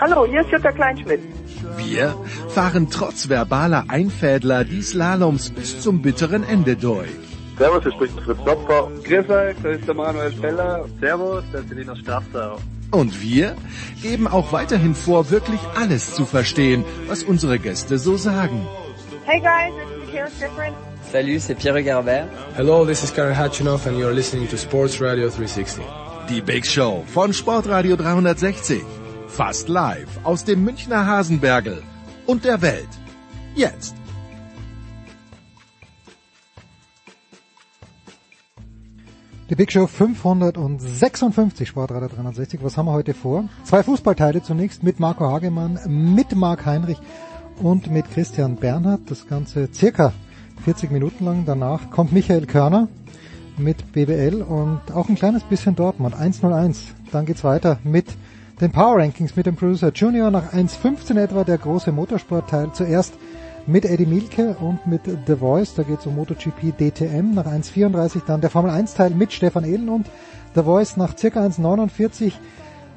Hallo, hier ist Jutta Kleinschmidt. Wir fahren trotz verbaler Einfädler die Slaloms bis zum bitteren Ende durch. Servus, hier spricht Fritz Klopfer. Grüß euch, das ist der Manuel Feller. Servus, das ist Linus Strafsau. Und wir geben auch weiterhin vor, wirklich alles zu verstehen, was unsere Gäste so sagen. Hey guys, it's Michaela Schifrin. Salut, c'est Pierre Garbert. Hello, this is Karen Hatchinoff and you're listening to Sports Radio 360. Die Big Show von Sportradio 360. Fast live aus dem Münchner Hasenbergel und der Welt. Jetzt. Die Big Show 556, Sportradio 360. Was haben wir heute vor? Zwei Fußballteile zunächst mit Marco Hagemann, mit Marc Heinrich und mit Christian Bernhard. Das Ganze circa 40 Minuten lang. Danach kommt Michael Körner mit BBL und auch ein kleines bisschen Dortmund. 1-0-1. Dann geht's weiter mit den Power Rankings mit dem Producer Junior nach 1.15 etwa der große Motorsportteil. Zuerst mit Eddie Milke und mit The Voice, da geht es um MotoGP DTM nach 1.34, dann der Formel 1 Teil mit Stefan Ehlen und The Voice nach circa 1.49.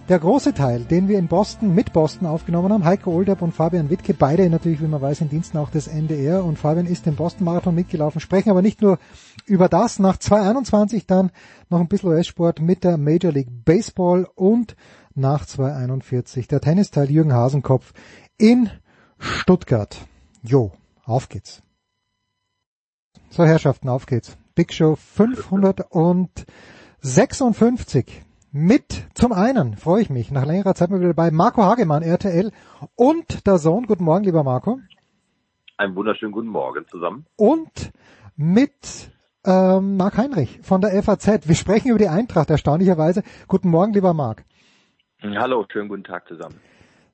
Der große Teil, den wir in Boston mit Boston aufgenommen haben, Heiko Olderb und Fabian Wittke, beide natürlich, wie man weiß, in Diensten auch des NDR und Fabian ist den Boston Marathon mitgelaufen, sprechen aber nicht nur über das, nach 2.21 dann noch ein bisschen US-Sport mit der Major League Baseball und nach 2.41 der Tennisteil Jürgen Hasenkopf in Stuttgart. Jo, auf geht's. So Herrschaften, auf geht's. Big Show 556 mit zum einen freue ich mich nach längerer Zeit mal wieder bei Marco Hagemann, RTL und der Sohn. Guten Morgen, lieber Marco. Einen wunderschönen guten Morgen zusammen. Und mit ähm, Marc Heinrich von der FAZ. Wir sprechen über die Eintracht erstaunlicherweise. Guten Morgen, lieber Marc. Hallo, schönen guten Tag zusammen.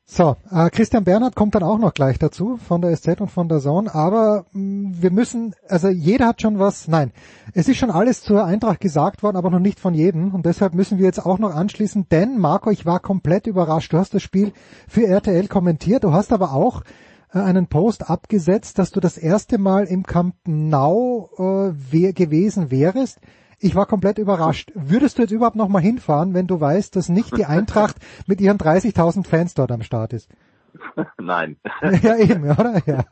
So, äh, Christian Bernhard kommt dann auch noch gleich dazu von der SZ und von der Zone, aber mh, wir müssen, also jeder hat schon was, nein, es ist schon alles zur Eintracht gesagt worden, aber noch nicht von jedem und deshalb müssen wir jetzt auch noch anschließen, denn Marco, ich war komplett überrascht, du hast das Spiel für RTL kommentiert, du hast aber auch äh, einen Post abgesetzt, dass du das erste Mal im Camp Nou äh, gewesen wärest. Ich war komplett überrascht. Würdest du jetzt überhaupt noch mal hinfahren, wenn du weißt, dass nicht die Eintracht mit ihren 30.000 Fans dort am Start ist? Nein. ja, eben, oder? Ja.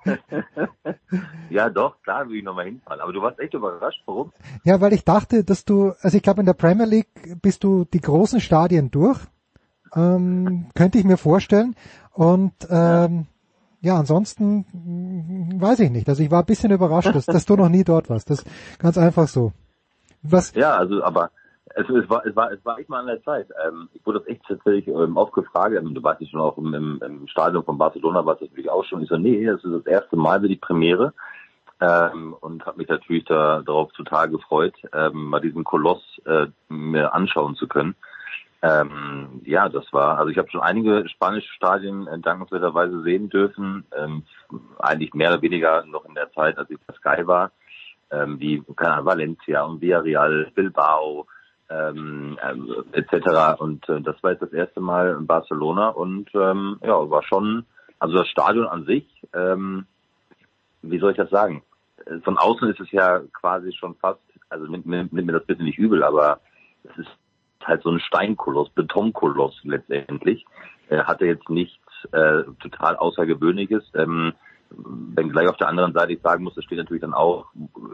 ja, doch, klar will ich noch mal hinfahren. Aber du warst echt überrascht. Warum? Ja, weil ich dachte, dass du, also ich glaube, in der Premier League bist du die großen Stadien durch. Ähm, könnte ich mir vorstellen. Und ähm, ja, ansonsten mh, weiß ich nicht. Also ich war ein bisschen überrascht, dass, dass du noch nie dort warst. Das ganz einfach so. Was? Ja, also aber es, es war es war es war echt mal an der Zeit. Ähm, ich wurde das echt tatsächlich ähm, oft gefragt. Ähm, du warst ja schon auch im, im, Stadion von Barcelona, warst das natürlich auch schon. Ich so, nee, das ist das erste Mal für die Premiere. Ähm, und habe mich natürlich da, darauf total gefreut, ähm, mal diesen Koloss äh, mir anschauen zu können. Ähm, ja, das war, also ich habe schon einige spanische Stadien äh, dankenswerterweise sehen dürfen, ähm, eigentlich mehr oder weniger noch in der Zeit, als ich bei Sky war ähm, wie keine Ahnung, Valencia und Villarreal, Bilbao ähm, ähm, etc. Und äh, das war jetzt das erste Mal in Barcelona und ähm, ja, war schon, also das Stadion an sich, ähm, wie soll ich das sagen? Von außen ist es ja quasi schon fast, also nimmt, nimmt, nimmt mir das bitte nicht übel, aber es ist halt so ein Steinkoloss, Betonkoloss letztendlich. Er hatte jetzt nichts äh, total Außergewöhnliches. Ähm, wenn gleich auf der anderen Seite ich sagen muss, das steht natürlich dann auch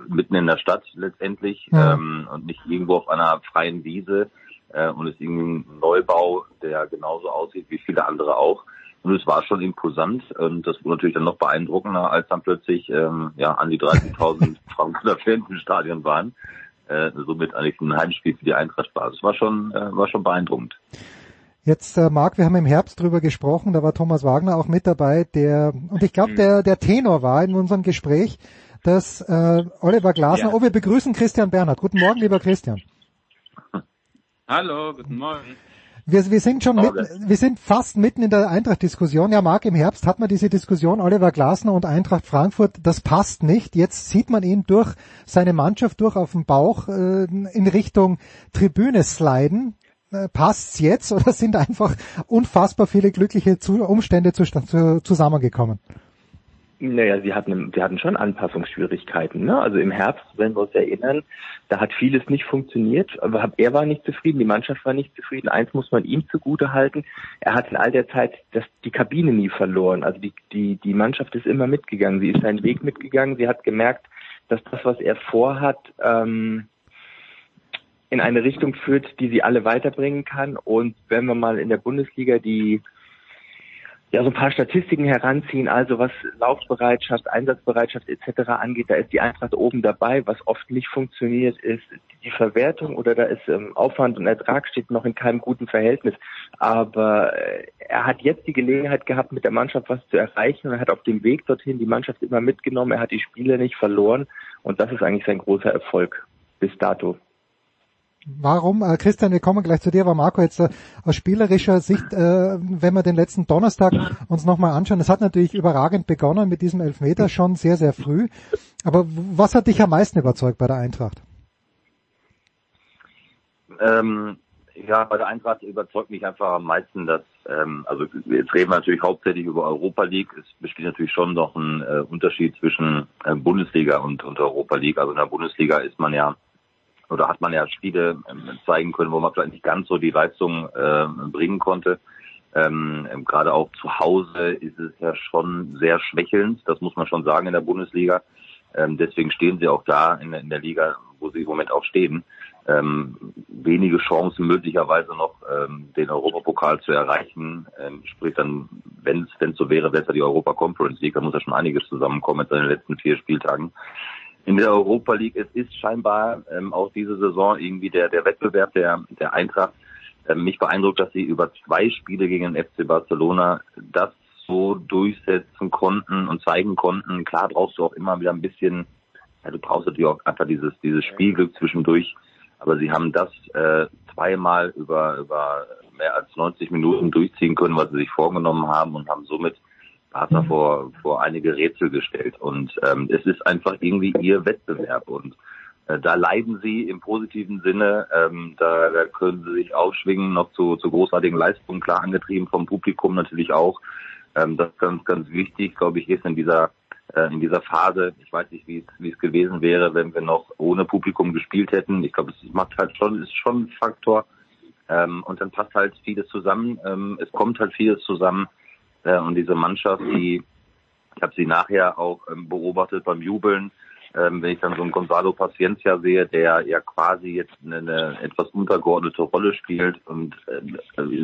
mitten in der Stadt letztendlich Ja. ähm, und nicht irgendwo auf einer freien Wiese äh, und ist irgendwie ein Neubau, der genauso aussieht wie viele andere auch. Und es war schon imposant und das wurde natürlich dann noch beeindruckender, als dann plötzlich ähm, ja an die 30.000 Frankfurter Fans im Stadion waren. Äh, somit eigentlich ein Heimspiel für die Eintracht war. Das war schon, äh, war schon beeindruckend. Jetzt, äh, Marc, wir haben im Herbst drüber gesprochen, da war Thomas Wagner auch mit dabei, der, und ich glaube, der, der Tenor war in unserem Gespräch, dass äh, Oliver Glasner, Ja. oh, wir begrüßen Christian Bernhard. Guten Morgen, lieber Christian. Hallo, guten Morgen. Wir, wir sind schon mitten, wir sind fast mitten in der Eintracht-Diskussion. Ja, Marc, im Herbst hat man diese Diskussion, Oliver Glasner und Eintracht Frankfurt, das passt nicht. Jetzt sieht man ihn durch seine Mannschaft durch auf dem Bauch äh, in Richtung Tribüne sliden. Äh, passt's jetzt oder sind einfach unfassbar viele glückliche Umstände zu, zu, zusammengekommen? Naja, sie hatten, sie hatten schon Anpassungsschwierigkeiten. Ne? Also im Herbst, wenn wir uns erinnern, da hat vieles nicht funktioniert. Er war nicht zufrieden, die Mannschaft war nicht zufrieden. Eins muss man ihm zugute halten. Er hat in all der Zeit das, die Kabine nie verloren. Also die, die, die Mannschaft ist immer mitgegangen. Sie ist seinen Weg mitgegangen. Sie hat gemerkt, dass das, was er vorhat, ähm, in eine Richtung führt, die sie alle weiterbringen kann. Und wenn wir mal in der Bundesliga die ja so ein paar Statistiken heranziehen, also was Laufbereitschaft, Einsatzbereitschaft etc. angeht, da ist die Eintracht oben dabei. Was oft nicht funktioniert, ist die Verwertung oder da ist ähm, Aufwand und Ertrag steht noch in keinem guten Verhältnis. Aber äh, er hat jetzt die Gelegenheit gehabt, mit der Mannschaft was zu erreichen und er hat auf dem Weg dorthin die Mannschaft immer mitgenommen. Er hat die Spiele nicht verloren und das ist eigentlich sein großer Erfolg bis dato. Warum? Äh, Christian, wir kommen gleich zu dir, aber Marco jetzt äh, aus spielerischer Sicht, äh, wenn wir den letzten Donnerstag uns nochmal anschauen, es hat natürlich überragend begonnen mit diesem Elfmeter schon sehr, sehr früh. Aber was hat dich am meisten überzeugt bei der Eintracht? Ähm, ja, bei der Eintracht überzeugt mich einfach am meisten, dass, ähm, also jetzt reden wir natürlich hauptsächlich über Europa League. Es besteht natürlich schon noch ein äh, Unterschied zwischen äh, Bundesliga und, und Europa League. Also in der Bundesliga ist man ja oder hat man ja Spiele ähm, zeigen können, wo man vielleicht nicht ganz so die Leistung äh, bringen konnte. Ähm, ähm, Gerade auch zu Hause ist es ja schon sehr schwächelnd, das muss man schon sagen in der Bundesliga. Ähm, deswegen stehen sie auch da in, in, der Liga, wo sie im Moment auch stehen. Ähm, wenige Chancen möglicherweise noch ähm, den Europapokal zu erreichen. sprich dann, wenn es so wäre, wäre es ja die Europa Conference League, da muss ja schon einiges zusammenkommen in den letzten vier Spieltagen in der Europa League. Es ist scheinbar ähm, auch diese Saison irgendwie der, der Wettbewerb der, der Eintracht. Ähm, mich beeindruckt, dass sie über zwei Spiele gegen den FC Barcelona das so durchsetzen konnten und zeigen konnten. Klar brauchst du auch immer wieder ein bisschen, ja, du brauchst natürlich auch einfach dieses, dieses Spielglück zwischendurch. Aber sie haben das äh, zweimal über, über mehr als 90 Minuten durchziehen können, was sie sich vorgenommen haben und haben somit Barca mhm. vor, vor einige Rätsel gestellt. Und ähm, es ist einfach irgendwie ihr Wettbewerb. Und äh, da leiden sie im positiven Sinne. Ähm, da, da können sie sich aufschwingen, noch zu, zu großartigen Leistungen, klar angetrieben vom Publikum natürlich auch. Ähm, das ist ganz, ganz wichtig, glaube ich, ist in dieser äh, in dieser Phase. Ich weiß nicht, wie es, wie es gewesen wäre, wenn wir noch ohne Publikum gespielt hätten. Ich glaube, es macht halt schon, ist schon ein Faktor. Ähm, und dann passt halt vieles zusammen. Ähm, es kommt halt vieles zusammen. Äh, und diese Mannschaft, die, ich habe sie nachher auch ähm, beobachtet beim Jubeln, ähm, wenn ich dann so einen Gonzalo Paciencia sehe, der ja quasi jetzt eine, eine etwas untergeordnete Rolle spielt und äh,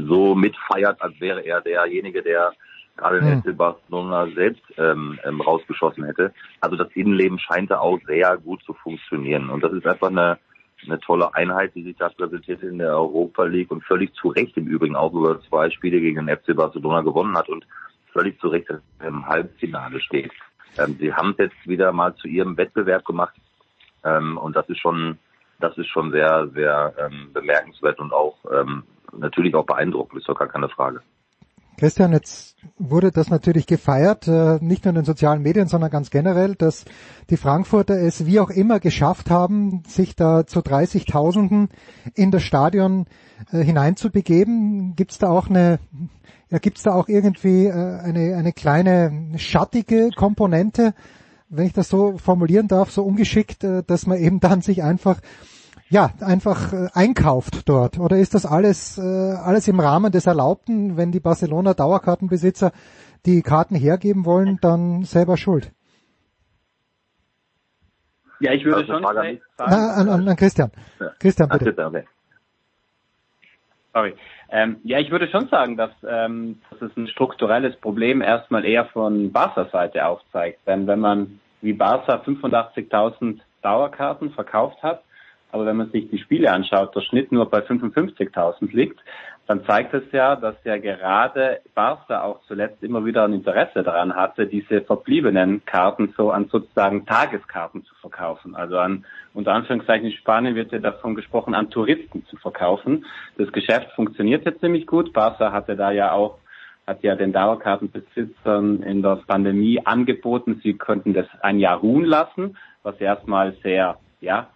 so mitfeiert, als wäre er derjenige, der gerade den FC Barcelona selbst ähm, ähm, rausgeschossen hätte. Also das Innenleben scheint da auch sehr gut zu funktionieren. Und das ist einfach eine, eine tolle Einheit, die sich da präsentiert in der Europa League und völlig zu Recht im Übrigen auch über zwei Spiele gegen den FC Barcelona gewonnen hat und völlig zu Recht im Halbfinale steht. Ähm, sie haben es jetzt wieder mal zu ihrem Wettbewerb gemacht ähm, und das ist schon, das ist schon sehr, sehr ähm, bemerkenswert und auch ähm, natürlich auch beeindruckend, ist doch gar keine Frage. Christian, jetzt wurde das natürlich gefeiert, äh, nicht nur in den sozialen Medien, sondern ganz generell, dass die Frankfurter es wie auch immer geschafft haben, sich da zu 30.000 in das Stadion äh, hineinzubegeben. Gibt es da auch eine, ja, gibt's da auch irgendwie äh, eine, eine kleine schattige Komponente, wenn ich das so formulieren darf, so ungeschickt, dass man eben dann sich einfach ja, einfach äh, einkauft dort? Oder ist das alles, äh, alles im Rahmen des Erlaubten, wenn die Barcelona Dauerkartenbesitzer die Karten hergeben wollen, dann selber schuld? Ja, ich würde schon sagen. Na, an, an, an Christian. Ja. Christian, bitte. Okay. Sorry. Ähm, ja, ich würde schon sagen, dass, ähm, dass es ein strukturelles Problem erstmal eher von Barca Seite aufzeigt. Denn wenn man wie Barca 85.000 Dauerkarten verkauft hat, aber wenn man sich die Spiele anschaut, der Schnitt nur bei 55.000 liegt, dann zeigt es ja, dass ja gerade Barca auch zuletzt immer wieder ein Interesse daran hatte, diese verbliebenen Karten so an sozusagen Tageskarten zu verkaufen. Also an, unter Anführungszeichen in Spanien wird ja davon gesprochen, an Touristen zu verkaufen. Das Geschäft funktioniert jetzt ziemlich gut. Barca hatte da ja auch hat ja den Dauerkartenbesitzern in der Pandemie angeboten, sie könnten das ein Jahr ruhen lassen, was erstmal sehr, ja,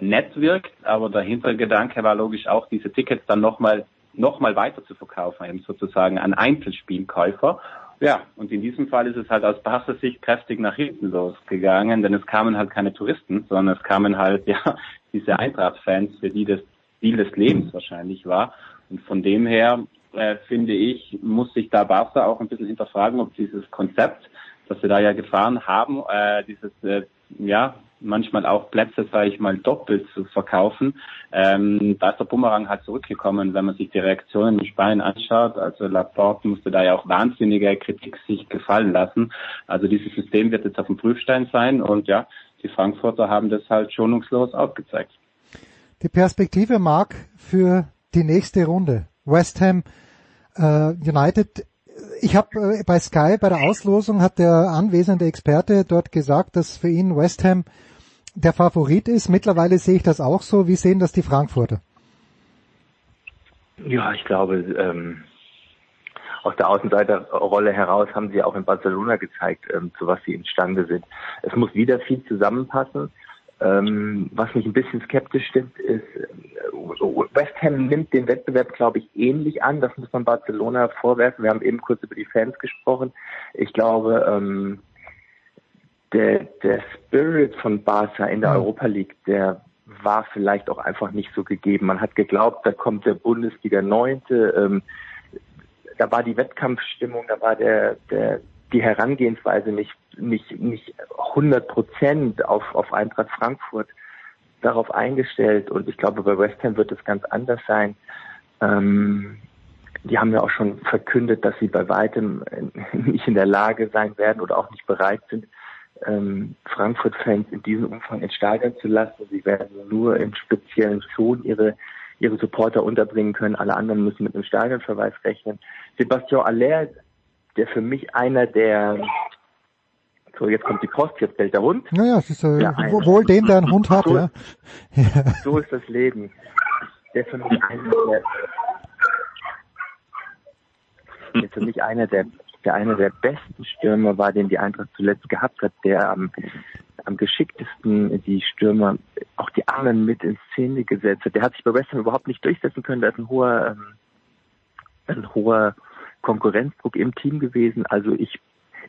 nett wirkt, aber der Hintergedanke war logisch auch, diese Tickets dann nochmal nochmal weiter zu verkaufen, eben sozusagen an Einzelspielkäufer. Ja, und in diesem Fall ist es halt aus Barca Sicht kräftig nach hinten losgegangen, denn es kamen halt keine Touristen, sondern es kamen halt, ja, diese Eintracht-Fans, für die das Ziel des Lebens wahrscheinlich war. Und von dem her, äh, finde ich, muss sich da Barca auch ein bisschen hinterfragen, ob dieses Konzept, das wir da ja gefahren haben, äh, dieses, äh, ja, manchmal auch Plätze, sage ich mal, doppelt zu verkaufen. Ähm, da ist der Bumerang halt zurückgekommen, wenn man sich die Reaktionen in Spanien anschaut. Also Laporte musste da ja auch wahnsinnige Kritik sich gefallen lassen. Also dieses System wird jetzt auf dem Prüfstein sein und ja, die Frankfurter haben das halt schonungslos aufgezeigt. Die Perspektive mag für die nächste Runde. West Ham äh, United ich habe äh, bei Sky bei der Auslosung hat der anwesende Experte dort gesagt, dass für ihn West Ham der Favorit ist. Mittlerweile sehe ich das auch so. Wie sehen das die Frankfurter? Ja, ich glaube, ähm, aus der Außenseiterrolle heraus haben sie auch in Barcelona gezeigt, ähm, zu was sie imstande sind. Es muss wieder viel zusammenpassen. Ähm, was mich ein bisschen skeptisch stimmt, ist, äh, West Ham nimmt den Wettbewerb, glaube ich, ähnlich an. Das muss man Barcelona vorwerfen. Wir haben eben kurz über die Fans gesprochen. Ich glaube, ähm, der, der Spirit von Barca in der mhm. Europa League, der war vielleicht auch einfach nicht so gegeben. Man hat geglaubt, da kommt der Bundesliga Neunte, ähm, da war die Wettkampfstimmung, da war der, der, die Herangehensweise nicht, nicht, nicht 100 Prozent auf, auf Eintracht Frankfurt darauf eingestellt. Und ich glaube, bei West Ham wird es ganz anders sein. Ähm, die haben ja auch schon verkündet, dass sie bei weitem nicht in der Lage sein werden oder auch nicht bereit sind, ähm, Frankfurt-Fans in diesem Umfang ins Stadion zu lassen. Sie werden nur in speziellen Zonen ihre ihre Supporter unterbringen können. Alle anderen müssen mit einem Stadionverweis rechnen. Sebastian Aller, der für mich einer der so, jetzt kommt die Post, jetzt bellt der Hund. Naja, es ist äh, ja, wohl dem, der einen Hund hat, so, ja. So ist das Leben. Der für mich einer der, der für mich einer der der einer der besten Stürmer war, den die Eintracht zuletzt gehabt hat, der am, am geschicktesten die Stürmer, auch die anderen mit in Szene gesetzt hat. Der hat sich bei West Ham überhaupt nicht durchsetzen können. Da ist ein hoher, ähm, ein hoher Konkurrenzdruck im Team gewesen. Also ich,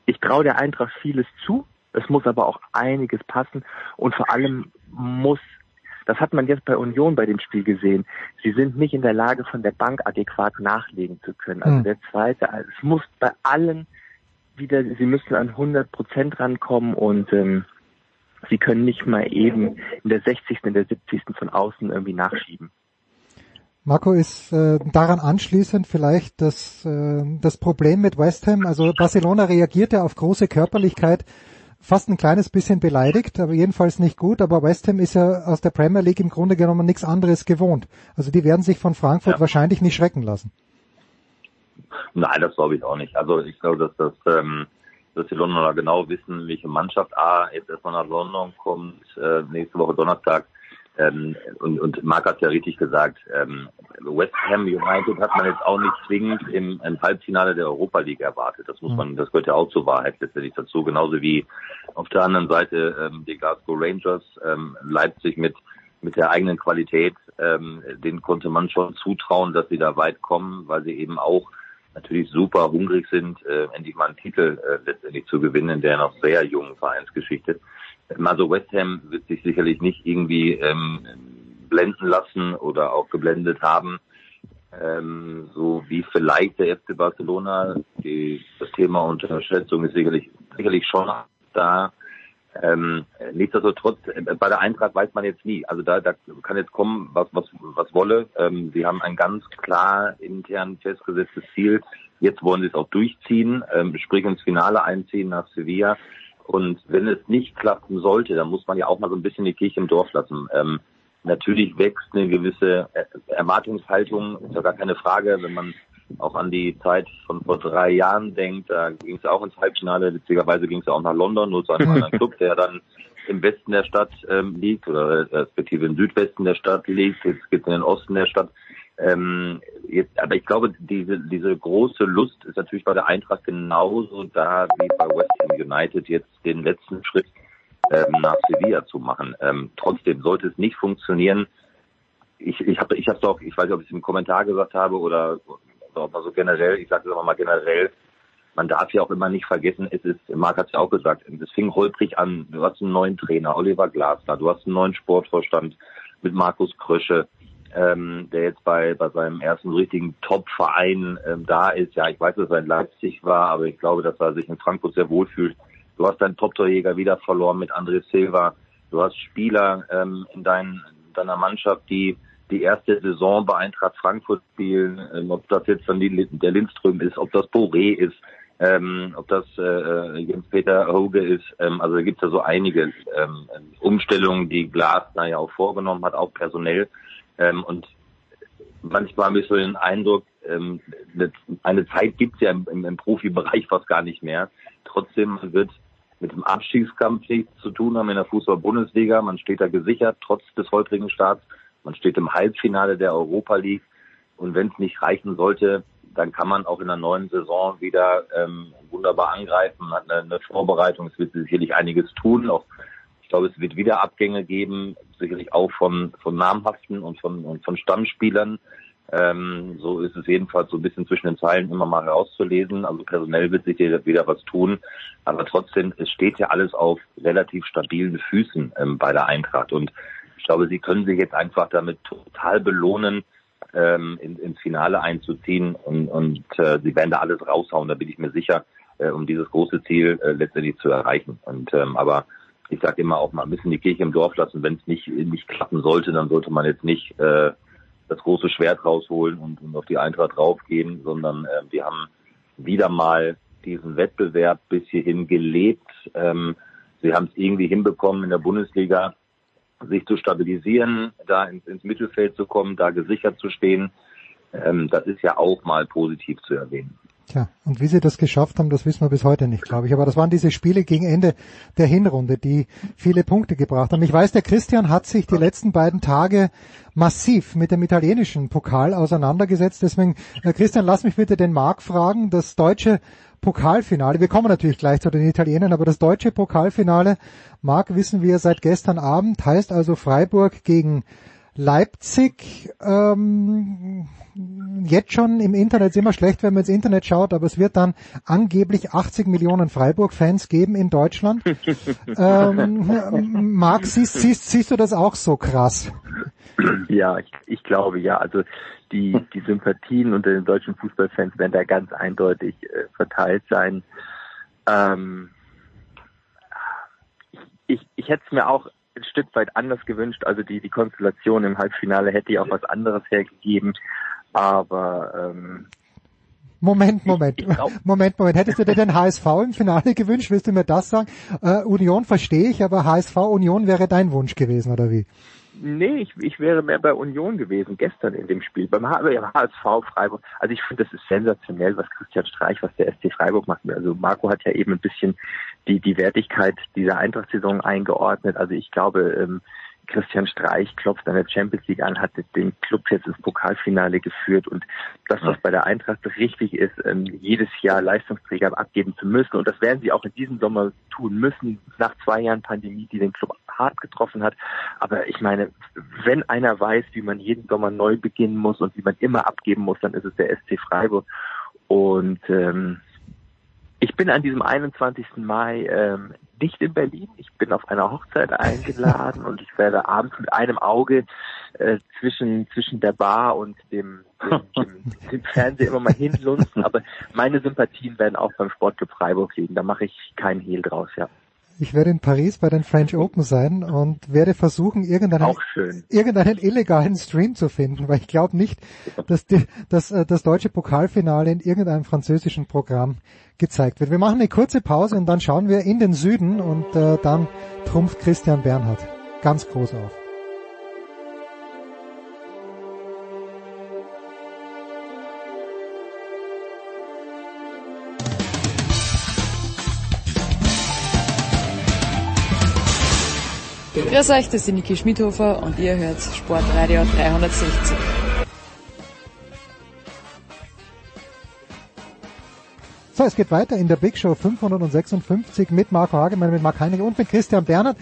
ich traue der Eintracht vieles zu. Es muss aber auch einiges passen und vor allem muss das hat man jetzt bei Union bei dem Spiel gesehen. Sie sind nicht in der Lage, von der Bank adäquat nachlegen zu können. Also mhm. der zweite, also es muss bei allen wieder, sie müssen an 100 Prozent rankommen und ähm, sie können nicht mal eben in der 60., in der 70. von außen irgendwie nachschieben. Marco ist äh, daran anschließend vielleicht das, äh, das Problem mit West Ham. Also Barcelona reagierte auf große Körperlichkeit fast ein kleines bisschen beleidigt, aber jedenfalls nicht gut. Aber West Ham ist ja aus der Premier League im Grunde genommen nichts anderes gewohnt. Also die werden sich von Frankfurt ja. wahrscheinlich nicht schrecken lassen. Nein, das glaube ich auch nicht. Also ich glaube, dass das ähm, dass die Londoner genau wissen, welche Mannschaft A jetzt erstmal nach London kommt, äh, nächste Woche Donnerstag ähm, und, und Marc hat ja richtig gesagt, ähm, West Ham United hat man jetzt auch nicht zwingend im, im Halbfinale der Europa League erwartet. Das muss mhm. man, das gehört ja auch zur Wahrheit letztendlich dazu. Genauso wie auf der anderen Seite ähm, die Glasgow Rangers, ähm, Leipzig mit mit der eigenen Qualität, ähm, den konnte man schon zutrauen, dass sie da weit kommen, weil sie eben auch natürlich super hungrig sind, äh, endlich mal einen Titel äh, letztendlich zu gewinnen in der noch sehr jungen Vereinsgeschichte. Also West Ham wird sich sicherlich nicht irgendwie ähm, blenden lassen oder auch geblendet haben, ähm, so wie vielleicht der FC Barcelona. Die, das Thema Unterschätzung ist sicherlich sicherlich schon da. Ähm, nichtsdestotrotz, äh, bei der Eintracht weiß man jetzt nie. Also da, da kann jetzt kommen, was, was, was wolle. Ähm, sie haben ein ganz klar intern festgesetztes Ziel. Jetzt wollen sie es auch durchziehen, ähm, sprich ins Finale einziehen nach Sevilla. Und wenn es nicht klappen sollte, dann muss man ja auch mal so ein bisschen die Kirche im Dorf lassen. Ähm, natürlich wächst eine gewisse Erwartungshaltung, ist ja gar keine Frage, wenn man auch an die Zeit von vor drei Jahren denkt, da ging es auch ins Halbfinale, witzigerweise ging es auch nach London, nur zu einem anderen Club, der dann im Westen der Stadt ähm, liegt oder respektive im Südwesten der Stadt liegt, jetzt geht es in den Osten der Stadt. Ähm, jetzt, aber ich glaube, diese, diese große Lust ist natürlich bei der Eintracht genauso da wie bei West Ham United jetzt den letzten Schritt ähm, nach Sevilla zu machen. Ähm, trotzdem sollte es nicht funktionieren. Ich, ich habe ich hab's auch, ich weiß nicht, ob ich es im Kommentar gesagt habe oder, oder auch mal so generell, ich sage es aber mal generell, man darf ja auch immer nicht vergessen, es ist, Marc hat es ja auch gesagt, es fing holprig an. Du hast einen neuen Trainer, Oliver Glasner, du hast einen neuen Sportvorstand mit Markus Krösche, ähm, der jetzt bei, bei seinem ersten richtigen Top-Verein ähm, da ist. Ja, ich weiß, dass er in Leipzig war, aber ich glaube, dass er sich in Frankfurt sehr wohl fühlt. Du hast deinen Top-Torjäger wieder verloren mit André Silva. Du hast Spieler ähm, in, dein, in deiner Mannschaft, die die erste Saison bei Eintracht Frankfurt spielen, ähm, ob das jetzt dann die, der Lindström ist, ob das Boré ist, ähm, ob das äh, Jens-Peter Hoge ist. Ähm, also da gibt es ja so einige ähm, Umstellungen, die Glasner ja auch vorgenommen hat, auch personell. Ähm, und manchmal habe ich so den Eindruck, ähm, eine Zeit gibt es ja im, im, im Profibereich fast gar nicht mehr. Trotzdem wird mit dem Abstiegskampf nichts zu tun haben in der Fußball-Bundesliga. Man steht da gesichert, trotz des holprigen Starts. Man steht im Halbfinale der Europa League. Und wenn es nicht reichen sollte, dann kann man auch in der neuen Saison wieder ähm, wunderbar angreifen, hat eine, eine Vorbereitung. Es wird sicherlich einiges tun. Auch glaube, es wird wieder Abgänge geben, sicherlich auch von, von namhaften und von, und von Stammspielern. Ähm, so ist es jedenfalls so ein bisschen zwischen den Zeilen immer mal herauszulesen. Also personell wird sich hier wieder was tun. Aber trotzdem, es steht ja alles auf relativ stabilen Füßen ähm, bei der Eintracht. Und ich glaube, sie können sich jetzt einfach damit total belohnen, ähm, in, ins Finale einzuziehen und, und äh, sie werden da alles raushauen, da bin ich mir sicher, äh, um dieses große Ziel äh, letztendlich zu erreichen. Und ähm, aber ich sage immer auch mal bisschen die Kirche im Dorf lassen, wenn es nicht nicht klappen sollte, dann sollte man jetzt nicht äh, das große Schwert rausholen und, und auf die Eintracht draufgehen, sondern äh, wir haben wieder mal diesen Wettbewerb bis hierhin gelebt. Ähm, sie haben es irgendwie hinbekommen in der Bundesliga sich zu stabilisieren, da ins, ins Mittelfeld zu kommen, da gesichert zu stehen. Ähm, das ist ja auch mal positiv zu erwähnen. Tja, und wie sie das geschafft haben, das wissen wir bis heute nicht, glaube ich. Aber das waren diese Spiele gegen Ende der Hinrunde, die viele Punkte gebracht haben. Ich weiß, der Christian hat sich die letzten beiden Tage massiv mit dem italienischen Pokal auseinandergesetzt. Deswegen, äh, Christian, lass mich bitte den Marc fragen. Das deutsche Pokalfinale. Wir kommen natürlich gleich zu den Italienern, aber das deutsche Pokalfinale, Marc, wissen wir seit gestern Abend, heißt also Freiburg gegen Leipzig. Ähm, jetzt schon im Internet ist immer schlecht, wenn man ins Internet schaut, aber es wird dann angeblich 80 Millionen Freiburg-Fans geben in Deutschland. ähm, Marc, siehst, siehst, siehst du das auch so krass? Ja, ich, ich glaube ja. Also die, die Sympathien unter den deutschen Fußballfans werden da ganz eindeutig äh, verteilt sein. Ähm, ich, ich hätte es mir auch ein Stück weit anders gewünscht. Also die, die Konstellation im Halbfinale hätte ja auch was anderes hergegeben. Aber ähm, Moment, Moment, Moment, Moment. Hättest du dir den HSV im Finale gewünscht? Willst du mir das sagen? Äh, Union verstehe ich, aber HSV Union wäre dein Wunsch gewesen, oder wie? Nee, ich, ich wäre mehr bei Union gewesen gestern in dem Spiel. Beim HSV Freiburg. Also ich finde, das ist sensationell, was Christian Streich, was der SC Freiburg macht. Also Marco hat ja eben ein bisschen die, die Wertigkeit dieser Eintracht-Saison eingeordnet. Also ich glaube, ähm, Christian Streich klopft an der Champions League an, hat den Club jetzt ins Pokalfinale geführt und das, was bei der Eintracht richtig ist, ähm, jedes Jahr Leistungsträger abgeben zu müssen und das werden sie auch in diesem Sommer tun müssen, nach zwei Jahren Pandemie, die den Club hart getroffen hat. Aber ich meine, wenn einer weiß, wie man jeden Sommer neu beginnen muss und wie man immer abgeben muss, dann ist es der SC Freiburg und ähm, ich bin an diesem 21. Mai ähm, nicht in Berlin. Ich bin auf einer Hochzeit eingeladen und ich werde abends mit einem Auge äh, zwischen zwischen der Bar und dem, dem, dem, dem Fernseher immer mal hinlunzen. Aber meine Sympathien werden auch beim Sportclub Freiburg liegen. Da mache ich keinen Hehl draus, ja. Ich werde in Paris bei den French Open sein und werde versuchen, irgendeinen, irgendeinen illegalen Stream zu finden, weil ich glaube nicht, dass die, dass, äh, das deutsche Pokalfinale in irgendeinem französischen Programm gezeigt wird. Wir machen eine kurze Pause und dann schauen wir in den Süden und äh, dann trumpft Christian Bernhard ganz groß auf. Grüß euch, das ist Niki Schmidhofer und ihr hört Sportradio 360. So, es geht weiter in der Big Show 556 mit Marco Hagemann, mit Marc Heinrich und mit Christian Bernhard.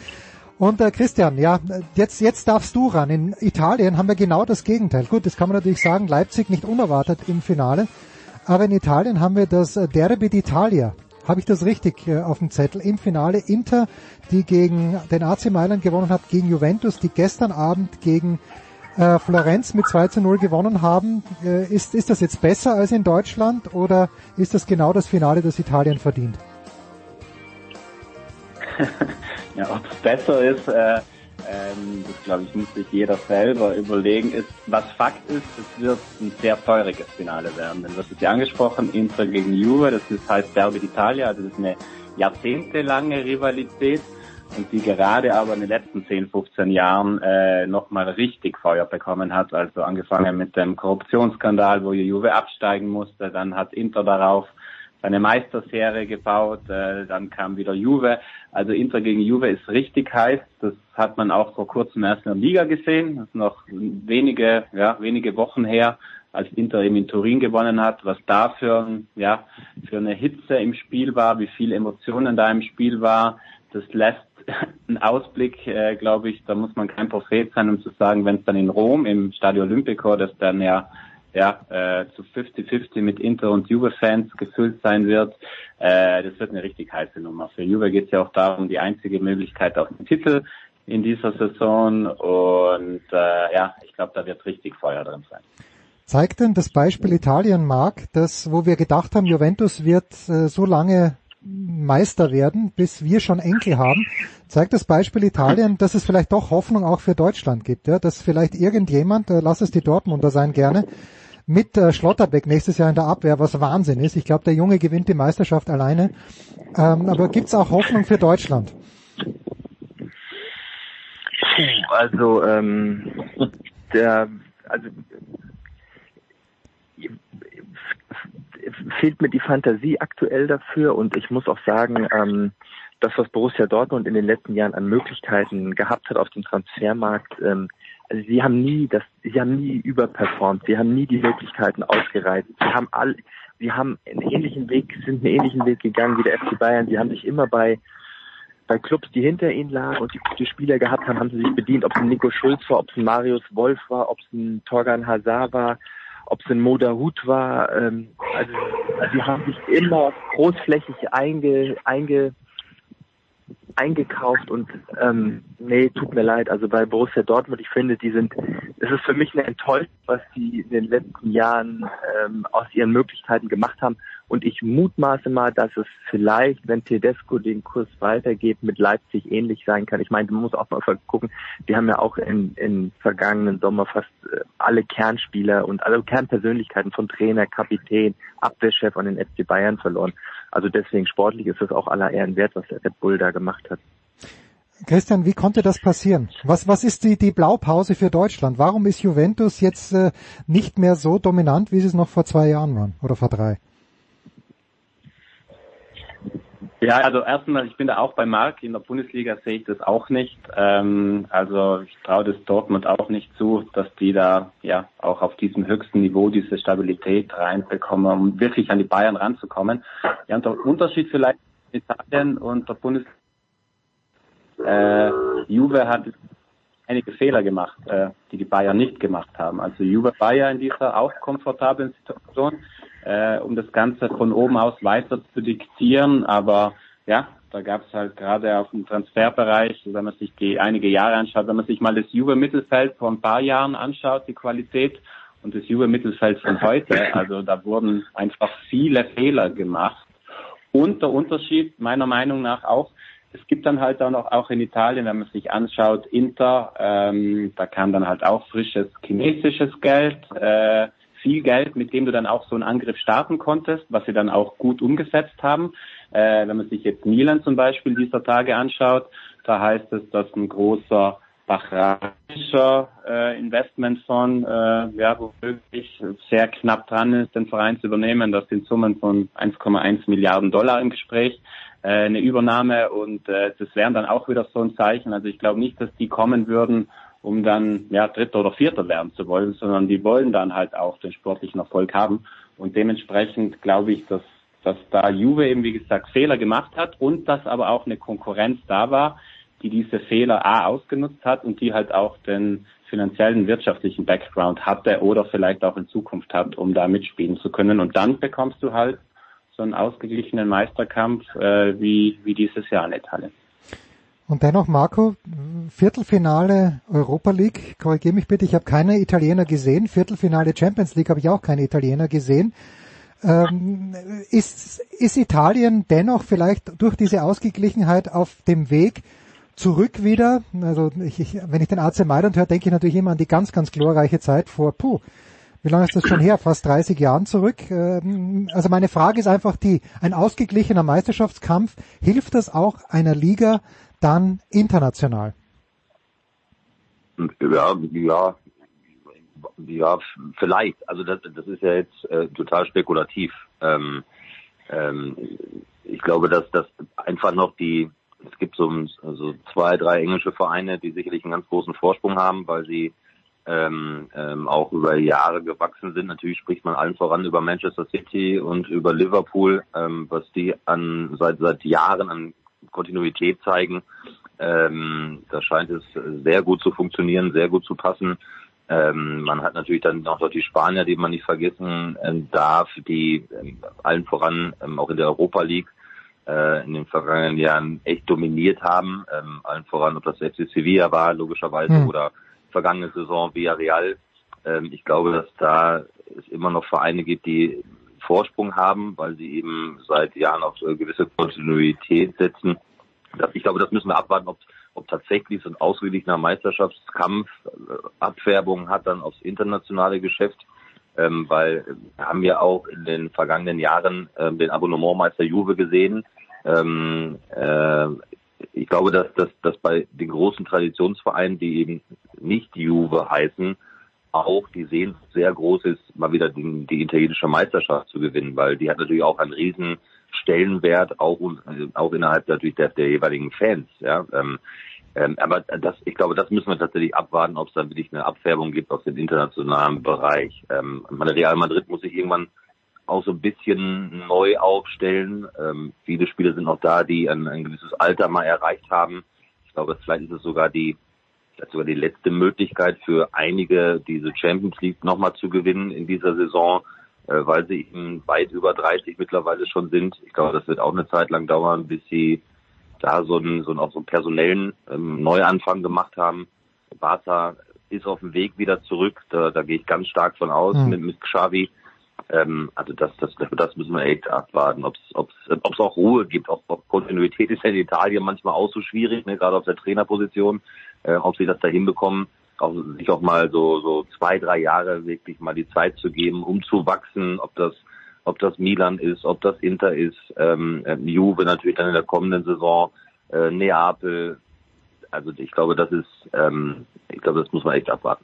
Und äh, Christian, ja, jetzt, jetzt darfst du ran. In Italien haben wir genau das Gegenteil. Gut, das kann man natürlich sagen, Leipzig nicht unerwartet im Finale. Aber in Italien haben wir das Derby d'Italia. Habe ich das richtig äh, auf dem Zettel? Im Finale Inter, die gegen den AC Mailand gewonnen hat, gegen Juventus, die gestern Abend gegen äh, Florenz mit 2 zu 0 gewonnen haben. Äh, ist, ist das jetzt besser als in Deutschland oder ist das genau das Finale, das Italien verdient? ja, ob es besser ist, äh, ähm, das glaube ich muss sich jeder selber überlegen. Ist, was Fakt ist, es wird ein sehr feuriges Finale werden. Denn du hast es ja angesprochen, Inter gegen Juve, das ist, heißt Derby d'Italia, also das ist eine jahrzehntelange Rivalität und die gerade aber in den letzten 10, 15 Jahren äh, nochmal richtig Feuer bekommen hat. Also angefangen mit dem Korruptionsskandal, wo Juve absteigen musste, dann hat Inter darauf seine Meisterserie gebaut, äh, dann kam wieder Juve. Also Inter gegen Juve ist richtig heiß. Das hat man auch vor kurzem erst in der Liga gesehen. Das ist noch wenige, ja, wenige Wochen her, als Inter eben in Turin gewonnen hat, was da für, ja, für eine Hitze im Spiel war, wie viele Emotionen da im Spiel war. Das lässt einen Ausblick, äh, glaube ich, da muss man kein Prophet sein, um zu sagen, wenn es dann in Rom im Stadio Olimpico, das dann ja ja, äh, zu 50-50 mit Inter- und Juve-Fans gefüllt sein wird. Äh, das wird eine richtig heiße Nummer. Für Juve geht es ja auch darum, die einzige Möglichkeit auf den Titel in dieser Saison. Und äh, ja, ich glaube, da wird richtig Feuer drin sein. Zeigt denn das Beispiel Italien, Marc, dass wo wir gedacht haben, Juventus wird äh, so lange Meister werden, bis wir schon Enkel haben, zeigt das Beispiel Italien, dass es vielleicht doch Hoffnung auch für Deutschland gibt, ja, dass vielleicht irgendjemand, äh, lass es die Dortmunder sein gerne, mit äh, Schlotterbeck nächstes Jahr in der Abwehr, was Wahnsinn ist. Ich glaube, der Junge gewinnt die Meisterschaft alleine. Ähm, aber gibt's auch Hoffnung für Deutschland? Also ähm, der also fehlt mir die Fantasie aktuell dafür und ich muss auch sagen, ähm, das, was Borussia Dortmund in den letzten Jahren an Möglichkeiten gehabt hat auf dem Transfermarkt, ähm, also sie haben nie das, sie haben nie überperformt, sie haben nie die Möglichkeiten ausgereizt, sie haben all, sie haben einen ähnlichen Weg, sind einen ähnlichen Weg gegangen wie der FC Bayern, sie haben sich immer bei bei Clubs, die hinter ihnen lagen und die gute Spieler gehabt haben, haben sie sich bedient, ob es ein Nico Schulz war, ob es ein Marius Wolf war, ob es ein Torgan Hazard war, ob es ein Moda Hut war. Ähm, also sie haben sich immer großflächig einge, einge, eingekauft und ähm, nee, tut mir leid. Also bei Borussia Dortmund, ich finde, die sind, es ist für mich eine Enttäuschung, was sie in den letzten Jahren ähm, aus ihren Möglichkeiten gemacht haben. Und ich mutmaße mal, dass es vielleicht, wenn Tedesco den Kurs weitergeht, mit Leipzig ähnlich sein kann. Ich meine, man muss auch mal gucken, wir haben ja auch in, in vergangenen Sommer fast äh, alle Kernspieler und alle Kernpersönlichkeiten von Trainer, Kapitän, Abwehrchef an den FC Bayern verloren. Also deswegen sportlich ist es auch aller Ehren wert, was der Red Bull da gemacht hat. Christian, wie konnte das passieren? Was, was ist die, die Blaupause für Deutschland? Warum ist Juventus jetzt äh, nicht mehr so dominant, wie sie es noch vor zwei Jahren waren oder vor drei? Ja, also erstmal, ich bin da auch bei Marc. In der Bundesliga sehe ich das auch nicht. Ähm, also ich traue das Dortmund auch nicht zu, dass die da ja auch auf diesem höchsten Niveau diese Stabilität reinbekommen, um wirklich an die Bayern ranzukommen. Ja, und der Unterschied vielleicht Italien und der Bundesliga. Äh, Juve hat einige Fehler gemacht, äh, die die Bayern nicht gemacht haben. Also Juve war ja in dieser auch komfortablen Situation äh, um das Ganze von oben aus weiter zu diktieren. Aber ja, da gab es halt gerade auf dem Transferbereich, wenn man sich die einige Jahre anschaut, wenn man sich mal das Juve-Mittelfeld vor ein paar Jahren anschaut, die Qualität und das Juve-Mittelfeld von heute, also da wurden einfach viele Fehler gemacht. Und der Unterschied meiner Meinung nach auch, es gibt dann halt auch noch, auch in Italien, wenn man sich anschaut, Inter, ähm, da kam dann halt auch frisches chinesisches Geld, äh, viel Geld, mit dem du dann auch so einen Angriff starten konntest, was sie dann auch gut umgesetzt haben. Äh, wenn man sich jetzt Milan zum Beispiel dieser Tage anschaut, da heißt es, dass ein großer bahrainischer äh, Investmentfonds, äh, ja, womöglich sehr knapp dran ist, den Verein zu übernehmen. Das sind Summen von 1,1 Milliarden Dollar im Gespräch, äh, eine Übernahme und äh, das wären dann auch wieder so ein Zeichen. Also ich glaube nicht, dass die kommen würden, um dann ja Dritter oder Vierter werden zu wollen, sondern die wollen dann halt auch den sportlichen Erfolg haben. Und dementsprechend glaube ich, dass dass da Juve eben wie gesagt Fehler gemacht hat und dass aber auch eine Konkurrenz da war, die diese Fehler A ausgenutzt hat und die halt auch den finanziellen, wirtschaftlichen Background hatte oder vielleicht auch in Zukunft hat, um da mitspielen zu können. Und dann bekommst du halt so einen ausgeglichenen Meisterkampf äh, wie, wie dieses Jahr in Italien. Und dennoch, Marco, Viertelfinale Europa League, korrigiere mich bitte, ich habe keine Italiener gesehen. Viertelfinale Champions League habe ich auch keine Italiener gesehen. Ähm, ist, ist Italien dennoch vielleicht durch diese Ausgeglichenheit auf dem Weg zurück wieder? Also ich, ich, wenn ich den AC Mailand höre, denke ich natürlich immer an die ganz, ganz glorreiche Zeit vor, puh, wie lange ist das schon her? Fast 30 Jahren zurück. Ähm, also meine Frage ist einfach die, ein ausgeglichener Meisterschaftskampf, hilft das auch einer Liga dann international? Ja, ja, ja, vielleicht. Also das, das ist ja jetzt äh, total spekulativ. Ähm, ähm, ich glaube, dass das einfach noch die, es gibt so also zwei, drei englische Vereine, die sicherlich einen ganz großen Vorsprung haben, weil sie ähm, ähm, auch über Jahre gewachsen sind. Natürlich spricht man allen voran über Manchester City und über Liverpool, ähm, was die an seit seit Jahren an Kontinuität zeigen. Ähm, da scheint es sehr gut zu funktionieren, sehr gut zu passen. Ähm, man hat natürlich dann auch noch die Spanier, die man nicht vergessen äh, darf, die äh, allen voran ähm, auch in der Europa League äh, in den vergangenen Jahren echt dominiert haben. Ähm, allen voran, ob das FC Sevilla war, logischerweise, mhm. oder vergangene Saison Villarreal. Ähm, ich glaube, dass da es immer noch Vereine gibt, die Vorsprung haben, weil sie eben seit Jahren auf äh, gewisse Kontinuität setzen. Ich glaube, das müssen wir abwarten, ob ob tatsächlich so ein ausgeglichener Meisterschaftskampf äh, Abfärbung hat dann aufs internationale Geschäft, ähm, weil wir haben ja auch in den vergangenen Jahren ähm, den Abonnementmeister Juve gesehen. Ähm, äh, ich glaube, dass, dass, dass bei den großen Traditionsvereinen, die eben nicht Juve heißen, auch die Sehnsucht sehr groß ist, mal wieder die, die italienische Meisterschaft zu gewinnen, weil die hat natürlich auch einen riesen Stellenwert, auch, auch innerhalb natürlich der, der jeweiligen Fans. Ja, ähm, ähm, aber das, ich glaube, das müssen wir tatsächlich abwarten, ob es dann wirklich eine Abfärbung gibt aus dem internationalen Bereich. Ähm, meine Real Madrid muss sich irgendwann auch so ein bisschen neu aufstellen. Ähm, viele Spieler sind noch da, die ein, ein gewisses Alter mal erreicht haben. Ich glaube, vielleicht ist es sogar die sogar die letzte Möglichkeit für einige, diese Champions League nochmal zu gewinnen in dieser Saison. Äh, weil sie eben weit über 30 mittlerweile schon sind. Ich glaube, das wird auch eine Zeit lang dauern, bis sie da so einen, so einen, auch so einen personellen ähm, Neuanfang gemacht haben. Barca ist auf dem Weg wieder zurück, da, da gehe ich ganz stark von aus mhm. mit, mit Xavi. Ähm, also das, das, das müssen wir echt abwarten, ob es ob's auch Ruhe gibt. Auch, auch Kontinuität ist ja in Italien manchmal auch so schwierig, ne, gerade auf der Trainerposition, äh, ob sie das da hinbekommen auch, sich auch mal so, so zwei, drei Jahre wirklich mal die Zeit zu geben, um zu wachsen, ob das, ob das Milan ist, ob das Inter ist, ähm, äh, Juve natürlich dann in der kommenden Saison, äh, Neapel. Also ich glaube, das ist, ähm, ich glaube, das muss man echt abwarten.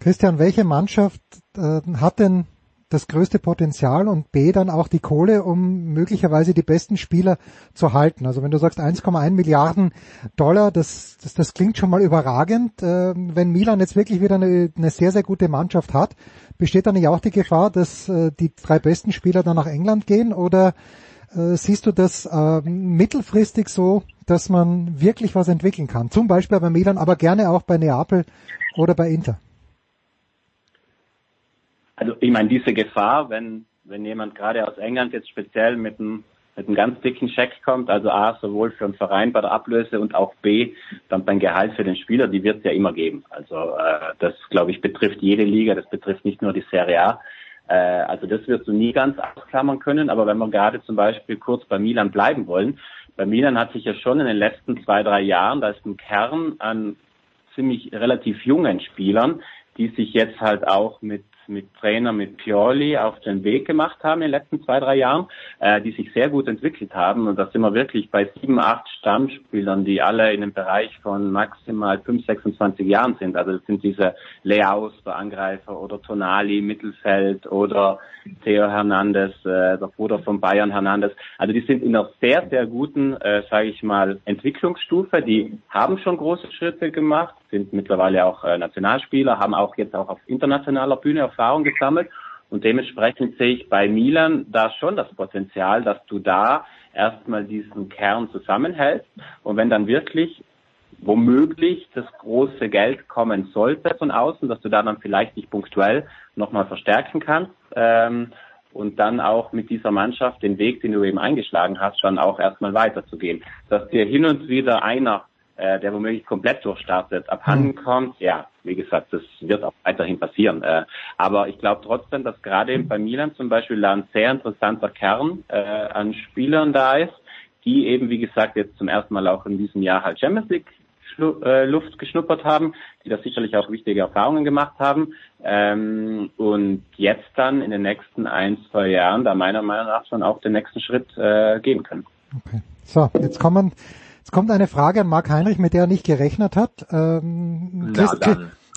Christian, welche Mannschaft äh, hat denn das größte Potenzial und B dann auch die Kohle, um möglicherweise die besten Spieler zu halten. Also wenn du sagst 1,1 Milliarden Dollar, das, das, das klingt schon mal überragend. Äh, wenn Milan jetzt wirklich wieder eine, eine sehr, sehr gute Mannschaft hat, besteht dann nicht auch die Gefahr, dass äh, die drei besten Spieler dann nach England gehen oder äh, siehst du das äh, mittelfristig so, dass man wirklich was entwickeln kann? Zum Beispiel bei Milan, aber gerne auch bei Neapel oder bei Inter. Also ich meine, diese Gefahr, wenn, wenn jemand gerade aus England jetzt speziell mit einem mit einem ganz dicken Scheck kommt, also A, sowohl für den Verein bei der Ablöse und auch B, dann beim Gehalt für den Spieler, die wird es ja immer geben. Also äh, das, glaube ich, betrifft jede Liga, das betrifft nicht nur die Serie A. Äh, also das wirst du nie ganz ausklammern können, aber wenn wir gerade zum Beispiel kurz bei Milan bleiben wollen, bei Milan hat sich ja schon in den letzten zwei, drei Jahren, da ist ein Kern an ziemlich relativ jungen Spielern, die sich jetzt halt auch mit mit Trainer, mit Pioli auf den Weg gemacht haben in den letzten zwei, drei Jahren, äh, die sich sehr gut entwickelt haben. Und da sind wir wirklich bei sieben, acht Stammspielern, die alle in einem Bereich von maximal 5, 26 Jahren sind. Also das sind diese Leaus, der Angreifer, oder Tonali, Mittelfeld, oder Theo Hernandez, äh, der Bruder von Bayern Hernandez. Also die sind in einer sehr, sehr guten, äh, sage ich mal, Entwicklungsstufe. Die haben schon große Schritte gemacht, sind mittlerweile auch äh, Nationalspieler, haben auch jetzt auch auf internationaler Bühne Erfahrung gesammelt. Und dementsprechend sehe ich bei Milan da schon das Potenzial, dass du da erstmal diesen Kern zusammenhältst. Und wenn dann wirklich womöglich das große Geld kommen sollte von außen, dass du da dann vielleicht dich punktuell nochmal verstärken kannst ähm, und dann auch mit dieser Mannschaft den Weg, den du eben eingeschlagen hast, schon auch erstmal weiterzugehen. Dass dir hin und wieder einer, äh, der womöglich komplett durchstartet, abhanden mhm. kommt, ja, wie gesagt, das wird auch weiterhin passieren. Äh, aber ich glaube trotzdem, dass gerade bei Milan zum Beispiel ein sehr interessanter Kern äh, an Spielern da ist, die eben, wie gesagt, jetzt zum ersten Mal auch in diesem Jahr halt Champions League äh, Luft geschnuppert haben, die da sicherlich auch wichtige Erfahrungen gemacht haben ähm, und jetzt dann in den nächsten ein, zwei Jahren da meiner Meinung nach schon auch den nächsten Schritt äh, gehen können. Okay. So, jetzt kommen Jetzt kommt eine Frage an Marc Heinrich, mit der er nicht gerechnet hat. Ähm, Chris,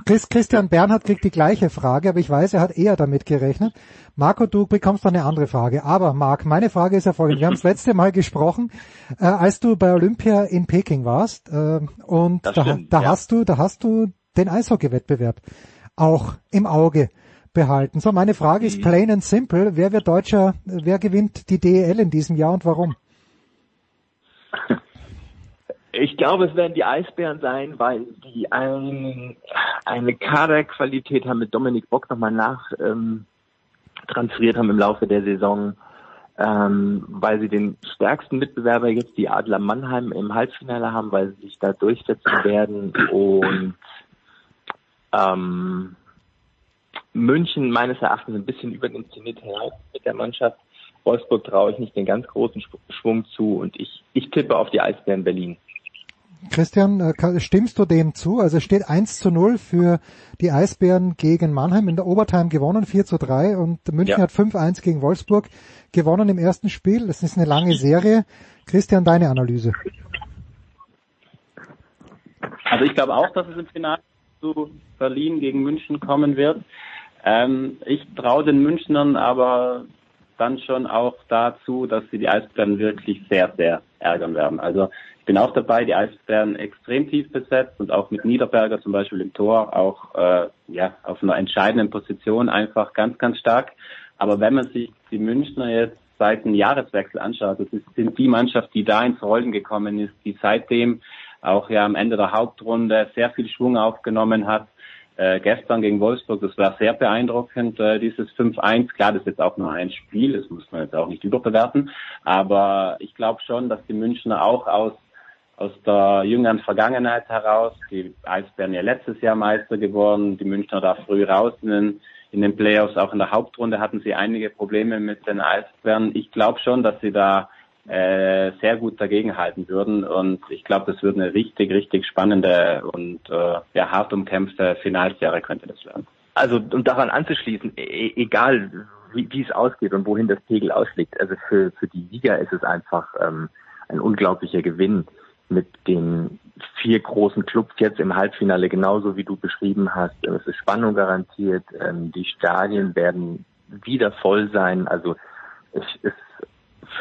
Chris, Christian Bernhard kriegt die gleiche Frage, aber ich weiß, er hat eher damit gerechnet. Marco, du bekommst noch eine andere Frage. Aber Marc, meine Frage ist ja folgende. Wir haben das letzte Mal gesprochen, äh, als du bei Olympia in Peking warst. Äh, und da, stimmt, da ja. hast du, da hast du den Eishockey-Wettbewerb auch im Auge behalten. So, meine Frage mhm. ist plain and simple. Wer wird Deutscher, wer gewinnt die DEL in diesem Jahr und warum? Ich glaube, es werden die Eisbären sein, weil die ein, eine Kaderqualität haben mit Dominik Bock nochmal nach ähm, transferiert haben im Laufe der Saison, ähm, weil sie den stärksten Mitbewerber jetzt, die Adler Mannheim, im Halbfinale haben, weil sie sich da durchsetzen werden und ähm, München meines Erachtens ein bisschen über den Zenit hinaus mit der Mannschaft. Wolfsburg traue ich nicht den ganz großen Schwung zu und ich, ich tippe auf die Eisbären Berlin. Christian, äh, stimmst du dem zu? Also es steht 1 zu 0 für die Eisbären gegen Mannheim in der Overtime gewonnen, 4 zu 3 und München ja. hat 5-1 gegen Wolfsburg gewonnen im ersten Spiel. Das ist eine lange Serie. Christian, deine Analyse. Also ich glaube auch, dass es im Finale zu Berlin gegen München kommen wird. Ähm, ich traue den Münchnern aber dann schon auch dazu, dass sie die Eisbären wirklich sehr, sehr ärgern werden. Also bin auch dabei, die Eisbären extrem tief besetzt und auch mit Niederberger zum Beispiel im Tor auch äh, ja auf einer entscheidenden Position einfach ganz, ganz stark. Aber wenn man sich die Münchner jetzt seit dem Jahreswechsel anschaut, das sind die Mannschaft, die da ins Rollen gekommen ist, die seitdem auch ja am Ende der Hauptrunde sehr viel Schwung aufgenommen hat. Äh, gestern gegen Wolfsburg, das war sehr beeindruckend, äh, dieses 5-1. Klar, das ist jetzt auch nur ein Spiel, das muss man jetzt auch nicht überbewerten. Aber ich glaube schon, dass die Münchner auch aus aus der jüngeren Vergangenheit heraus. Die Eisbären ja letztes Jahr Meister geworden, die Münchner da früh raus in den, in den Playoffs. Auch in der Hauptrunde hatten sie einige Probleme mit den Eisbären. Ich glaube schon, dass sie da äh, sehr gut dagegenhalten würden und ich glaube, das wird eine richtig, richtig spannende und äh, ja, hart umkämpfte Finalserie könnte das werden. Also um daran anzuschließen, e, e egal wie, wie es ausgeht und wohin das Pegel ausliegt, also für, für die Liga ist es einfach ähm, ein unglaublicher Gewinn mit den vier großen Clubs jetzt im Halbfinale, genauso wie du beschrieben hast. Es ist Spannung garantiert. Ähm, die Stadien werden wieder voll sein. Also es ist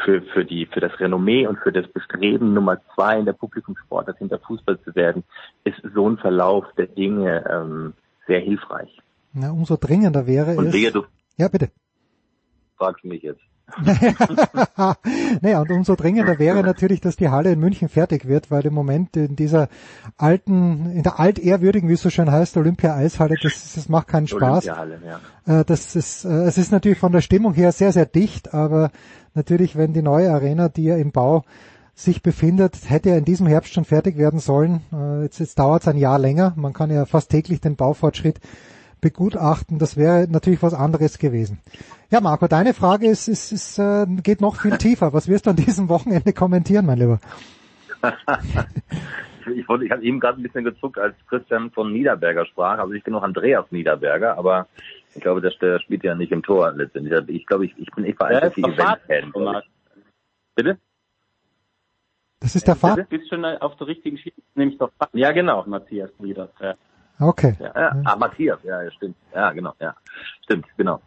für, für, die, für das Renommee und für das Bestreben, Nummer zwei in der Publikumssportart hinter Fußball zu werden, ist so ein Verlauf der Dinge ähm, sehr hilfreich. Na, umso dringender wäre und es. Du ja, bitte. Fragst du mich jetzt. naja, und umso dringender wäre natürlich, dass die Halle in München fertig wird, weil im Moment in dieser alten, in der altehrwürdigen, wie es so schön heißt, Olympia-Eishalle, das, das macht keinen Spaß. Ja. Äh, das ist, äh, es ist natürlich von der Stimmung her sehr, sehr dicht, aber natürlich, wenn die neue Arena, die ja im Bau sich befindet, hätte ja in diesem Herbst schon fertig werden sollen. Äh, jetzt, jetzt dauert es ein Jahr länger. Man kann ja fast täglich den Baufortschritt begutachten. Das wäre natürlich was anderes gewesen. Ja, Marco, deine Frage ist, ist, ist äh, geht noch viel tiefer. Was wirst du an diesem Wochenende kommentieren, mein Lieber? ich wollte, ich hatte eben gerade ein bisschen gezuckt, als Christian von Niederberger sprach. Also ich bin noch Andreas Niederberger, aber Ich glaube, der, der spielt ja nicht im Tor letztendlich. Also Ich glaube, ich, ich bin echt veraltet Event-Fan. glaub ich. Bitte? Das ist der Du Fahrt. bist schon auf der richtigen Schiene, nämlich doch Ja, genau. Matthias. Ja. Okay. Ja, ja. Ah, Matthias, ja, ja, stimmt. Ja, genau, ja. Stimmt, genau.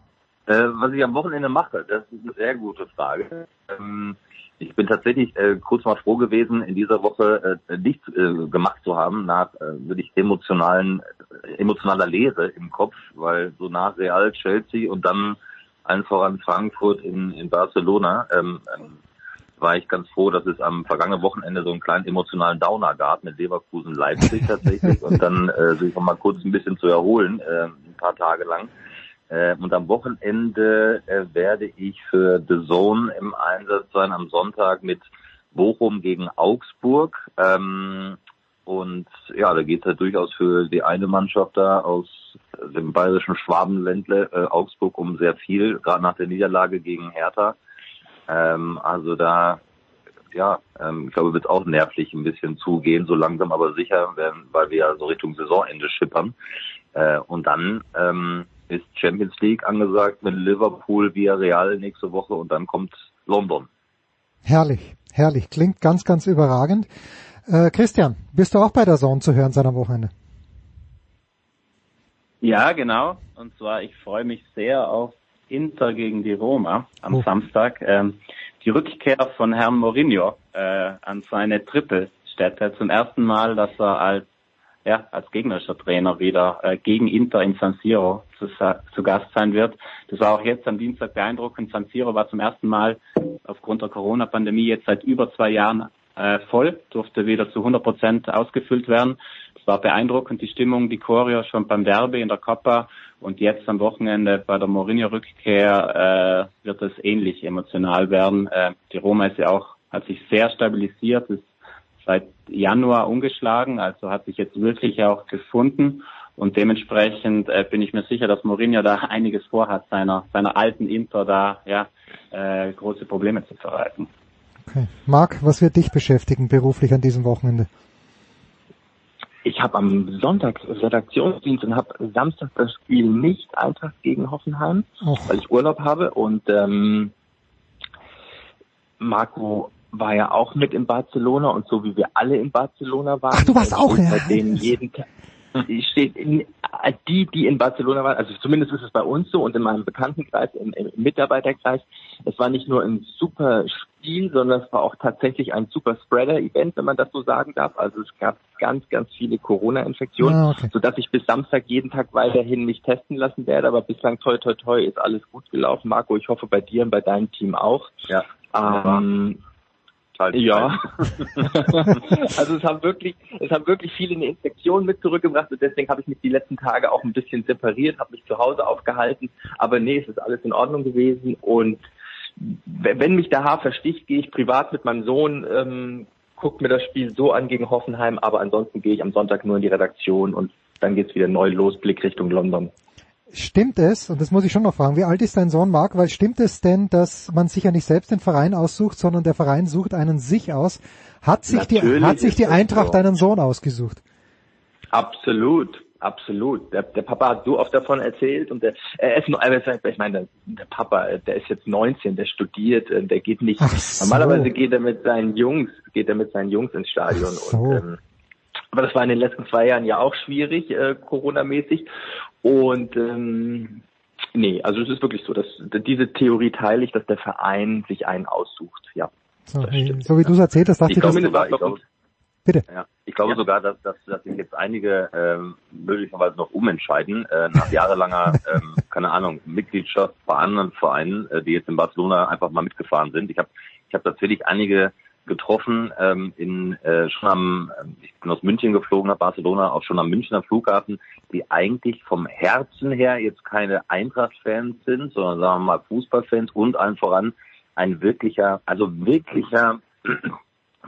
Äh, was ich am Wochenende mache, das ist eine sehr gute Frage. Ähm, ich bin tatsächlich äh, kurz mal froh gewesen, in dieser Woche äh, nichts äh, gemacht zu haben nach äh, wirklich emotionalen, äh, emotionaler Leere im Kopf, weil so nach Real, Chelsea und dann allen voran Frankfurt in, in Barcelona ähm, ähm, war ich ganz froh, dass es am vergangenen Wochenende so einen kleinen emotionalen Downer gab mit Leverkusen Leipzig tatsächlich und dann äh, sich noch mal kurz ein bisschen zu erholen, äh, ein paar Tage lang. Äh, und am Wochenende äh, werde ich für The Zone im Einsatz sein am Sonntag mit Bochum gegen Augsburg. Ähm, und ja, da geht es ja durchaus für die eine Mannschaft da aus dem bayerischen Schwabenländle äh, Augsburg um sehr viel, gerade nach der Niederlage gegen Hertha. Ähm, also da, ja, ähm, ich glaube, wird es auch nervlich ein bisschen zugehen, so langsam aber sicher, werden, weil wir ja so Richtung Saisonende schippern. Äh, und dann ähm, ist Champions League angesagt mit Liverpool via Real nächste Woche und dann kommt London. Herrlich, herrlich. Klingt ganz, ganz überragend. Äh, Christian, bist du auch bei der Zone zu hören seit am Wochenende? Ja, genau. Und zwar, ich freue mich sehr auf Inter gegen die Roma am Oh. Samstag. Ähm, die Rückkehr von Herrn Mourinho äh, an seine Trippelstätte. Zum ersten Mal, dass er als ja, als gegnerischer Trainer wieder äh, gegen Inter in San Siro zu, zu Gast sein wird. Das war auch jetzt am Dienstag beeindruckend. San Siro war zum ersten Mal aufgrund der Corona-Pandemie jetzt seit über zwei Jahren äh, voll, durfte wieder zu 100 Prozent ausgefüllt werden. Das war beeindruckend, die Stimmung, die Choreo schon beim Derby in der Coppa und jetzt am Wochenende bei der Mourinho-Rückkehr äh, wird es ähnlich emotional werden. Äh, die Roma ist ja auch, hat sich sehr stabilisiert, ist seit Januar umgeschlagen, also hat sich jetzt wirklich auch gefunden und dementsprechend äh, bin ich mir sicher, dass Mourinho da einiges vorhat, seiner seiner alten Inter da ja äh, große Probleme zu verreiten. Okay. Marc, was wird dich beschäftigen beruflich an diesem Wochenende? Ich habe am Sonntag Redaktionsdienst und habe Samstag das Spiel nicht Eintracht gegen Hoffenheim, Och. weil ich Urlaub habe und ähm, Marco war ja auch mit in Barcelona und so wie wir alle in Barcelona waren. Ach, du warst also auch, ja. Bei denen jeden Tag. Steht in, die, die in Barcelona waren, also zumindest ist es bei uns so und in meinem Bekanntenkreis, im, im Mitarbeiterkreis, es war nicht nur ein super Spiel, sondern es war auch tatsächlich ein super Spreader-Event, wenn man das so sagen darf. Also es gab ganz, ganz viele Corona-Infektionen, Ah, okay. sodass ich bis Samstag jeden Tag weiterhin mich testen lassen werde. Aber bislang toi toi toi ist alles gut gelaufen. Marco, ich hoffe bei dir und bei deinem Team auch. Ja. Ähm, Halt ja. also es haben wirklich, es haben wirklich viele eine Infektion mit zurückgebracht und deswegen habe ich mich die letzten Tage auch ein bisschen separiert, habe mich zu Hause aufgehalten. Aber nee, es ist alles in Ordnung gewesen und wenn mich der Haar versticht, gehe ich privat mit meinem Sohn, ähm, guckt mir das Spiel so an gegen Hoffenheim, aber ansonsten gehe ich am Sonntag nur in die Redaktion und dann geht's wieder neu los, Blick Richtung London. Stimmt es, und das muss ich schon noch fragen, wie alt ist dein Sohn Marc, weil stimmt es denn, dass man sich ja nicht selbst den Verein aussucht, sondern der Verein sucht einen sich aus? Hat sich die, Natürlich hat sich die Eintracht so. deinen Sohn ausgesucht? Absolut, absolut. Der, der Papa hat so oft davon erzählt und der, er ist nur, also ich meine, der Papa, der ist jetzt 19, der studiert, äh, der geht nicht. So. Normalerweise geht er mit seinen Jungs, geht er mit seinen Jungs ins Stadion so. und ähm, aber das war in den letzten zwei Jahren ja auch schwierig, äh, Corona-mäßig. Und ähm, nee, also es ist wirklich so, dass diese Theorie teile ich, dass der Verein sich einen aussucht. Ja. So, Das wie, stimmt. so wie du es erzählt hast, dachte Ich ich, sogar, was ich glaube, bitte. Ja, ich glaube Ja. sogar, dass, dass, dass sich jetzt einige ähm, möglicherweise noch umentscheiden, äh, nach jahrelanger, ähm, keine Ahnung, Mitgliedschaft bei anderen Vereinen, äh, die jetzt in Barcelona einfach mal mitgefahren sind. Ich habe ich hab tatsächlich einige getroffen, ähm, in äh, schon am, ähm, ich bin aus München geflogen nach Barcelona, auch schon am Münchner Flughafen, die eigentlich vom Herzen her jetzt keine Eintracht-Fans sind, sondern sagen wir mal Fußballfans und allen voran ein wirklicher, also wirklicher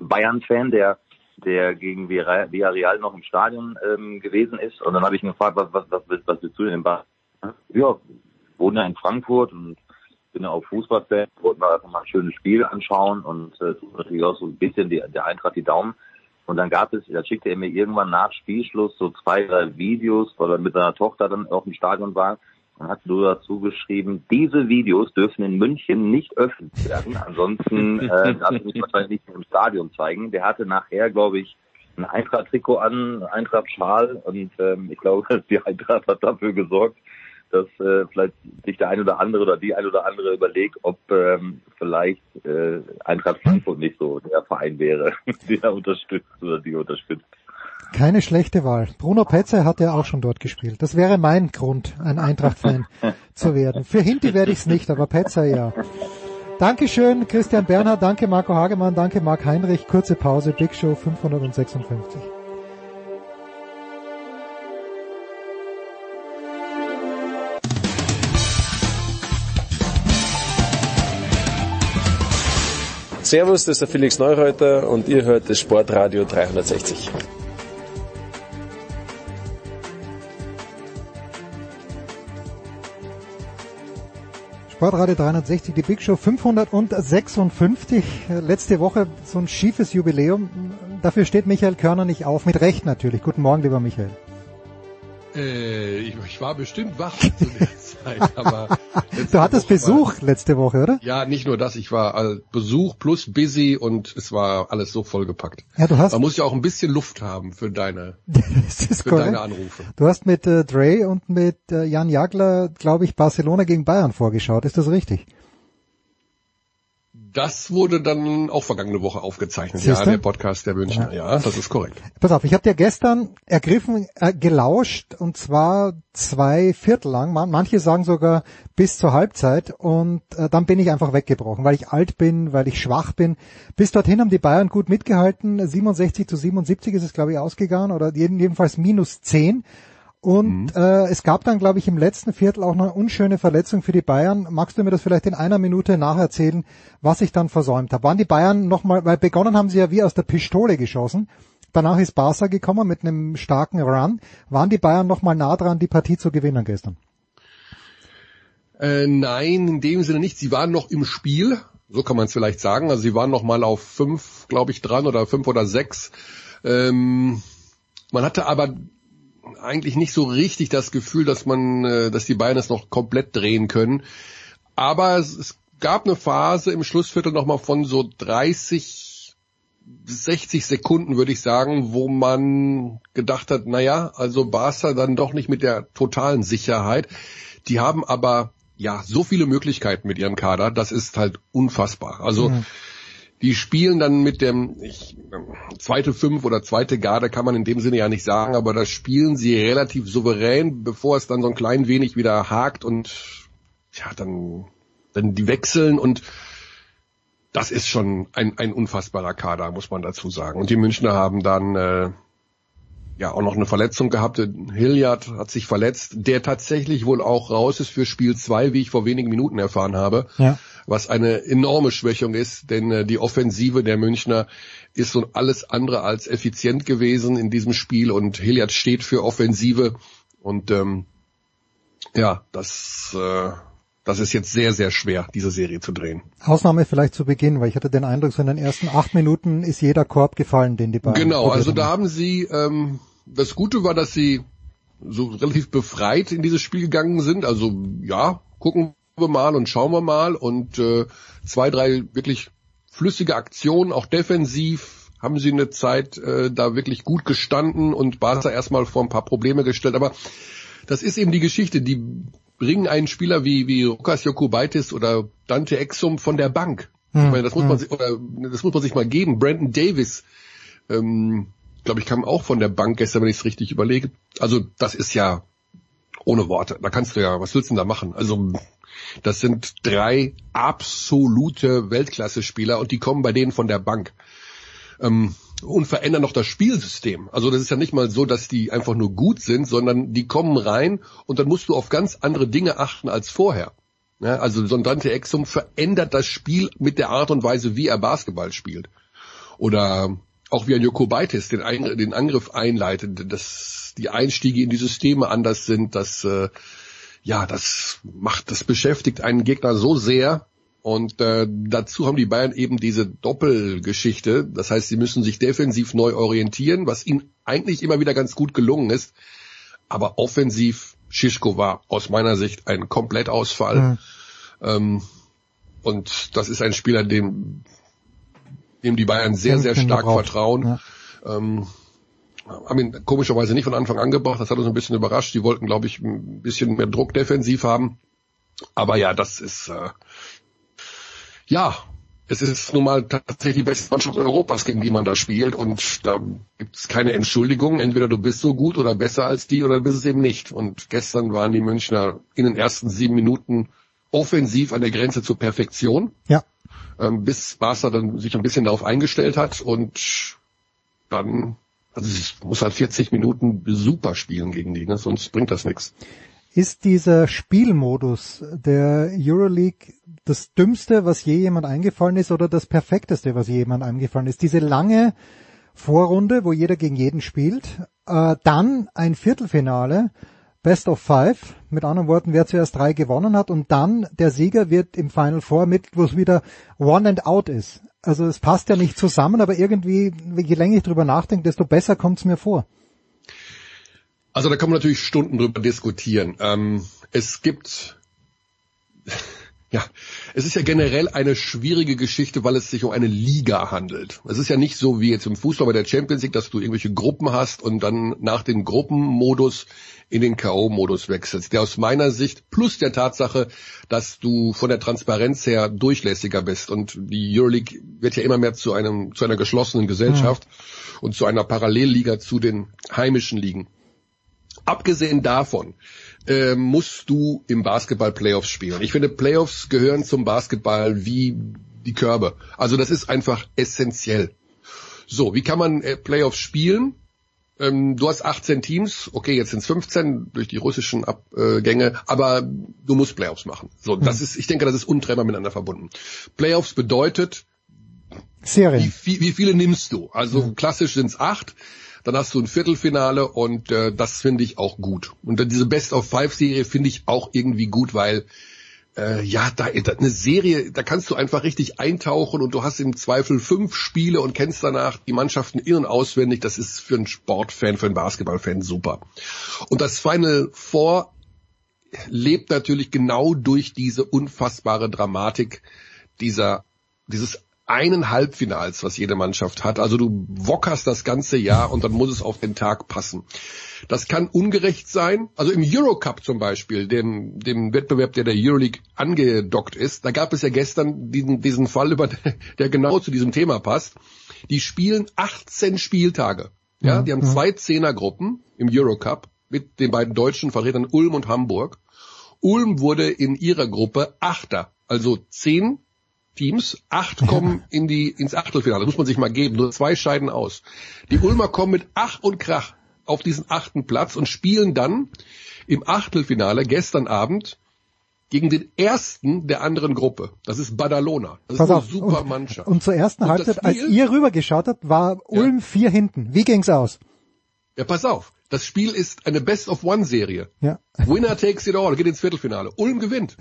Bayern-Fan, der der gegen Villarreal noch im Stadion ähm, gewesen ist. Und dann habe ich ihn gefragt, was, was, was, willst- was willst du denn in Bar? Ja, wohne in Frankfurt und bin ja auch Fußballfan, wollten wir einfach mal ein schönes Spiel anschauen und äh, natürlich auch so ein bisschen die, der Eintracht die Daumen. Und dann gab es, da schickte er mir irgendwann nach Spielschluss so zwei, drei Videos, weil er mit seiner Tochter dann auch im Stadion war, und hat nur dazu geschrieben, diese Videos dürfen in München nicht öffentlich werden. Ansonsten äh, darf ich mich wahrscheinlich nicht im Stadion zeigen. Der hatte nachher, glaube ich, ein Eintracht-Trikot an, Eintracht-Schal und ähm, ich glaube, die Eintracht hat dafür gesorgt, dass äh, vielleicht sich der ein oder andere oder die ein oder andere überlegt, ob ähm, vielleicht äh, Eintracht Frankfurt nicht so der Verein wäre, der unterstützt oder die unterstützt. Keine schlechte Wahl. Bruno Petze hat ja auch schon dort gespielt. Das wäre mein Grund, ein Eintracht-Fan zu werden. Für Hinti werde ich es nicht, aber Petze ja. Dankeschön, Christian Bernhard, danke Marco Hagemann, danke Marc Heinrich. Kurze Pause, Big Show 556. Servus, das ist der Felix Neureuter und ihr hört das Sportradio 360. Sportradio 360, die Big Show 556. Letzte Woche so ein schiefes Jubiläum. Dafür steht Michael Körner nicht auf. Mit Recht natürlich. Guten Morgen, lieber Michael. Äh, ich, ich war bestimmt wach zu der Zeit, aber du hattest Woche Besuch war, letzte Woche, oder? Ja, nicht nur das, ich war also Besuch plus busy und es war alles so vollgepackt. Ja, du hast. Man muss ja auch ein bisschen Luft haben für deine, für korrekt. deine Anrufe. Du hast mit äh, Dre und mit äh, Jan Jagler, glaube ich, Barcelona gegen Bayern vorgeschaut. Ist das richtig? Das wurde dann auch vergangene Woche aufgezeichnet, Siehste? ja, der Podcast der Münchner. Ja. ja, das ist korrekt. Pass auf, ich habe dir gestern ergriffen, äh, gelauscht und zwar zwei Viertel lang, manche sagen sogar bis zur Halbzeit und äh, dann bin ich einfach weggebrochen, weil ich alt bin, weil ich schwach bin. Bis dorthin haben die Bayern gut mitgehalten, 67 zu 77 ist es glaube ich ausgegangen oder jedenfalls minus 10 und mhm. äh, es gab dann, glaube ich, im letzten Viertel auch noch eine unschöne Verletzung für die Bayern. Magst du mir das vielleicht in einer Minute nacherzählen, was ich dann versäumt habe? Waren die Bayern nochmal, weil begonnen haben sie ja wie aus der Pistole geschossen. Danach ist Barca gekommen mit einem starken Run. Waren die Bayern nochmal nah dran, die Partie zu gewinnen gestern? Äh, nein, in dem Sinne nicht. Sie waren noch im Spiel, so kann man es vielleicht sagen. Also sie waren noch mal auf fünf, glaube ich, dran oder fünf oder sechs. Ähm, man hatte aber eigentlich nicht so richtig das Gefühl, dass man, äh, dass die Bayern es noch komplett drehen können. Aber es, es gab eine Phase im Schlussviertel nochmal von so 30 60 Sekunden, würde ich sagen, wo man gedacht hat, naja, also Barca dann doch nicht mit der totalen Sicherheit. Die haben aber ja so viele Möglichkeiten mit ihrem Kader, das ist halt unfassbar. Also mhm die spielen dann mit dem ich, zweite Fünf oder zweite Garde kann man in dem Sinne ja nicht sagen, aber da spielen sie relativ souverän, bevor es dann so ein klein wenig wieder hakt und ja, dann, dann die wechseln und das ist schon ein, ein unfassbarer Kader, muss man dazu sagen. Und die Münchner haben dann äh, ja auch noch eine Verletzung gehabt. Hilliard hat sich verletzt, der tatsächlich wohl auch raus ist für Spiel zwei, wie ich vor wenigen Minuten erfahren habe. Ja was eine enorme Schwächung ist, denn äh, die Offensive der Münchner ist so alles andere als effizient gewesen in diesem Spiel und Hilliard steht für Offensive und ähm, ja, das äh, das ist jetzt sehr, sehr schwer, diese Serie zu drehen. Ausnahme vielleicht zu Beginn, weil ich hatte den Eindruck, so in den ersten acht Minuten ist jeder Korb gefallen, den die beiden. Genau, also da haben sie, ähm, das Gute war, dass sie so relativ befreit in dieses Spiel gegangen sind. Also ja, gucken wir mal und schauen wir mal und äh, zwei, drei wirklich flüssige Aktionen, auch defensiv haben sie eine Zeit äh, da wirklich gut gestanden und Barca erstmal vor ein paar Probleme gestellt. Aber das ist eben die Geschichte, die bringen einen Spieler wie, wie Lukas Jokubaitis oder Dante Exum von der Bank. Hm, ich meine, das muss hm. man sich, oder das muss man sich mal geben. Brandon Davis, ähm, glaube ich, kam auch von der Bank gestern, wenn ich es richtig überlege. Also das ist ja ohne Worte. Da kannst du ja, was willst du denn da machen? Also das sind drei absolute Weltklasse-Spieler und die kommen bei denen von der Bank. Ähm, und verändern noch das Spielsystem. Also das ist ja nicht mal so, dass die einfach nur gut sind, sondern die kommen rein und dann musst du auf ganz andere Dinge achten als vorher. Ja, also so ein Dante Exum verändert das Spiel mit der Art und Weise, wie er Basketball spielt. Oder auch wie ein Jokobaitis den, den Angriff einleitet, dass die Einstiege in die Systeme anders sind, dass äh, ja, das macht, das beschäftigt einen Gegner so sehr. Und äh, dazu haben die Bayern eben diese Doppelgeschichte. Das heißt, sie müssen sich defensiv neu orientieren, was ihnen eigentlich immer wieder ganz gut gelungen ist. Aber offensiv Schischko war aus meiner Sicht ein Komplettausfall. Mhm. Ähm, und das ist ein Spieler, dem, dem die Bayern sehr, sehr stark vertrauen. Ja. Ähm, haben ihn komischerweise nicht von Anfang an gebracht. Das hat uns ein bisschen überrascht. Die wollten, glaube ich, ein bisschen mehr Druck defensiv haben. Aber ja, das ist äh, ja, es ist nun mal tatsächlich die beste Mannschaft Europas, gegen die man da spielt. Und da gibt es keine Entschuldigung. Entweder du bist so gut oder besser als die oder du bist es eben nicht. Und gestern waren die Münchner in den ersten sieben Minuten offensiv an der Grenze zur Perfektion. Ja. Ähm, bis Barca dann sich ein bisschen darauf eingestellt hat und dann also ich muss halt 40 Minuten super spielen gegen die, ne? sonst bringt das nichts. Ist dieser Spielmodus der Euroleague das Dümmste, was je jemand eingefallen ist, oder das Perfekteste, was je jemand eingefallen ist? Diese lange Vorrunde, wo jeder gegen jeden spielt, äh, dann ein Viertelfinale, Best of Five, mit anderen Worten, wer zuerst drei gewonnen hat und dann der Sieger wird im Final Four mit, wo es wieder One and Out ist. Also es passt ja nicht zusammen, aber irgendwie, je länger ich drüber nachdenke, desto besser kommt es mir vor. Also da kann man natürlich Stunden drüber diskutieren. Ähm, es gibt ja, es ist ja generell eine schwierige Geschichte, weil es sich um eine Liga handelt. Es ist ja nicht so wie jetzt im Fußball bei der Champions League, dass du irgendwelche Gruppen hast und dann nach dem Gruppenmodus in den K.O.-Modus wechselst. Der aus meiner Sicht plus der Tatsache, dass du von der Transparenz her durchlässiger bist und die Euroleague wird ja immer mehr zu einem zu einer geschlossenen Gesellschaft mhm. und zu einer Parallelliga zu den heimischen Ligen. Abgesehen davon äh, musst du im Basketball Playoffs spielen. Ich finde, Playoffs gehören zum Basketball wie die Körbe. Also das ist einfach essentiell. So, wie kann man äh, Playoffs spielen? Ähm, du hast 18 Teams, okay, jetzt sind es 15 durch die russischen Abgänge, aber du musst Playoffs machen. So, das hm. ist, ich denke, das ist untrennbar miteinander verbunden. Playoffs bedeutet, Serien. Wie, wie, viele nimmst du? Also hm. klassisch sind es acht. Dann hast du ein Viertelfinale und äh, das finde ich auch gut. Und dann diese Best of Five Serie finde ich auch irgendwie gut, weil äh, ja, da, da eine Serie, da kannst du einfach richtig eintauchen und du hast im Zweifel fünf Spiele und kennst danach die Mannschaften in- und auswendig. Das ist für einen Sportfan, für einen Basketballfan super. Und das Final Four lebt natürlich genau durch diese unfassbare Dramatik dieser dieses einen Halbfinals, was jede Mannschaft hat. Also du wockerst das ganze Jahr und dann muss es auf den Tag passen. Das kann ungerecht sein. Also im Eurocup zum Beispiel, dem, dem Wettbewerb, der der Euroleague angedockt ist, da gab es ja gestern diesen, diesen Fall, über, der genau zu diesem Thema passt. Die spielen 18 Spieltage. Ja, die haben zwei Zehnergruppen im Eurocup mit den beiden deutschen Vertretern Ulm und Hamburg. Ulm wurde in ihrer Gruppe Achter, also zehn Teams, acht kommen in die, ins Achtelfinale. Das muss man sich mal geben. Nur zwei scheiden aus. Die Ulmer kommen mit Ach und Krach auf diesen achten Platz und spielen dann im Achtelfinale gestern Abend gegen den ersten der anderen Gruppe. Das ist Badalona. Das Pass ist eine auf. super und, Mannschaft. Und zur ersten Und Halbzeit, als ihr rübergeschaut habt, war Ulm vier hinten. Wie ging's aus? Ja, pass auf. Das Spiel ist eine Best of One Serie. Ja. Winner takes it all, geht ins Viertelfinale. Ulm gewinnt.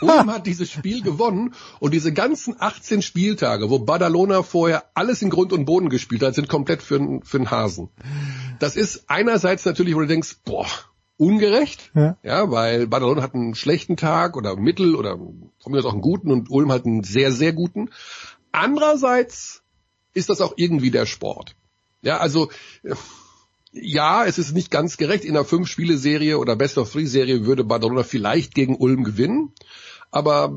Ulm hat dieses Spiel gewonnen und diese ganzen 18 Spieltage, wo Badalona vorher alles in Grund und Boden gespielt hat, sind komplett für, für einen Hasen. Das ist einerseits natürlich, wo du denkst, boah, ungerecht, Ja. ja, weil Badalona hat einen schlechten Tag oder mittel oder von mir aus auch einen guten und Ulm hat einen sehr, sehr guten. Andererseits ist das auch irgendwie der Sport. Ja, also äh, ja, es ist nicht ganz gerecht. In einer Fünf-Spiele-Serie oder Best-of-Three-Serie würde Barcelona vielleicht gegen Ulm gewinnen. Aber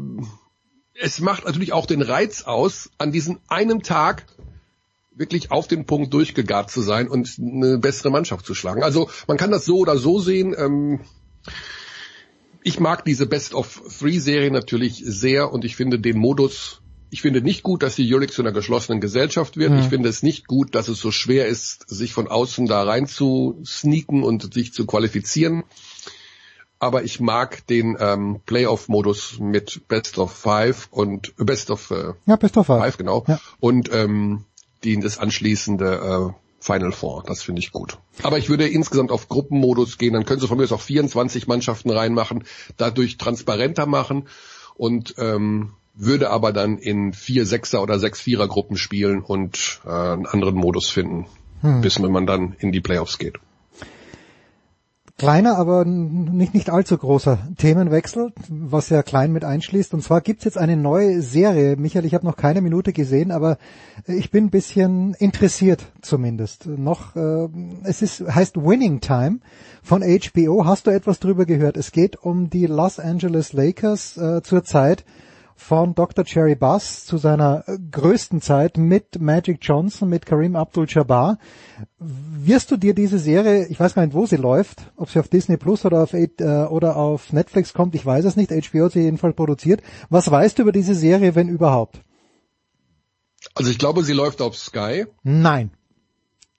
es macht natürlich auch den Reiz aus, an diesem einen Tag wirklich auf den Punkt durchgegart zu sein und eine bessere Mannschaft zu schlagen. Also man kann das so oder so sehen. Ähm, ich mag diese Best-of-Three-Serie natürlich sehr und ich finde den Modus ich finde nicht gut, dass die Euroleague zu einer geschlossenen Gesellschaft wird. Mhm. Ich finde es nicht gut, dass es so schwer ist, sich von außen da rein zu sneaken und sich zu qualifizieren. Aber ich mag den ähm, Playoff-Modus mit Best of Five und äh, Best of äh, Ja, best of five. Five, genau. Ja. Und ähm, die, das anschließende äh, Final Four. Das finde ich gut. Aber ich würde insgesamt auf Gruppenmodus gehen. Dann können sie von mir aus auch 24 Mannschaften reinmachen, dadurch transparenter machen und ähm, würde aber dann in vier Sechser oder sechs Vierer Gruppen spielen und äh, einen anderen Modus finden, Hm. bis wenn man dann in die Playoffs geht. Kleiner, aber nicht, nicht allzu großer Themenwechsel, was ja klein mit einschließt. Und zwar gibt's jetzt eine neue Serie. Michael, ich habe noch keine Minute gesehen, aber ich bin ein bisschen interessiert zumindest. Noch, äh, es ist, heißt Winning Time von HBO. Hast du etwas drüber gehört? Es geht um die Los Angeles Lakers äh, zur Zeit von Dr. Jerry Buss zu seiner äh, größten Zeit mit Magic Johnson, mit Kareem Abdul-Jabbar. Wirst du dir diese Serie, ich weiß gar nicht, wo sie läuft, ob sie auf Disney Plus oder auf, äh, oder auf Netflix kommt, ich weiß es nicht, HBO hat sie jedenfalls produziert. Was weißt du über diese Serie, wenn überhaupt? Also ich glaube, sie läuft auf Sky. Nein.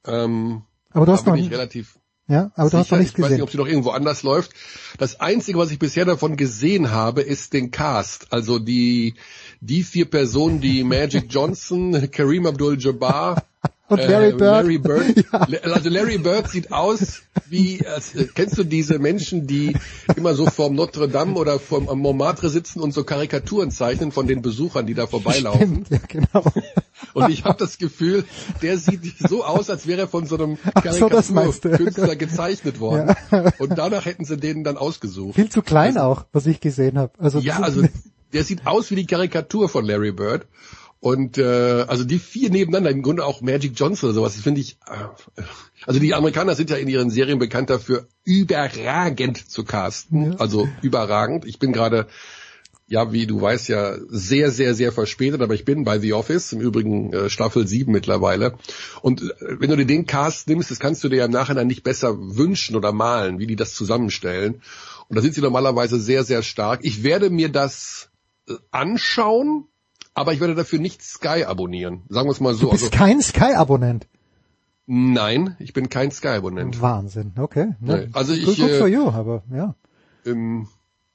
Ähm, Aber du hast noch bin ich relativ ja, aber du hast noch nichts ich weiß gesehen. nicht, ob sie noch irgendwo anders läuft. Das Einzige, was ich bisher davon gesehen habe, ist den Cast. Also die, die vier Personen, die Magic Johnson, Kareem Abdul-Jabbar, Und Larry äh, Bird. Larry Bird. Ja. Also Larry Bird sieht aus wie, äh, kennst du diese Menschen, die immer so vorm Notre Dame oder vorm Montmartre sitzen und so Karikaturen zeichnen von den Besuchern, die da vorbeilaufen? Stimmt, ja, genau. Und ich habe das Gefühl, der sieht so aus, als wäre er von so einem Ach so. Karikaturkünstler gezeichnet worden. Und danach hätten sie den dann ausgesucht. Viel zu klein auch, was ich gesehen habe. Also Ja, also der sieht aus wie die Karikatur von Larry Bird. Und äh, also die vier nebeneinander, im Grunde auch Magic Johnson oder sowas, das finde ich. Äh, also die Amerikaner sind ja in ihren Serien bekannt dafür, überragend zu casten. Also überragend. Ich bin gerade, ja, wie du weißt, ja sehr, sehr, sehr verspätet, aber ich bin bei The Office, im Übrigen äh, Staffel 7 mittlerweile. Und äh, wenn du dir den Cast nimmst, das kannst du dir ja im Nachhinein nicht besser wünschen oder malen, wie die das zusammenstellen. Und da sind sie normalerweise sehr, sehr stark. Ich werde mir das äh, anschauen, aber ich werde dafür nicht Sky abonnieren. Sagen wir es mal so. du bist Also, kein Sky-Abonnent. nein, ich bin kein Sky-Abonnent. Wahnsinn, okay. Ne? Also ich, good, good äh, for you, aber ja. Ähm,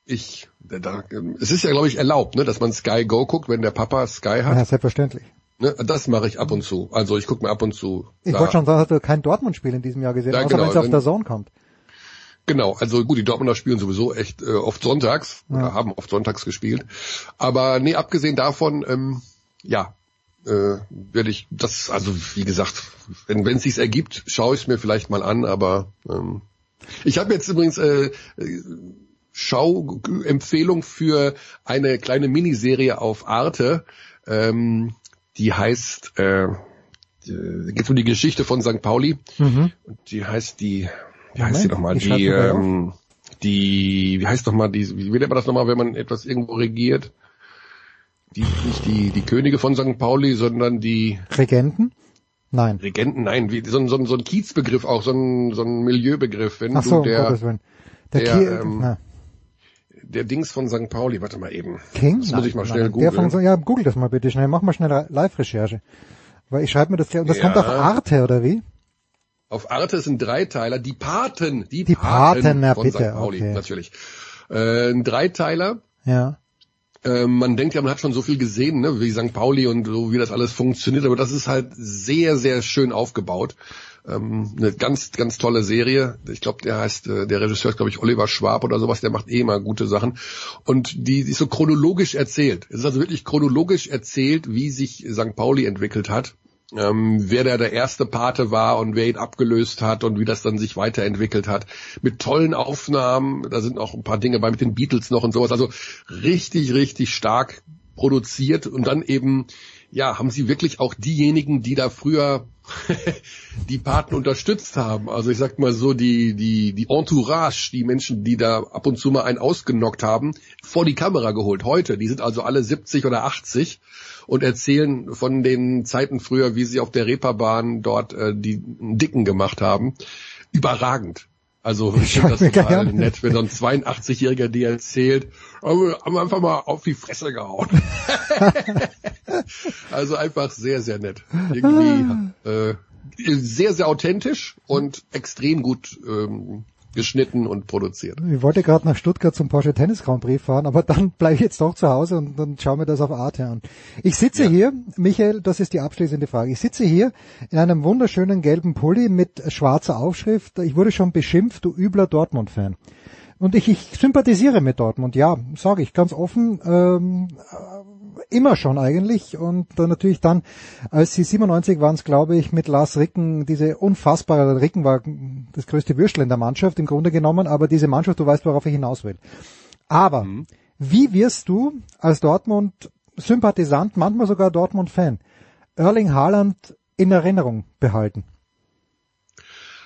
ich, da, da, es ist ja, glaube ich, erlaubt, ne, dass man Sky Go guckt, wenn der Papa Sky hat. Ja, selbstverständlich. Ne, das mache ich ab und zu. Also ich gucke mir ab und zu. Ich wollte schon sagen, hast du kein Dortmund-Spiel in diesem Jahr gesehen, Ja, außer genau, wenn es auf der Zone kommt. Genau, also gut, die Dortmunder spielen sowieso echt äh, oft sonntags, Ja. oder haben oft sonntags gespielt. Aber nee, abgesehen davon, ähm, ja, äh, werde ich das, also wie gesagt, wenn es sich ergibt, schaue ich es mir vielleicht mal an, aber ähm, ich habe jetzt übrigens äh, Schauempfehlung für eine kleine Miniserie auf Arte, ähm, die heißt, äh, geht um die Geschichte von St. Pauli. Mhm. Und die heißt die, wie heißt die nochmal? Die, ähm, die, wie heißt nochmal, die, wie nennt man das nochmal, wenn man etwas irgendwo regiert? Die, nicht die, die Könige von St. Pauli, sondern die Regenten? Nein. Regenten, nein, wie, so, ein- so, so ein Kiezbegriff auch, so ein, so ein Milieubegriff, wenn Ach so, du der. Der, der, ähm, na, der Dings von St. Pauli, warte mal eben. King? Das muss ich mal schnell nein, der googeln. von, ja, google das mal bitte schnell. Mach mal schnell eine Live-Recherche. Weil ich schreibe mir das, und das Ja. kommt auf Arte, oder wie? Auf Arte sind Dreiteiler, die Paten, die, Die Paten, na von bitte, St. Pauli, okay. natürlich. Äh, ein Dreiteiler, Ja. Ähm, man denkt ja, man hat schon so viel gesehen, ne, wie St. Pauli und so, wie das alles funktioniert, aber das ist halt sehr, sehr schön aufgebaut. Ähm, eine ganz, ganz tolle Serie. Ich glaube, der heißt, äh, der Regisseur ist, glaube ich, Oliver Schwab oder sowas, der macht eh immer gute Sachen. Und die, die ist so chronologisch erzählt. Es ist also wirklich chronologisch erzählt, wie sich St. Pauli entwickelt hat. Ähm, wer da der erste Pate war und wer ihn abgelöst hat und wie das dann sich weiterentwickelt hat. Mit tollen Aufnahmen, da sind auch ein paar Dinge bei mit den Beatles noch und sowas. Also richtig, richtig stark produziert und dann eben, ja, haben sie wirklich auch diejenigen, die da früher die Paten unterstützt haben. Also ich sag mal so, die, die, die Entourage, die Menschen, die da ab und zu mal einen ausgenockt haben, vor die Kamera geholt. Heute, die sind also alle 70 oder 80 und erzählen von den Zeiten früher, wie sie auf der Reeperbahn dort äh, die Dicken gemacht haben. Überragend. Also ich finde das total an. nett, wenn so ein 82-Jähriger dir erzählt, haben wir haben wir einfach mal auf die Fresse gehauen. also einfach sehr, sehr nett. Irgendwie äh, sehr, sehr authentisch und extrem gut ähm, geschnitten und produziert. Ich wollte gerade nach Stuttgart zum Porsche Tennis Grand Prix fahren, aber dann bleibe ich jetzt doch zu Hause und dann schaue mir das auf Arte an. Ich sitze hier, Michael, das ist die abschließende Frage. Ich sitze hier in einem wunderschönen gelben Pulli mit schwarzer Aufschrift. Ich wurde schon beschimpft, du übler Dortmund-Fan. Und ich, ich sympathisiere mit Dortmund, ja, sage ich ganz offen. Ähm, immer schon eigentlich und dann natürlich dann, als sie 97 waren es, glaube ich, mit Lars Ricken, diese unfassbare, Ricken war das größte Würstel in der Mannschaft im Grunde genommen, aber diese Mannschaft, du weißt, worauf ich hinaus will. Aber mhm. wie wirst du als Dortmund-Sympathisant, manchmal sogar Dortmund-Fan, Erling Haaland in Erinnerung behalten?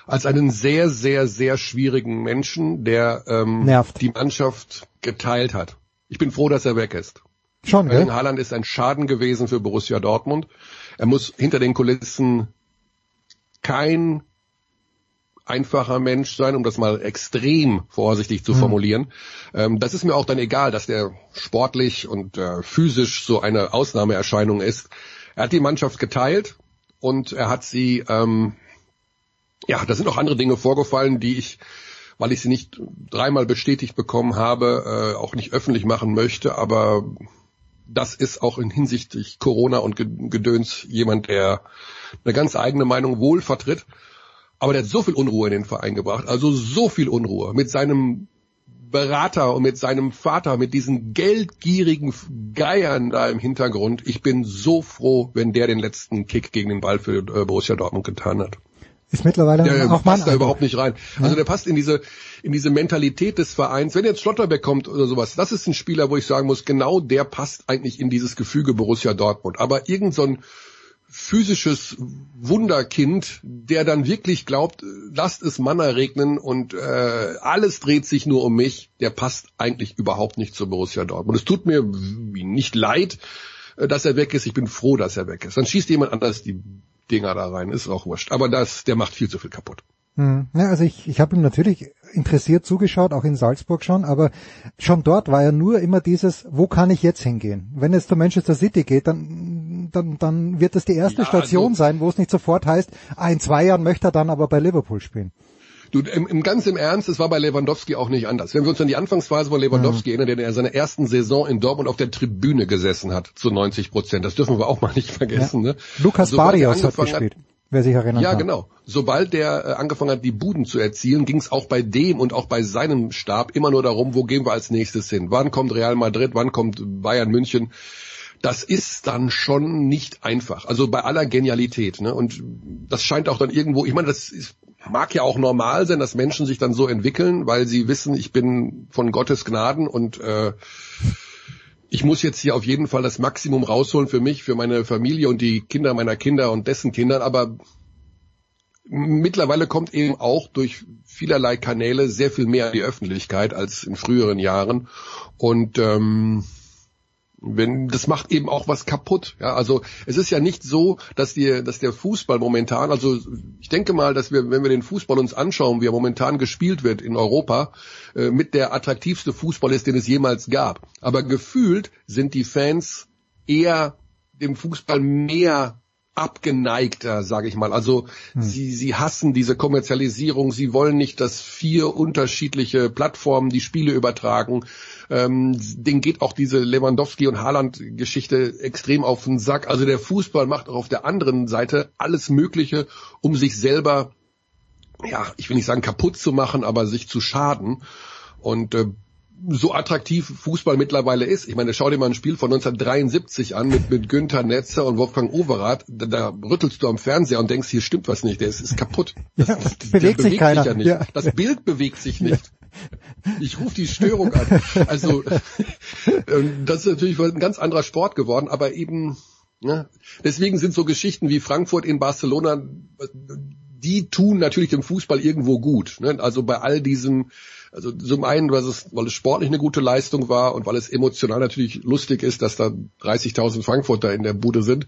Als einen sehr, sehr, sehr schwierigen Menschen, der ähm, Nervt. die Mannschaft geteilt hat. Ich bin froh, dass er weg ist. Schon, Erling gell? Haaland ist ein Schaden gewesen für Borussia Dortmund. Er muss hinter den Kulissen kein einfacher Mensch sein, um das mal extrem vorsichtig zu mhm. formulieren. Ähm, das ist mir auch dann egal, dass der sportlich und äh, physisch so eine Ausnahmeerscheinung ist. Er hat die Mannschaft geteilt und er hat sie, ähm, ja, da sind auch andere Dinge vorgefallen, die ich, weil ich sie nicht dreimal bestätigt bekommen habe, äh, auch nicht öffentlich machen möchte, aber das ist auch in hinsichtlich Corona und Gedöns jemand, der eine ganz eigene Meinung wohl vertritt. Aber der hat so viel Unruhe in den Verein gebracht, also so viel Unruhe mit seinem Berater und mit seinem Vater, mit diesen geldgierigen Geiern da im Hintergrund. Ich bin so froh, wenn der den letzten Kick gegen den Ball für äh, Borussia Dortmund getan hat. Ist mittlerweile der auch passt da überhaupt nicht rein. Ja. Also der passt in diese in diese Mentalität des Vereins. Wenn jetzt Schlotterbeck kommt oder sowas, das ist ein Spieler, wo ich sagen muss, genau der passt eigentlich in dieses Gefüge Borussia Dortmund. Aber irgend so ein physisches Wunderkind, der dann wirklich glaubt, lasst es Manna regnen und äh, alles dreht sich nur um mich, der passt eigentlich überhaupt nicht zu Borussia Dortmund. Es tut mir nicht leid, äh, dass er weg ist. Ich bin froh, dass er weg ist. Dann schießt jemand anders die Dinger da rein, ist auch wurscht. Aber das, der macht viel zu viel kaputt. Hm. Ja, also ich, ich habe ihm natürlich interessiert zugeschaut, auch in Salzburg schon, aber schon dort war ja nur immer dieses, wo kann ich jetzt hingehen? Wenn es zu Manchester City geht, dann, dann, dann wird das die erste ja, Station also, sein, wo es nicht sofort heißt, ah, in zwei Jahren möchte er dann aber bei Liverpool spielen. Du, im, im ganz im Ernst, es war bei Lewandowski auch nicht anders. Wenn wir uns an die Anfangsphase von Lewandowski mhm. erinnern, der in seiner ersten Saison in Dortmund auf der Tribüne gesessen hat, zu 90 Prozent, das dürfen wir auch mal nicht vergessen. Ja. Ne? Lukas also, Barrios hat gespielt. Hat, wer sich erinnert. Ja, kann. genau. Sobald der äh, angefangen hat, die Buden zu erzielen, ging es auch bei dem und auch bei seinem Stab immer nur darum, wo gehen wir als nächstes hin? Wann kommt Real Madrid? Wann kommt Bayern München? Das ist dann schon nicht einfach. Also bei aller Genialität. Ne? Und das scheint auch dann irgendwo, ich meine, das ist, mag ja auch normal sein, dass Menschen sich dann so entwickeln, weil sie wissen, ich bin von Gottes Gnaden und äh, ich muss jetzt hier auf jeden Fall das Maximum rausholen für mich, für meine Familie und die Kinder meiner Kinder und dessen Kindern, aber mittlerweile kommt eben auch durch vielerlei Kanäle sehr viel mehr in die Öffentlichkeit als in früheren Jahren. Und ähm, wenn das macht eben auch was kaputt. Ja, also es ist ja nicht so, dass die, dass der Fußball momentan, also ich denke mal, dass wir, wenn wir den Fußball uns anschauen, wie er momentan gespielt wird in Europa, äh, mit der attraktivste Fußball ist, den es jemals gab. Aber gefühlt sind die Fans eher dem Fußball mehr abgeneigter, sage ich mal. Also hm. sie, sie hassen diese Kommerzialisierung, sie wollen nicht, dass vier unterschiedliche Plattformen die Spiele übertragen. Ähm, denen geht auch diese Lewandowski und Haaland-Geschichte extrem auf den Sack. Also der Fußball macht auch auf der anderen Seite alles Mögliche, um sich selber, ja, ich will nicht sagen kaputt zu machen, aber sich zu schaden. Und äh, so attraktiv Fußball mittlerweile ist. Ich meine, schau dir mal ein Spiel von 1973 an mit, mit Günther Netzer und Wolfgang Overath. Da, da rüttelst du am Fernseher und denkst, hier stimmt was nicht, der ist, ist kaputt. Das, ja, das, bewegt sich bewegt keiner. Sich ja nicht. Ja. Das Bild bewegt sich nicht. Ich rufe die Störung an. Also das ist natürlich ein ganz anderer Sport geworden, aber eben, ne, deswegen sind so Geschichten wie Frankfurt in Barcelona, die tun natürlich dem Fußball irgendwo gut. Ne? Also bei all diesem also zum einen, weil es, weil es sportlich eine gute Leistung war und weil es emotional natürlich lustig ist, dass da 30.000 Frankfurter in der Bude sind.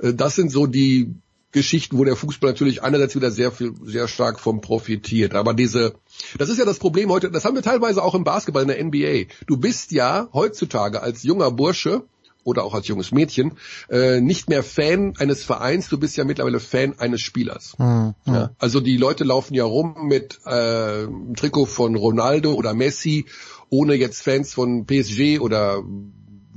Äh, das sind so die Geschichten, wo der Fußball natürlich einerseits wieder sehr viel, sehr stark vom profitiert. Aber diese, das ist ja das Problem heute, das haben wir teilweise auch im Basketball in der NBA. Du bist ja heutzutage als junger Bursche oder auch als junges Mädchen äh, nicht mehr Fan eines Vereins, du bist ja mittlerweile Fan eines Spielers. Mhm. Ja, also die Leute laufen ja rum mit äh, Trikot von Ronaldo oder Messi, ohne jetzt Fans von PSG oder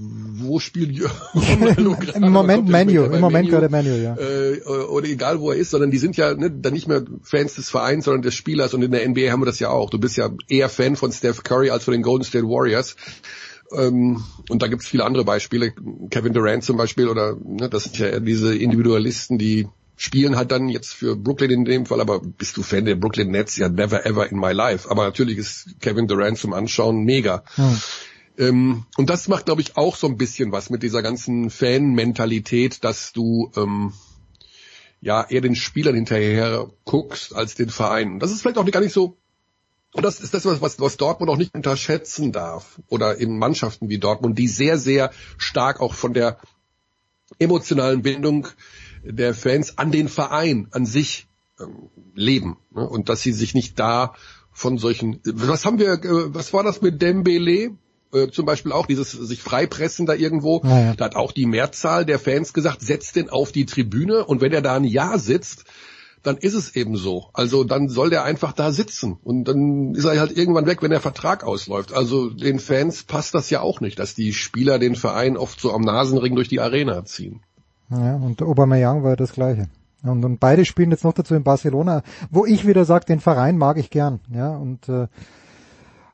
wo spielt Ronaldo gerade? Im Moment Menu, im Moment gerade Menu, ja. Äh, oder egal wo er ist, sondern die sind ja ne, dann nicht mehr Fans des Vereins, sondern des Spielers und in der NBA haben wir das ja auch. Du bist ja eher Fan von Steph Curry als von den Golden State Warriors Ähm, und da gibt's viele andere Beispiele. Kevin Durant zum Beispiel oder ne, das sind ja diese Individualisten, die spielen halt dann jetzt für Brooklyn in dem Fall, aber bist du Fan der Brooklyn Nets? Ja, never ever in my life. Aber natürlich ist Kevin Durant zum Anschauen mega. Hm. Ähm, und das macht, glaube ich, auch so ein bisschen was mit dieser ganzen Fan-Mentalität, dass du ähm, ja eher den Spielern hinterher guckst als den Verein. Das ist vielleicht auch gar nicht so und das ist das, was, was Dortmund auch nicht unterschätzen darf. Oder in Mannschaften wie Dortmund, die sehr, sehr stark auch von der emotionalen Bindung der Fans an den Verein, an sich ähm, leben. Ne? Und dass sie sich nicht da von solchen, was haben wir, äh, was war das mit Dembele? Äh, zum Beispiel auch dieses sich freipressen da irgendwo. Ja, Da hat auch die Mehrzahl der Fans gesagt, setzt den auf die Tribüne und wenn er da ein Jahr sitzt, dann ist es eben so. Also dann soll der einfach da sitzen und dann ist er halt irgendwann weg, wenn der Vertrag ausläuft. Also den Fans passt das ja auch nicht, dass die Spieler den Verein oft so am Nasenring durch die Arena ziehen. Ja, und Aubameyang war das Gleiche. Und, und beide spielen jetzt noch dazu in Barcelona, wo ich wieder sage, den Verein mag ich gern. Ja, und äh,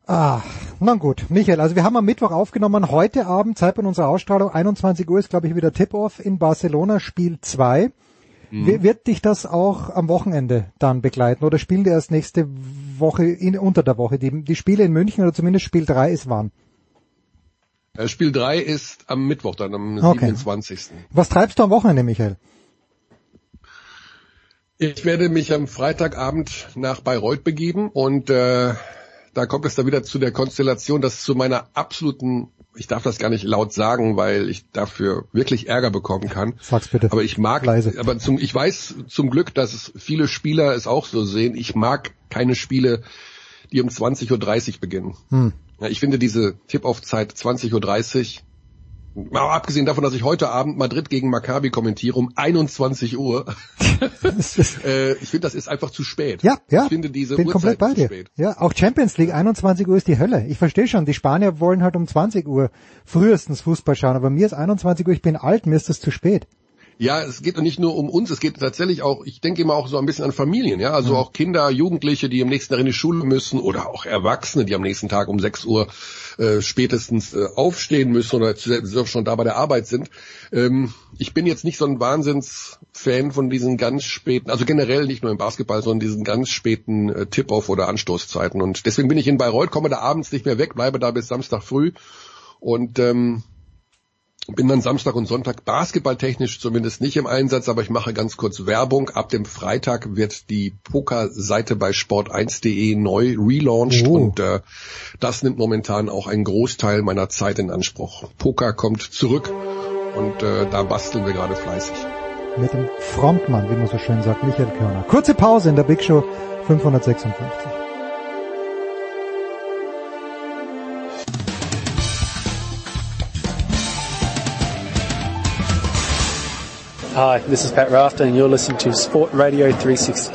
Ah, na gut. Michael, also wir haben am Mittwoch aufgenommen, heute Abend, Zeitpunkt unserer Ausstrahlung, 21 Uhr ist, glaube ich, wieder Tip-Off in Barcelona, Spiel 2. Mhm. Wird dich das auch am Wochenende dann begleiten oder spielen die erst nächste Woche in, unter der Woche? Die, die Spiele in München oder zumindest Spiel 3 ist wann? Äh, Spiel 3 ist am Mittwoch, dann am okay. 27. Was treibst du am Wochenende, Michael? Ich werde mich am Freitagabend nach Bayreuth begeben und äh, da kommt es da wieder zu der Konstellation, dass zu meiner absoluten, ich darf das gar nicht laut sagen, weil ich dafür wirklich Ärger bekommen kann. Sag's bitte. Aber ich mag, Leise. aber zum, ich weiß zum Glück, dass es viele Spieler es auch so sehen. Ich mag keine Spiele, die um 20.30 Uhr beginnen. Hm. Ja, ich finde diese Tip-Off-Zeit 20.30 Uhr Mal abgesehen davon, dass ich heute Abend Madrid gegen Maccabi kommentiere um 21 Uhr. äh, ich finde, das ist einfach zu spät. Ja, ja. Ich finde diese bin komplett bei dir. Spät. Ja, auch Champions League 21 Uhr ist die Hölle. Ich verstehe schon, die Spanier wollen halt um 20 Uhr frühestens Fußball schauen, aber mir ist 21 Uhr, ich bin alt, mir ist das zu spät. Ja, es geht nicht nur um uns, es geht tatsächlich auch, ich denke immer auch so ein bisschen an Familien, ja, also mhm. auch Kinder, Jugendliche, die am nächsten Tag in die Schule müssen oder auch Erwachsene, die am nächsten Tag um 6 Uhr äh, spätestens äh, aufstehen müssen oder schon da bei der Arbeit sind. Ähm, ich bin jetzt nicht so ein Wahnsinnsfan von diesen ganz späten, also generell nicht nur im Basketball, sondern diesen ganz späten äh, Tip-Off oder Anstoßzeiten und deswegen bin ich in Bayreuth, komme da abends nicht mehr weg, bleibe da bis Samstag früh und ähm, bin dann Samstag und Sonntag basketballtechnisch zumindest nicht im Einsatz, aber ich mache ganz kurz Werbung. Ab dem Freitag wird die Poker-Seite bei sport1.de neu relaunched oh. und äh, das nimmt momentan auch einen Großteil meiner Zeit in Anspruch. Poker kommt zurück und äh, da basteln wir gerade fleißig. Mit dem Frontmann, wie man so schön sagt, Michael Körner. Kurze Pause in der Big Show 556. Hi, this is Pat Rafter and you're listening to Sport Radio 360.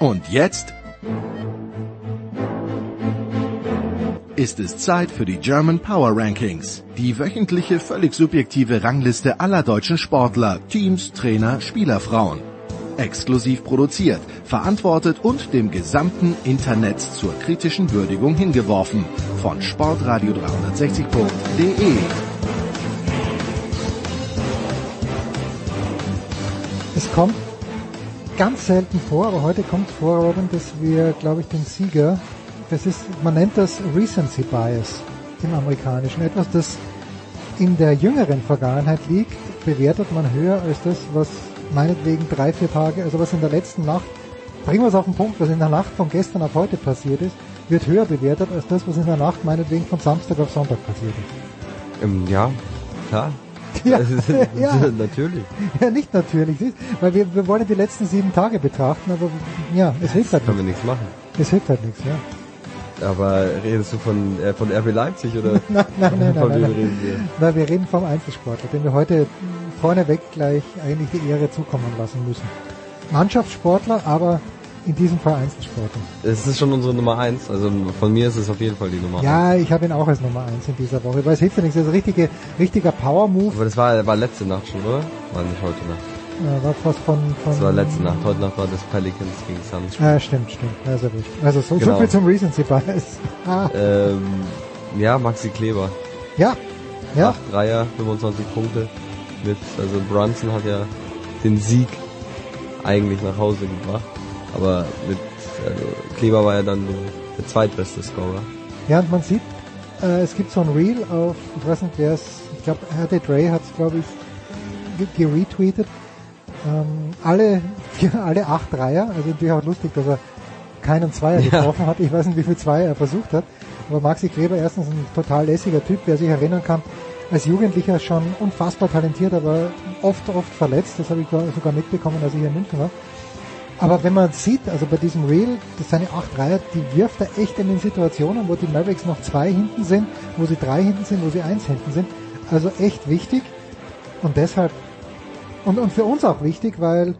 Und jetzt ist es Zeit für die German Power Rankings, die wöchentliche völlig subjektive Rangliste aller deutschen Sportler, Teams, Trainer, Spielerfrauen. Exklusiv produziert, verantwortet und dem gesamten Internet zur kritischen Würdigung hingeworfen. Von sportradio360.de. Es kommt ganz selten vor, aber heute kommt vor, Robin, dass wir, glaube ich, den Sieger, das ist, man nennt das Recency Bias im Amerikanischen, etwas, das in der jüngeren Vergangenheit liegt, bewertet man höher als das, was meinetwegen drei, vier Tage, also was in der letzten Nacht, bringen wir es auf den Punkt, was in der Nacht von gestern auf heute passiert ist, wird höher bewertet als das, was in der Nacht meinetwegen von Samstag auf Sonntag passiert ist. Ähm, ja, klar. Ja, ja, natürlich. Ja, nicht natürlich, weil wir, wir wollen die letzten sieben Tage betrachten, aber ja, es hilft halt Können wir nichts machen. Es hilft halt nichts, ja. Aber redest du von, äh, von RB Leipzig oder? nein, nein, nein, nein, nein, reden wir? Nein, wir reden vom Einzelsportler, den wir heute vorneweg gleich eigentlich die Ehre zukommen lassen müssen. Mannschaftssportler, aber in diesem Fall Einzelsportler. Es ist schon unsere Nummer eins. Also von mir ist es auf jeden Fall die Nummer ja, eins. Ja, ich habe ihn auch als Nummer eins in dieser Woche. Weil es hilft ja nichts. Das ist ein richtige, richtiger Power-Move. Aber das war, war letzte Nacht schon, oder? War nicht heute Nacht. Äh, war fast von, von. Das war letzte Nacht. Heute Nacht war das Pelicans gegen Suns. Ah, stimmt, stimmt. Ja, gut. Also so, Genau. so viel zum Recency Bias. Ah. Ähm, ja, Maxi Kleber. Ja, ja. Acht Dreier, 25 Punkte. Mit, also Brunson hat ja den Sieg eigentlich nach Hause gebracht. Aber mit, also Kleber war ja dann der zweitbeste Scorer. Ja, und man sieht, äh, es gibt so ein Reel auf, ich weiß nicht wer es, ich glaube, RT Dre hat es, glaube ich, ge- geretweetet. Ähm, alle, alle acht Dreier, also natürlich auch lustig, dass er keinen Zweier Ja. getroffen hat. Ich weiß nicht, wie viel Zweier er versucht hat. Aber Maxi Kleber erstens ein total lässiger Typ, wer sich erinnern kann, als Jugendlicher schon unfassbar talentiert, aber oft, oft verletzt. Das habe ich sogar mitbekommen, als ich hier in München war. Aber wenn man sieht, also bei diesem Reel, das seine acht Dreier, die wirft er echt in den Situationen, wo die Mavericks noch zwei hinten sind, wo sie drei hinten sind, wo sie eins hinten sind. Also echt wichtig. Und deshalb, und, und für uns auch wichtig, weil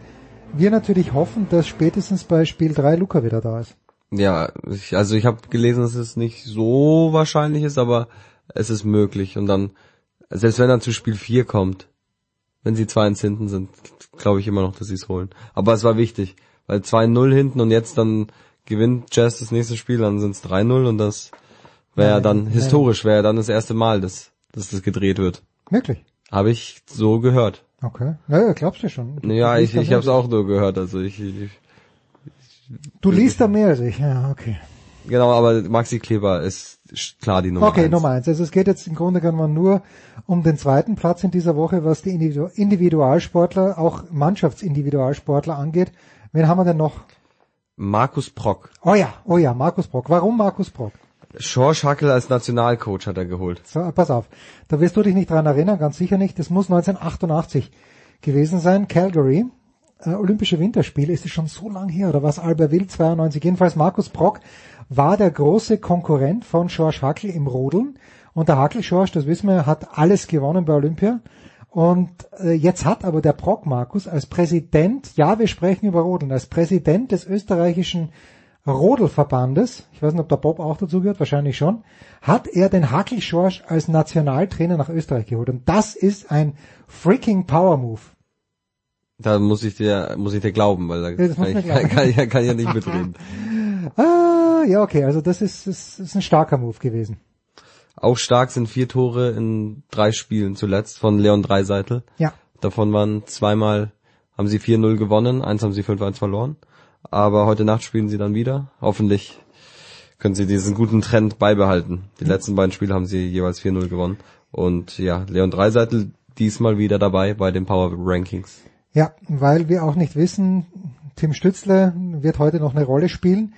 wir natürlich hoffen, dass spätestens bei Spiel 3 Luca wieder da ist. Ja, ich, also ich habe gelesen, dass es nicht so wahrscheinlich ist, aber es ist möglich. Und dann, selbst wenn er zu Spiel 4 kommt, wenn sie 2-1 hinten sind, glaube ich immer noch, dass sie es holen. Aber es war wichtig, weil 2-0 hinten und jetzt dann gewinnt Jazz das nächste Spiel, dann sind es 3-0 und das wäre ja dann nein. historisch, wäre ja dann das erste Mal, dass, dass das gedreht wird. Wirklich? Habe ich so gehört. Okay. Naja, glaubst du schon. Du, Ja, ich, ich habe es auch nur gehört. Also ich, ich Du liest da mehr als ich. Ja, okay. genau, aber Maxi Kleber ist klar die Nummer okay, eins. Nummer eins. Also es geht jetzt im Grunde genommen nur um den zweiten Platz in dieser Woche, was die Individu Individualsportler, auch Mannschaftsindividualsportler angeht. Wen haben wir denn noch? Markus Brock. Oh ja, oh ja, Markus Brock. Warum Markus Brock? Schorsch Hackel als Nationalcoach hat er geholt. So, pass auf. Da wirst du dich nicht dran erinnern, ganz sicher nicht. Das muss 1988 gewesen sein. Calgary, äh, Olympische Winterspiele. Ist es schon so lang her oder was? Albertville 92. Jedenfalls Markus Brock war der große Konkurrent von Schorsch Hackel im Rodeln. Und der Hackel Schorsch, das wissen wir, hat alles gewonnen bei Olympia. Und äh, jetzt hat aber der Brock Markus als Präsident, ja, wir sprechen über Rodeln, als Präsident des österreichischen Rodelverbandes, ich weiß nicht, ob der Bob auch dazu gehört, wahrscheinlich schon, hat er den Hackel Schorsch als Nationaltrainer nach Österreich geholt. Und das ist ein freaking Power Move. Da muss ich dir, muss ich dir glauben, weil da Ja, kann, ich, kann, kann, ich- kann ich ja nicht mitreden. Ah, ja, okay, also das ist, das ist ein starker Move gewesen. Auch stark sind vier Tore in drei Spielen zuletzt von Leon Dreiseitel. Ja. Davon waren zweimal, haben sie 4-0 gewonnen, eins haben sie 5-1 verloren. Aber heute Nacht spielen sie dann wieder. Hoffentlich können sie diesen guten Trend beibehalten. Die letzten beiden Spiele haben sie jeweils 4-0 gewonnen. Und ja, Leon Dreiseitel diesmal wieder dabei bei den Power Rankings. Ja, weil wir auch nicht wissen, Tim Stützle wird heute noch eine Rolle spielen,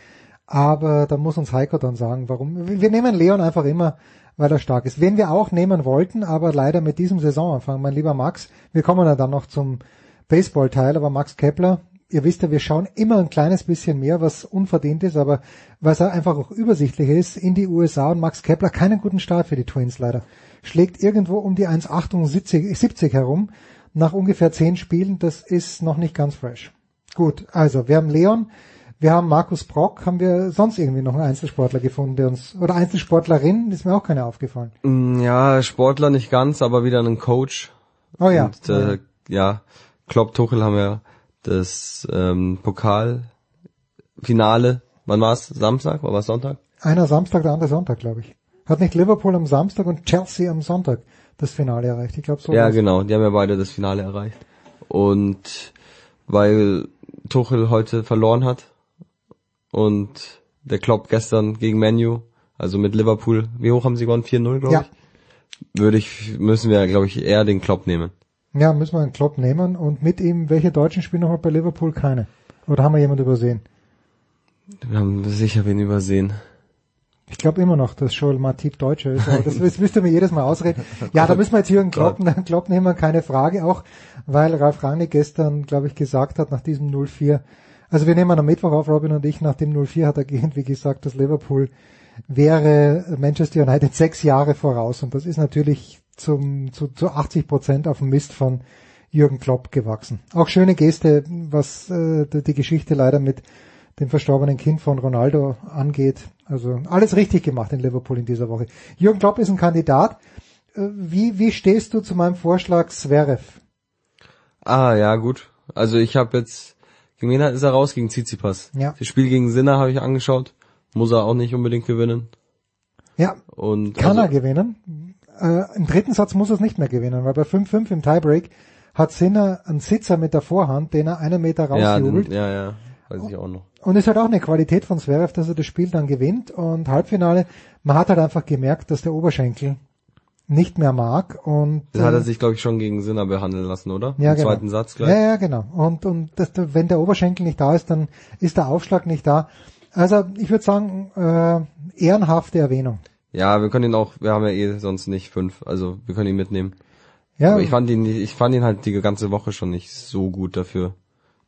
aber da muss uns Heiko dann sagen, warum. Wir nehmen Leon einfach immer, weil er stark ist. Wen wir auch nehmen wollten, aber leider mit diesem Saisonanfang, mein lieber Max, wir kommen ja dann noch zum Baseball-Teil, aber Max Kepler, ihr wisst ja, wir schauen immer ein kleines bisschen mehr, was unverdient ist, aber was einfach auch übersichtlich ist, in die USA und Max Kepler keinen guten Start für die Twins leider. Schlägt irgendwo um die 1,78 70 herum nach ungefähr zehn Spielen, das ist noch nicht ganz fresh. Gut, also wir haben Leon, wir haben Markus Brock, haben wir sonst irgendwie noch einen Einzelsportler gefunden, der uns, oder Einzelsportlerin, ist mir auch keine aufgefallen. Mm, Ja, Sportler nicht ganz, aber wieder einen Coach. Oh ja. Und, äh, ja, Klopp Tuchel haben ja das ähm, Pokalfinale, wann war es? Samstag? Oder war es Sonntag? Einer Samstag, der andere Sonntag, glaube ich. Hat nicht Liverpool am Samstag und Chelsea am Sonntag das Finale erreicht? Ich glaube so. ja, genau, die haben ja beide das Finale erreicht. Und weil Tuchel heute verloren hat und der Klopp gestern gegen Menu, also mit Liverpool, wie hoch haben sie gewonnen? 4-0, glaube Ja. ich. Würde ich, müssen wir, glaube ich, eher den Klopp nehmen. Ja, müssen wir einen Klopp nehmen und mit ihm, welche Deutschen spielen nochmal bei Liverpool? Keine. Oder haben wir jemand übersehen? Wir haben sicher wen übersehen. Ich glaube immer noch, dass Joel Matip Deutscher ist, aber das, das müsst ihr mir jedes Mal ausreden. Ja, da müssen wir jetzt Jürgen Klopp, Klopp nehmen, keine Frage, auch weil Ralf Rangnick gestern, glaube ich, gesagt hat, nach diesem 0-4, also wir nehmen am Mittwoch auf, Robin und ich, nach dem 0-4 hat er irgendwie gesagt, dass Liverpool wäre Manchester United sechs Jahre voraus und das ist natürlich zum, zu, zu 80 Prozent auf dem Mist von Jürgen Klopp gewachsen. Auch schöne Geste, was äh, die Geschichte leider mit dem verstorbenen Kind von Ronaldo angeht. Also alles richtig gemacht in Liverpool in dieser Woche. Jürgen Klopp ist ein Kandidat. Äh, Wie, wie stehst du zu meinem Vorschlag Zverev? Ah, ja, gut. Also ich habe jetzt, gegen wen ist er raus? Gegen Tsitsipas. Ja. Das Spiel gegen Sinner habe ich angeschaut. Muss er auch nicht unbedingt gewinnen. Ja, Und kann also, er gewinnen. Äh, Im dritten Satz muss er es nicht mehr gewinnen, weil bei 5-5 im Tiebreak hat Sinner einen Sitzer mit der Vorhand, den er einen Meter ja, rausjubelt. ja, ja, weiß ich auch noch. Und ist halt auch eine Qualität von Zverev, dass er das Spiel dann gewinnt. Und Halbfinale, man hat halt einfach gemerkt, dass der Oberschenkel nicht mehr mag. Und Das hat äh, er sich, glaube ich, schon gegen Sinner behandeln lassen, oder? ja, Im genau. zweiten Satz gleich. Ja, ja, genau. Und, und das, wenn der Oberschenkel nicht da ist, dann ist der Aufschlag nicht da. Also ich würde sagen, äh, ehrenhafte Erwähnung. Ja, wir können ihn auch, wir haben ja eh sonst nicht fünf, also wir können ihn mitnehmen. Ja, Aber ich fand ihn, ich fand ihn halt die ganze Woche schon nicht so gut dafür.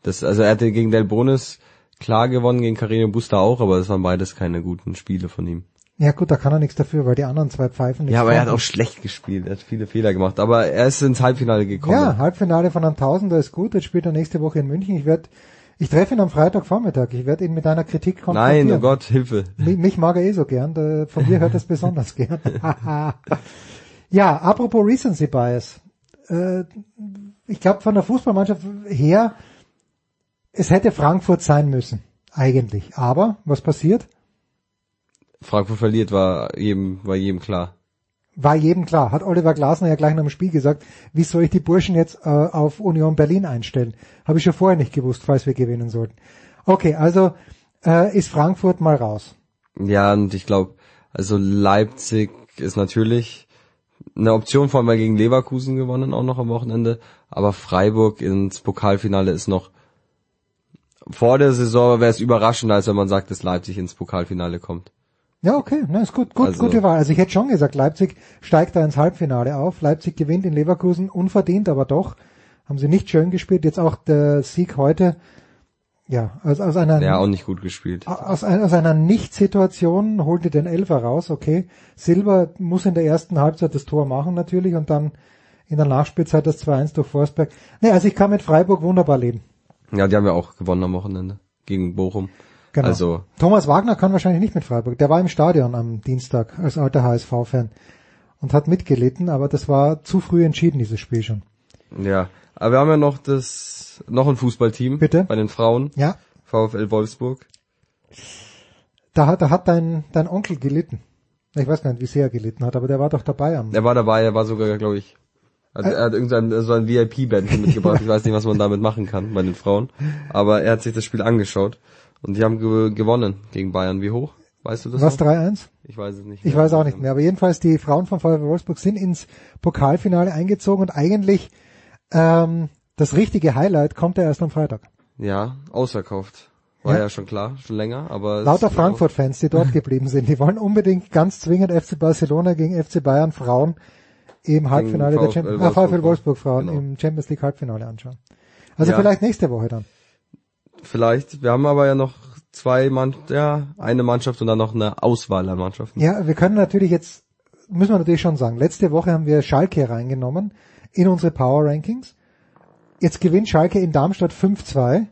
Das, also er hatte gegen Del Bonis klar gewonnen, gegen Carino Busta auch, aber es waren beides keine guten Spiele von ihm. ja gut, da kann er nichts dafür, weil die anderen zwei Pfeifen nicht Ja, aber er hat auch schlecht gespielt, er hat viele Fehler gemacht, aber er ist ins Halbfinale gekommen. Ja, Halbfinale von einem Tausender ist gut. Jetzt spielt er nächste Woche in München. Ich werde, ich treffe ihn am Freitagvormittag. Ich werde ihn mit einer Kritik konfrontieren. Nein, oh Gott, Hilfe. Mich, mich mag er eh so gern. Von mir hört er es besonders gern. ja, apropos Recency Bias. Äh, ich glaube, von der Fußballmannschaft her, es hätte Frankfurt sein müssen. Eigentlich. Aber, was passiert? Frankfurt verliert, war jedem, war jedem klar. War jedem klar. Hat Oliver Glasner ja gleich nach dem Spiel gesagt, wie soll ich die Burschen jetzt äh, auf Union Berlin einstellen? Habe ich schon vorher nicht gewusst, falls wir gewinnen sollten. Okay, also äh, ist Frankfurt mal raus. Ja, und ich glaube, also Leipzig ist natürlich eine Option, vor allem weil gegen Leverkusen gewonnen, auch noch am Wochenende. Aber Freiburg ins Pokalfinale ist noch vor der Saison wäre es überraschender, als wenn man sagt, dass Leipzig ins Pokalfinale kommt. Ja, okay, ne, ist gut, gut, Also- gute Wahl. Also ich hätte schon gesagt, Leipzig steigt da ins Halbfinale auf. Leipzig gewinnt in Leverkusen, unverdient, aber doch. Haben sie nicht schön gespielt. Jetzt auch der Sieg heute, ja, aus, aus einer, Ja, auch nicht gut gespielt. aus, einer- aus einer Nicht-Situation holte den Elfer raus, okay. Silber muss in der ersten Halbzeit das Tor machen natürlich und dann in der Nachspielzeit das 2-1 durch Forsberg. Ne, also ich kann mit Freiburg wunderbar leben. Ja, die haben ja auch gewonnen am Wochenende gegen Bochum. Genau. Also, Thomas Wagner kann wahrscheinlich nicht mit Freiburg. Der war im Stadion am Dienstag als alter HSV-Fan und hat mitgelitten, aber das war zu früh entschieden, dieses Spiel schon. ja. Aber wir haben ja noch das, noch ein Fußballteam. Bitte? Bei den Frauen. Ja, VfL Wolfsburg. da hat, da hat dein, dein Onkel gelitten. Ich weiß gar nicht, wie sehr er gelitten hat, aber der war doch dabei am. Er war dabei, er war sogar, glaube ich, Äh. er hat irgendein so ein VIP-Band mitgebracht. Ich weiß nicht, was man damit machen kann bei den Frauen. Aber er hat sich das Spiel angeschaut und die haben ge gewonnen gegen Bayern. Wie hoch? Weißt du das? Was noch? 3-1? Ich weiß es nicht. Ich weiß auch nicht mehr. Aber jedenfalls die Frauen von VfL Wolfsburg sind ins Pokalfinale eingezogen und eigentlich ähm, das richtige Highlight kommt ja erst am Freitag. Ja, ausverkauft. War Ja. ja, schon klar, schon länger, aber Lauter Frankfurt-Fans, die dort geblieben sind, die wollen unbedingt ganz zwingend FC Barcelona gegen FC Bayern Frauen im Halbfinale der VfL Champions, ah, VfL Wolfsburg, Wolfsburg Frauen genau. im Champions League Halbfinale anschauen. Also Ja. vielleicht nächste Woche dann. Vielleicht. Wir haben aber ja noch zwei Mann, ja, eine Mannschaft und dann noch eine Auswahl an Mannschaften. Ja, wir können natürlich jetzt, müssen wir natürlich schon sagen, letzte Woche haben wir Schalke reingenommen in unsere Power Rankings. Jetzt gewinnt Schalke in Darmstadt 5-2.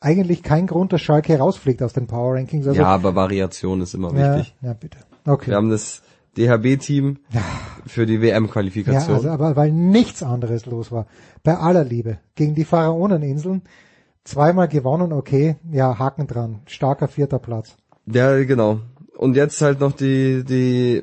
Eigentlich kein Grund, dass Schalke rausfliegt aus den Power Rankings. Also, ja, aber Variation ist immer ja, wichtig. ja, bitte. Okay. Wir haben das DHB-Team für die Ja, WM-Qualifikation. also, aber weil nichts anderes los war. Bei aller Liebe. Gegen die Pharaoneninseln. Zweimal gewonnen, okay. Ja, Haken dran. Starker vierter Platz. Ja, genau. Und jetzt halt noch die, die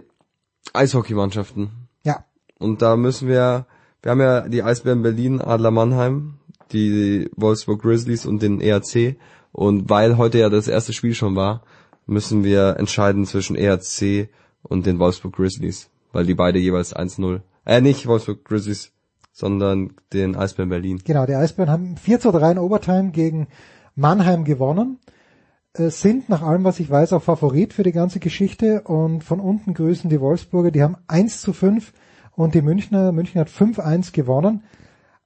Eishockeymannschaften. Ja. Und da müssen wir, wir haben ja die Eisbären Berlin, Adler Mannheim, die Wolfsburg Grizzlies und den ERC. Und weil heute ja das erste Spiel schon war, müssen wir entscheiden zwischen ERC und den Wolfsburg Grizzlies. Weil die beide jeweils 1-0. Äh, nicht Wolfsburg Grizzlies, sondern den Eisbären Berlin. Genau, die Eisbären haben 4 zu 3 in Overtime gegen Mannheim gewonnen, äh, sind nach allem, was ich weiß, auch Favorit für die ganze Geschichte und von unten grüßen die Wolfsburger, die haben 1 zu 5 und die Münchner, München hat 5-1 gewonnen.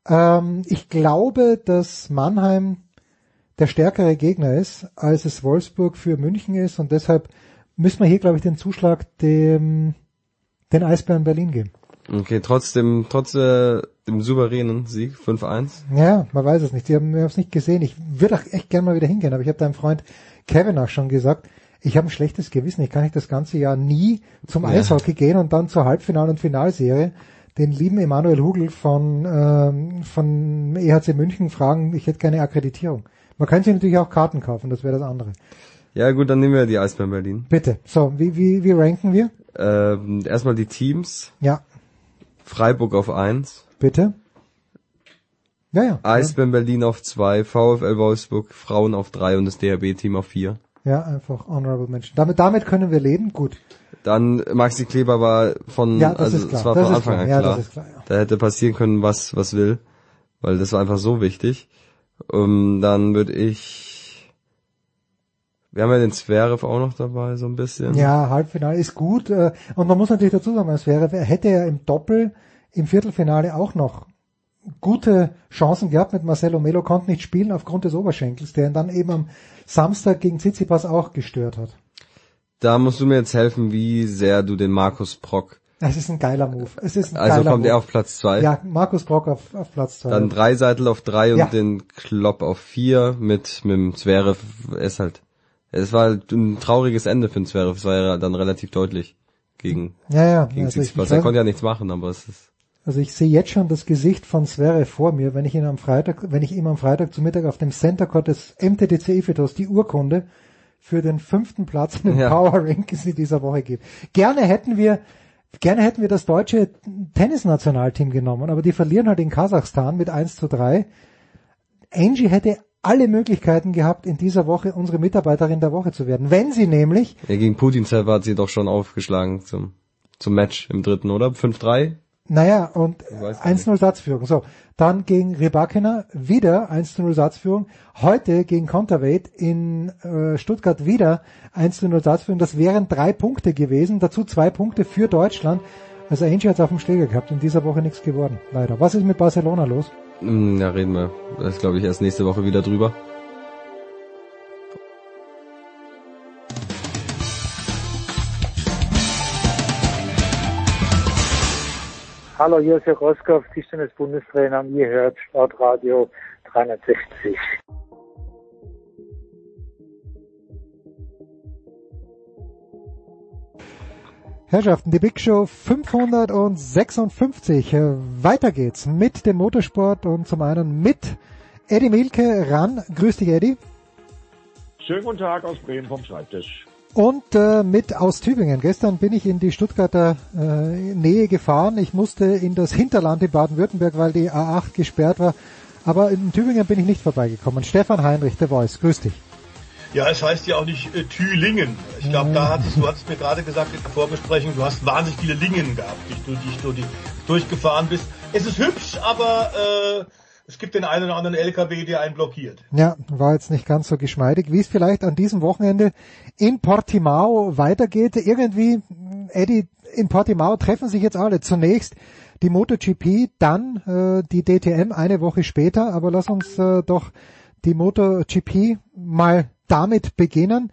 Ähm, ich glaube, dass Mannheim der stärkere Gegner ist, als es Wolfsburg für München ist und deshalb müssen wir hier, glaube ich, den Zuschlag dem, den Eisbären Berlin geben. Okay, trotzdem, trotz äh, dem souveränen Sieg 5-1. Ja, man weiß es nicht. Sie haben es nicht gesehen. Ich würde auch echt gerne mal wieder hingehen, aber ich habe deinem Freund Kevin auch schon gesagt, ich habe ein schlechtes Gewissen. Ich kann nicht das ganze Jahr nie zum Ja. Eishockey gehen und dann zur Halbfinal- und Finalserie. den lieben Emanuel Hugel von, ähm, von EHC München fragen, ich hätte keine Akkreditierung. Man könnte sich natürlich auch Karten kaufen, das wäre das andere. Ja gut, dann nehmen wir die Eisbären Berlin. Bitte. So, wie, wie, wie ranken wir? Ähm, erstmal die Teams. Ja. Freiburg auf eins. Bitte. Ja, ja. Eisbären Berlin auf zwei, VfL Wolfsburg Frauen auf drei und das DHB-Team auf vier. Ja, einfach Honorable Mention. Damit, damit können wir leben, gut. Dann Maxi Kleber war von, Ja, das also es war Das von Anfang klar. an Ja, klar. das ist klar, ja. Da hätte passieren können, was, was will, weil das war einfach so wichtig. Um, dann würde ich, wir haben ja den Zverev auch noch dabei, so ein bisschen. Ja, Halbfinale ist gut. äh, Und man muss natürlich dazu sagen, er hätte ja im Doppel im Viertelfinale auch noch gute Chancen gehabt mit Marcelo Melo, konnte nicht spielen aufgrund des Oberschenkels, der ihn dann eben am Samstag gegen Tsitsipas auch gestört hat. Da musst du mir jetzt helfen, wie sehr du den Markus Brock. Es ist ein geiler Move. Es ist ein Also geiler kommt Move. er auf Platz zwei. Ja, Markus Brock auf, auf Platz zwei. Dann Dreiseitel auf drei und Ja. den Klopp auf vier mit, mit dem Zverev. Er ist halt, es war ein trauriges Ende für den Zverev. Es war ja dann relativ deutlich gegen, Ja, ja, gegen also Tsitsipas. ich Er weiß- konnte ja nichts machen, aber es ist, Also ich sehe jetzt schon das Gesicht von Sverre vor mir, wenn ich ihn am Freitag, wenn ich ihm am Freitag zu Mittag auf dem Center Court des MTDC Ifitos die Urkunde für den fünften Platz in den Ja. Power Rankings in dieser Woche gebe. Gerne hätten wir, gerne hätten wir das deutsche Tennisnationalteam genommen, aber die verlieren halt in Kasachstan mit 1 zu 3. Angie hätte alle Möglichkeiten gehabt, in dieser Woche unsere Mitarbeiterin der Woche zu werden. Wenn sie nämlich, ja, gegen Putin selber hat sie doch schon aufgeschlagen zum, zum Match im dritten, oder? 5-3? Naja, und weiß gar 1-0 Satzführung. So, dann gegen Rebakina wieder 1-0 Satzführung. Heute gegen Counterweight in äh, Stuttgart wieder 1-0 Satzführung. Das wären drei Punkte gewesen. Dazu zwei Punkte für Deutschland. Also Angie hat es auf dem Schläger gehabt. In dieser Woche nichts geworden. Leider. Was ist mit Barcelona los? Hm, Ja, reden wir. Das glaube ich erst nächste Woche wieder drüber. Hallo, hier ist Herr Roskopf, Tischtennis-Bundestrainer und ihr hört Sportradio 360. Herrschaften, die Big Show 556. Äh, Weiter geht's mit dem Motorsport und zum einen mit Eddie Milke ran. Grüß dich, Eddie. Schönen guten Tag aus Bremen vom Schreibtisch. Und äh, mit aus Tübingen. Gestern bin ich in die Stuttgarter äh, Nähe gefahren. Ich musste in das Hinterland in Baden-Württemberg, weil die A8 gesperrt war. Aber in Tübingen bin ich nicht vorbeigekommen. Stefan Heinrich, der Voice. Grüß dich. Ja, es heißt ja auch nicht äh, Thülingen. Ich glaube, da hattest du hattest mir gerade gesagt in der Vorbesprechung, du hast wahnsinnig viele Lingen gehabt, die du, die du die durchgefahren bist. Es ist hübsch, aber äh, es gibt den einen oder anderen LKW, der einen blockiert. Ja, war jetzt nicht ganz so geschmeidig, wie es vielleicht an diesem Wochenende in Portimao weitergeht. Irgendwie, Eddie, in Portimao treffen sich jetzt alle. Zunächst die MotoGP, dann äh, die DTM eine Woche später. Aber lass uns äh, doch die MotoGP mal damit beginnen.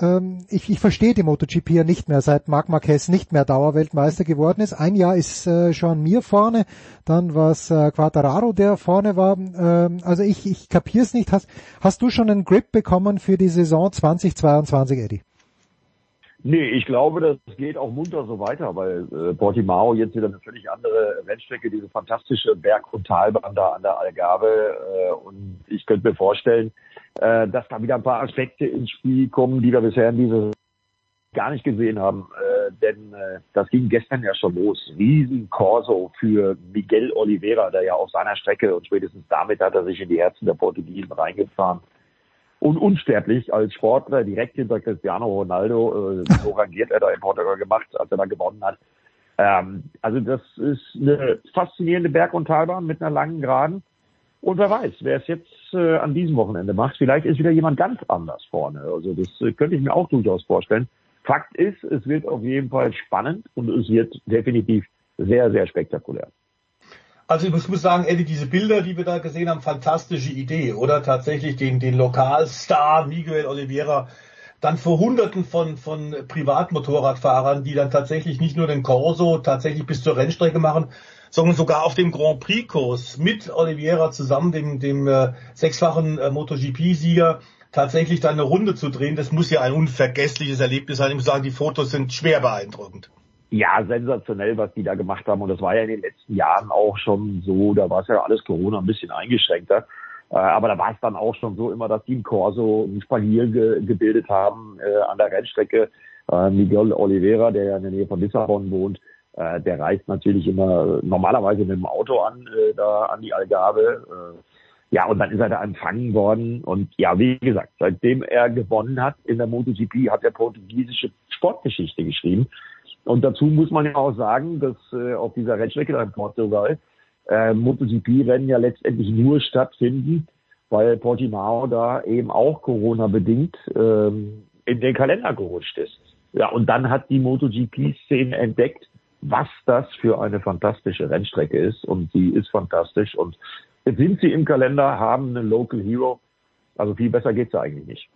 Ähm, ich, ich verstehe die MotoGP ja nicht mehr, seit Marc Marquez nicht mehr Dauerweltmeister geworden ist. Ein Jahr ist äh, schon mir vorne, dann war es äh, Quattararo, der vorne war. Ähm, also ich, ich kapier's nicht. Hast, hast du schon einen Grip bekommen für die Saison 2022, Eddie? Nee, ich glaube, das geht auch munter so weiter, weil äh, Portimao jetzt wieder eine völlig andere Rennstrecke, diese fantastische Berg- und Talbahn da an der Algarve. Äh, und ich könnte mir vorstellen, äh, dass da wieder ein paar Aspekte ins Spiel kommen, die wir bisher in dieser gar nicht gesehen haben. Äh, denn äh, das ging gestern ja schon los. Riesen Corso für Miguel Oliveira, der ja auf seiner Strecke und spätestens damit hat er sich in die Herzen der Portugiesen reingefahren und unsterblich als Sportler direkt hinter Cristiano Ronaldo. Äh, so rangiert er da in Portugal gemacht, als er da gewonnen hat. Ähm, also das ist eine faszinierende Berg- und Talbahn mit einer langen Geraden. Und wer weiß, wer es jetzt äh, an diesem Wochenende macht, vielleicht ist wieder jemand ganz anders vorne. Also das äh, könnte ich mir auch durchaus vorstellen. Fakt ist, es wird auf jeden Fall spannend und es wird definitiv sehr, sehr spektakulär. Also ich muss, sagen, Eddie, diese Bilder, die wir da gesehen haben, fantastische Idee, oder? Tatsächlich den, den Lokalstar Miguel Oliveira dann vor Hunderten von, von Privatmotorradfahrern, die dann tatsächlich nicht nur den Corso tatsächlich bis zur Rennstrecke machen, sogar auf dem Grand Prix-Kurs mit Oliveira zusammen, dem, dem äh, sechsfachen äh, MotoGP-Sieger, tatsächlich dann eine Runde zu drehen, das muss ja ein unvergessliches Erlebnis sein. Ich muss sagen, die Fotos sind schwer beeindruckend. ja, sensationell, was die da gemacht haben. Und das war ja in den letzten Jahren auch schon so, da war es ja alles Corona ein bisschen eingeschränkter. Äh, aber da war es dann auch schon so immer, dass die im Corso ein Spalier ge gebildet haben äh, an der Rennstrecke. Äh, Miguel Oliveira, der ja in der Nähe von Lissabon wohnt, äh, der reist natürlich immer normalerweise mit dem Auto an, äh, da an die Algarve. Äh, ja, und dann ist er da empfangen worden. Und ja, wie gesagt, seitdem er gewonnen hat in der MotoGP, hat er portugiesische Sportgeschichte geschrieben. Und dazu muss man ja auch sagen, dass äh, auf dieser Rennstrecke in Portugal äh, MotoGP-Rennen ja letztendlich nur stattfinden, weil Portimao da eben auch Corona-bedingt ähm, in den Kalender gerutscht ist. Ja, und dann hat die MotoGP-Szene entdeckt, was das für eine fantastische Rennstrecke ist. Und sie ist fantastisch. Und jetzt sind sie im Kalender, haben einen Local Hero. Also viel besser geht's eigentlich nicht.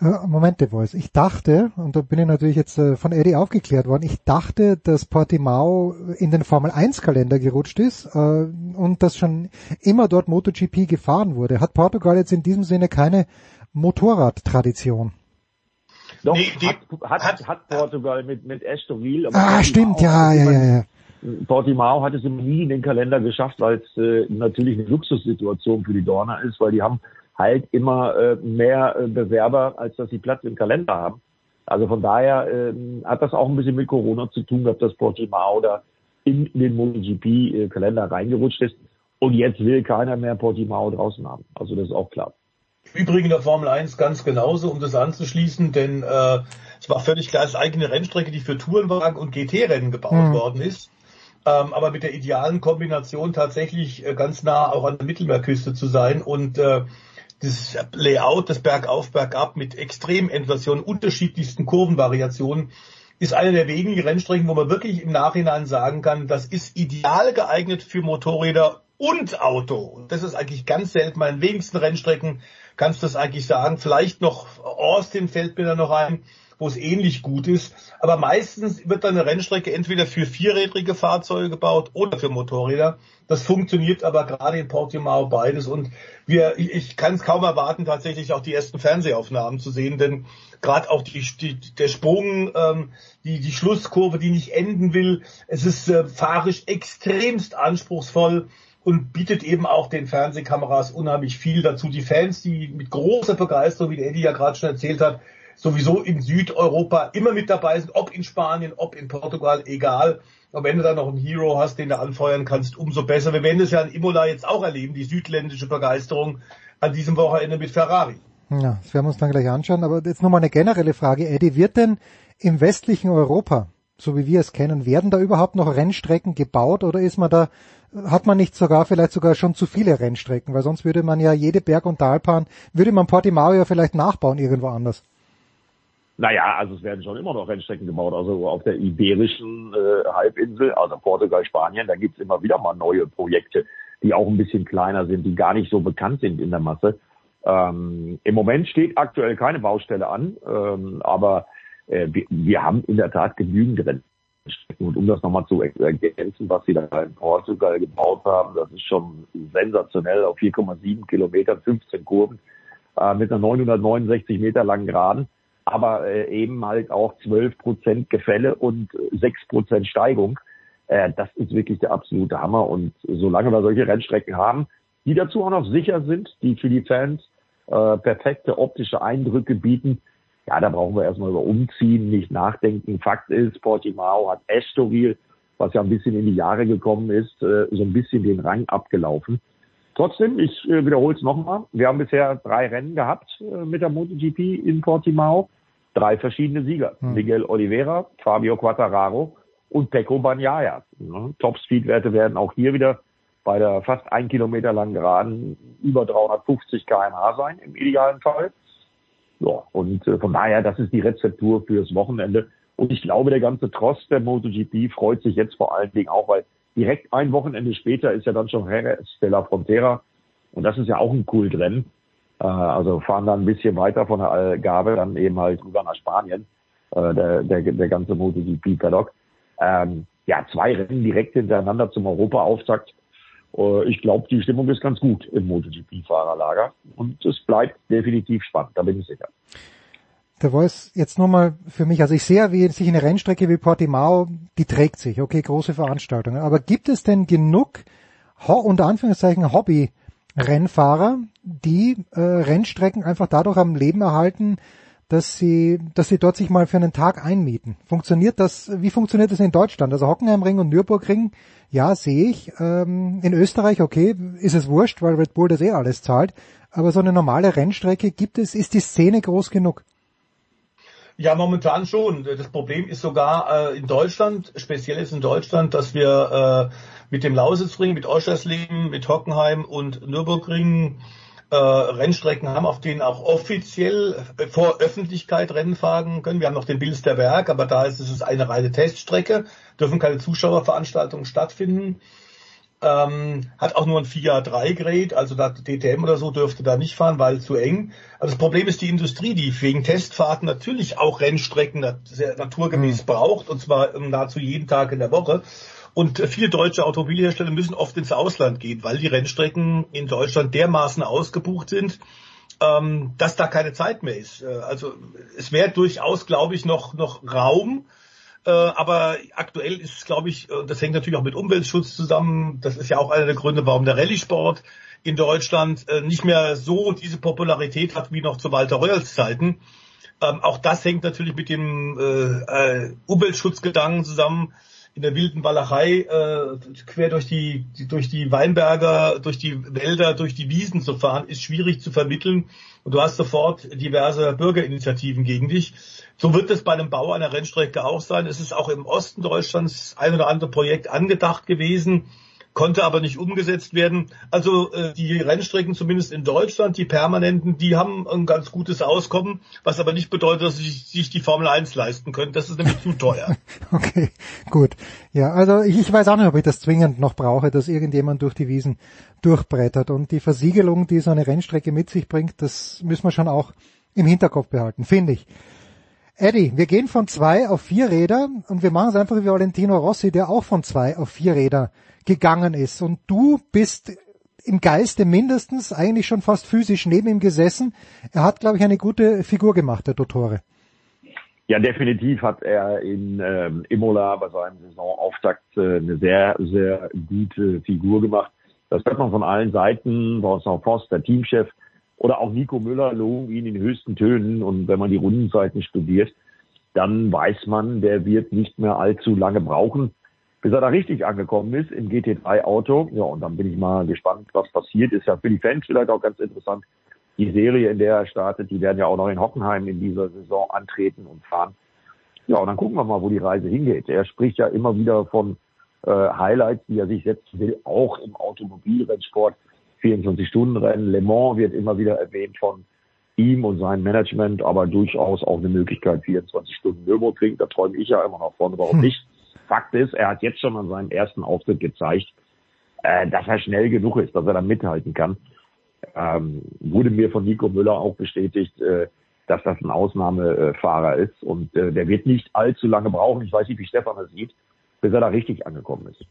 Äh, Moment, The Voice. Ich dachte, und da bin ich natürlich jetzt äh, von Eddie aufgeklärt worden, ich dachte, dass Portimao in den Formel 1 Kalender gerutscht ist äh, und dass schon immer dort MotoGP gefahren wurde. Hat Portugal jetzt in diesem Sinne keine Motorradtradition? Doch, nee, die, hat, hat, hat, Portugal mit, mit Estoril. Ah, stimmt, ja, ja, ja, ja. Portimao hat es nie in den Kalender geschafft, weil es äh, natürlich eine Luxussituation für die Dorner ist, weil die haben halt immer äh, mehr äh, Bewerber, als dass sie Platz im Kalender haben. Also von daher äh, hat das auch ein bisschen mit Corona zu tun gehabt, dass Portimao da in den MotoGP-Kalender reingerutscht ist. Und jetzt will keiner mehr Portimao draußen haben. Also das ist auch klar. Übrigens in der Formel 1 ganz genauso, um das anzuschließen, denn äh, es war völlig klar, es ist eigene Rennstrecke, die für Tourenwagen und GT-Rennen gebaut mhm. worden ist. Ähm, aber mit der idealen Kombination tatsächlich äh, ganz nah auch an der Mittelmeerküste zu sein und äh, das Layout, das Bergauf, Bergab mit Extreminversionen, unterschiedlichsten Kurvenvariationen, ist eine der wenigen Rennstrecken, wo man wirklich im Nachhinein sagen kann, das ist ideal geeignet für Motorräder und Auto. Und das ist eigentlich ganz selten. Bei den wenigsten Rennstrecken kannst du das eigentlich sagen. Vielleicht noch Austin fällt mir da noch ein wo es ähnlich gut ist. Aber meistens wird dann eine Rennstrecke entweder für vierrädrige Fahrzeuge gebaut oder für Motorräder. Das funktioniert aber gerade in Portimao beides. Und wir, ich, ich kann es kaum erwarten, tatsächlich auch die ersten Fernsehaufnahmen zu sehen, denn gerade auch die, die, der Sprung, ähm, die, die Schlusskurve, die nicht enden will, es ist äh, fahrisch extremst anspruchsvoll und bietet eben auch den Fernsehkameras unheimlich viel dazu. Die Fans, die mit großer Begeisterung, wie der Eddie ja gerade schon erzählt hat, sowieso in Südeuropa immer mit dabei sind, ob in Spanien, ob in Portugal, egal. Aber wenn du da noch einen Hero hast, den du anfeuern kannst, umso besser. Wir werden es ja in Imola jetzt auch erleben, die südländische Begeisterung an diesem Wochenende mit Ferrari. Ja, das werden wir uns dann gleich anschauen. Aber jetzt nochmal eine generelle Frage, Eddie. Wird denn im westlichen Europa, so wie wir es kennen, werden da überhaupt noch Rennstrecken gebaut oder ist man da, hat man nicht sogar vielleicht sogar schon zu viele Rennstrecken? Weil sonst würde man ja jede Berg- und Talbahn, würde man Portimao ja vielleicht nachbauen irgendwo anders. Naja, also es werden schon immer noch Rennstrecken gebaut. Also auf der iberischen äh, Halbinsel, also Portugal, Spanien, da gibt's immer wieder mal neue Projekte, die auch ein bisschen kleiner sind, die gar nicht so bekannt sind in der Masse. Ähm, Im Moment steht aktuell keine Baustelle an, ähm, aber äh, wir, wir haben in der Tat genügend Rennstrecken. Und um das nochmal zu ergänzen, was sie da in Portugal gebaut haben, das ist schon sensationell auf 4,7 Kilometern, 15 Kurven äh, mit einer 969 Meter langen Geraden aber äh, eben halt auch 12 Prozent Gefälle und 6 Prozent Steigung. Äh, das ist wirklich der absolute Hammer. Und solange wir solche Rennstrecken haben, die dazu auch noch sicher sind, die für die Fans äh, perfekte optische Eindrücke bieten, ja, da brauchen wir erstmal über Umziehen, nicht nachdenken. Fakt ist, Portimao hat Estoril, was ja ein bisschen in die Jahre gekommen ist, äh, so ein bisschen den Rang abgelaufen. Trotzdem, ich äh, wiederhole es nochmal, wir haben bisher drei Rennen gehabt äh, mit der MotoGP in Portimao drei verschiedene Sieger. Hm. Miguel Oliveira, Fabio Quattararo und Pecco Bagnaia. Top-Speed-Werte werden auch hier wieder bei der fast ein Kilometer langen Geraden über 350 kmh sein im idealen Fall. Ja, und äh, von daher, das ist die Rezeptur fürs Wochenende. Und ich glaube, der ganze Trost der MotoGP freut sich jetzt vor allen Dingen auch, weil direkt ein Wochenende später ist ja dann schon Jerez de la Frontera. Und das ist ja auch ein Kultrennen. Äh, also fahren dann ein bisschen weiter von der Algarve, dann eben halt rüber nach Spanien, äh, der, der, der ganze MotoGP-Paddock. Ähm, ja, zwei Rennen direkt hintereinander zum Europa-Auftakt. Äh, ich glaube, die Stimmung ist ganz gut im MotoGP-Fahrerlager und es bleibt definitiv spannend, da bin ich sicher. Der Voice jetzt nur mal für mich, also ich sehe, wie sich eine Rennstrecke wie Portimao, die trägt sich, okay, große Veranstaltungen. Aber gibt es denn genug, unter Anführungszeichen, Hobby-Rennfahrer, die äh, Rennstrecken einfach dadurch am Leben erhalten, dass sie, dass sie dort sich mal für einen Tag einmieten. Funktioniert das, wie funktioniert das in Deutschland? Also Hockenheimring und Nürburgring, ja, sehe ich. Ähm, in Österreich, okay, ist es wurscht, weil Red Bull das eh alles zahlt. Aber so eine normale Rennstrecke gibt es, ist die Szene groß genug? Ja, momentan schon. Das Problem ist sogar äh, in Deutschland, speziell ist in Deutschland, dass wir äh, mit dem Lausitzring, mit Oschersleben, mit Hockenheim und Nürburgring äh, Rennstrecken haben, auf denen auch offiziell äh, vor Öffentlichkeit Rennen fahren können. Wir haben noch den Bilsterberg, aber da ist es eine reine Teststrecke, dürfen keine Zuschauerveranstaltungen stattfinden. Ähm, hat auch nur ein FIA 3 Grade, also da DTM oder so dürfte da nicht fahren, weil zu eng. Also das Problem ist die Industrie, die wegen Testfahrten natürlich auch Rennstrecken naturgemäß mhm. braucht, und zwar nahezu jeden Tag in der Woche. Und viele deutsche Automobilhersteller müssen oft ins Ausland gehen, weil die Rennstrecken in Deutschland dermaßen ausgebucht sind, ähm, dass da keine Zeit mehr ist. Äh, also es wäre durchaus, glaube ich, noch, noch Raum. Äh, aber aktuell ist es, glaube ich, das hängt natürlich auch mit Umweltschutz zusammen. Das ist ja auch einer der Gründe, warum der Rallye-Sport in Deutschland äh, nicht mehr so diese Popularität hat wie noch zu Walter Reuers Zeiten. Ähm, auch das hängt natürlich mit dem äh, Umweltschutzgedanken zusammen in der wilden Walachei äh, quer durch die, durch die Weinberger, durch die Wälder, durch die Wiesen zu fahren, ist schwierig zu vermitteln. Und du hast sofort diverse Bürgerinitiativen gegen dich. So wird es bei einem Bau einer Rennstrecke auch sein. Es ist auch im Osten Deutschlands ein oder andere Projekt angedacht gewesen konnte aber nicht umgesetzt werden. Also äh, die Rennstrecken, zumindest in Deutschland, die permanenten, die haben ein ganz gutes Auskommen, was aber nicht bedeutet, dass sie sich die Formel 1 leisten können. Das ist nämlich zu teuer. okay, gut. Ja, also ich, ich weiß auch nicht, ob ich das zwingend noch brauche, dass irgendjemand durch die Wiesen durchbrettert. Und die Versiegelung, die so eine Rennstrecke mit sich bringt, das müssen wir schon auch im Hinterkopf behalten, finde ich. Eddie, wir gehen von zwei auf vier Räder und wir machen es einfach wie Valentino Rossi, der auch von zwei auf vier Räder gegangen ist. Und du bist im Geiste mindestens eigentlich schon fast physisch neben ihm gesessen. Er hat, glaube ich, eine gute Figur gemacht, der Dottore. Ja, definitiv hat er in ähm, Imola bei seinem Saisonauftakt äh, eine sehr, sehr gute Figur gemacht. Das hört man von allen Seiten, Vincent Post, der Teamchef, oder auch Nico Müller loben ihn in höchsten Tönen. Und wenn man die Rundenzeiten studiert, dann weiß man, der wird nicht mehr allzu lange brauchen, bis er da richtig angekommen ist im GT3-Auto. Ja, und dann bin ich mal gespannt, was passiert. Ist ja für die Fans vielleicht auch ganz interessant. Die Serie, in der er startet, die werden ja auch noch in Hockenheim in dieser Saison antreten und fahren. Ja, und dann gucken wir mal, wo die Reise hingeht. Er spricht ja immer wieder von äh, Highlights, die er sich setzen will, auch im Automobilrennsport. 24-Stunden-Rennen. Le Mans wird immer wieder erwähnt von ihm und seinem Management, aber durchaus auch eine Möglichkeit, 24 Stunden Nürburgring. Da träume ich ja immer noch vorne, warum nicht? Fakt ist, er hat jetzt schon an seinem ersten Auftritt gezeigt, äh, dass er schnell genug ist, dass er da mithalten kann. Ähm, wurde mir von Nico Müller auch bestätigt, äh, dass das ein Ausnahmefahrer ist und äh, der wird nicht allzu lange brauchen. Ich weiß nicht, wie Stefan das sieht, bis er da richtig angekommen ist.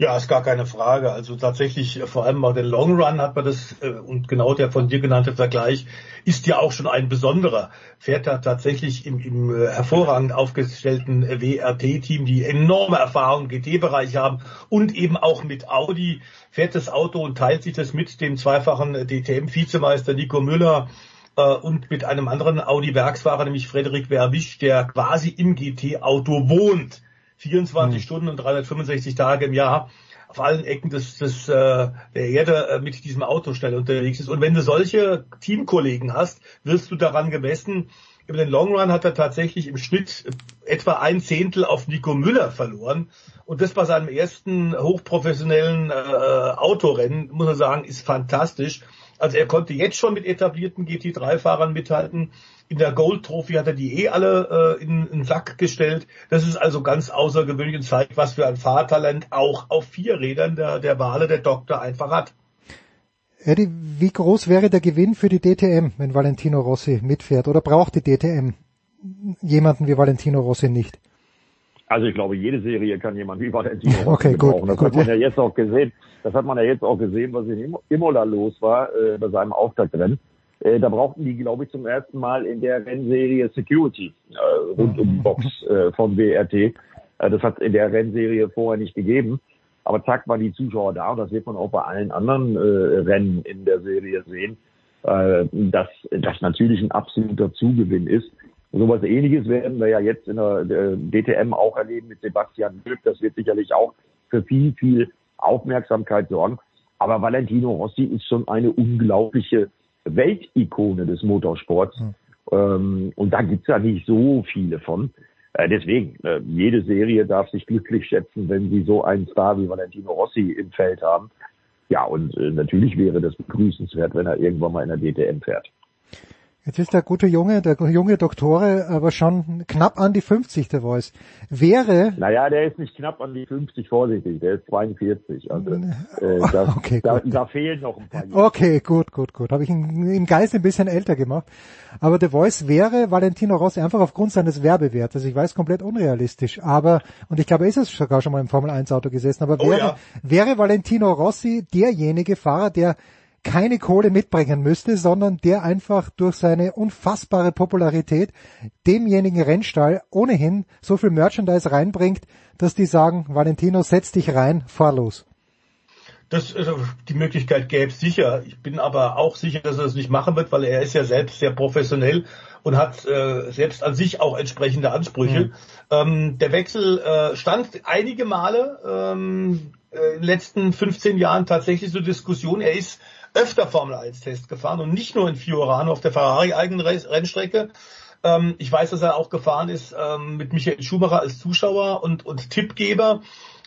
Ja, ist gar keine Frage. Also tatsächlich, äh, vor allem auch den Long Run hat man das, äh, und genau der von dir genannte Vergleich ist ja auch schon ein besonderer. Fährt da tatsächlich im, im äh, hervorragend aufgestellten WRT-Team, die enorme Erfahrung im GT-Bereich haben und eben auch mit Audi, fährt das Auto und teilt sich das mit dem zweifachen DTM-Vizemeister Nico Müller und mit einem anderen Audi-Werksfahrer, nämlich Frederik Verwisch, der quasi im GT-Auto wohnt. 24 mhm. Stunden und 365 Tage im Jahr auf allen Ecken des, des, äh, der Erde äh, mit diesem Auto schnell unterwegs ist. Und wenn du solche Teamkollegen hast, wirst du daran gemessen. Über den Long Run hat er tatsächlich im Schnitt etwa ein Zehntel auf Nico Müller verloren. Und das bei seinem ersten hochprofessionellen äh, Autorennen, muss man sagen, ist fantastisch. Also er konnte jetzt schon mit etablierten GT3-Fahrern mithalten. In der Gold Trophy hat er die eh alle äh, in, den Sack gestellt. Das ist also ganz außergewöhnlich und zeigt, was für ein Fahrtalent auch auf vier Rädern der, der Wale der Doktor einfach hat. Eddie, wie groß wäre der Gewinn für die DTM, wenn Valentino Rossi mitfährt? Oder braucht die DTM jemanden wie Valentino Rossi nicht? Also ich glaube, jede Serie kann jemand wie Valentino okay, gebrauchen. Gut, das gut, hat man ja jetzt auch gesehen. Das hat man ja jetzt auch gesehen, was in Imola los war äh, bei seinem Auftaktrennen. Äh, da brauchten die, glaube ich, zum ersten Mal in der Rennserie Security äh, rund um die Box äh, von WRT. Äh, das hat in der Rennserie vorher nicht gegeben. Aber zack, waren die Zuschauer da und das wird man auch bei allen anderen äh, Rennen in der Serie sehen, äh, dass das natürlich ein absoluter Zugewinn ist. So was ähnliches werden wir ja jetzt in der äh, DTM auch erleben mit Sebastian Glück. Das wird sicherlich auch für viel, viel Aufmerksamkeit sorgen. Aber Valentino Rossi ist schon eine unglaubliche Weltikone des Motorsports. Mhm. Ähm, und da gibt's ja nicht so viele von. Äh, deswegen, äh, jede Serie darf sich glücklich schätzen, wenn sie so einen Star wie Valentino Rossi im Feld haben. Ja, und äh, natürlich wäre das begrüßenswert, wenn er irgendwann mal in der DTM fährt. Jetzt ist der gute Junge, der junge Doktore, aber schon knapp an die 50, der Voice. Wäre... Naja, der ist nicht knapp an die 50, vorsichtig, der ist 42. Also äh, das, okay, da, gut. da fehlen noch ein paar Jahre. Okay, gut, gut, gut. Habe ich ihn im Geist ein bisschen älter gemacht. Aber der Voice wäre Valentino Rossi einfach aufgrund seines Werbewertes. Ich weiß, komplett unrealistisch. Aber, und ich glaube, er ist es sogar schon mal im Formel 1 Auto gesessen, aber Oh wäre, ja. wäre Valentino Rossi derjenige Fahrer, der keine Kohle mitbringen müsste, sondern der einfach durch seine unfassbare Popularität demjenigen Rennstall ohnehin so viel Merchandise reinbringt, dass die sagen, Valentino, setz dich rein, fahr los. Das, also, die Möglichkeit gäbe es sicher. Ich bin aber auch sicher, dass er das nicht machen wird, weil er ist ja selbst sehr professionell und hat äh, selbst an sich auch entsprechende Ansprüche. Mhm. Ähm, der Wechsel äh, stand einige Male ähm, äh, in den letzten 15 Jahren tatsächlich zur Diskussion. Er ist öfter Formel 1 Test gefahren und nicht nur in Fiorano auf der Ferrari eigenen Re- Rennstrecke. Ähm, ich weiß, dass er auch gefahren ist ähm, mit Michael Schumacher als Zuschauer und, und Tippgeber.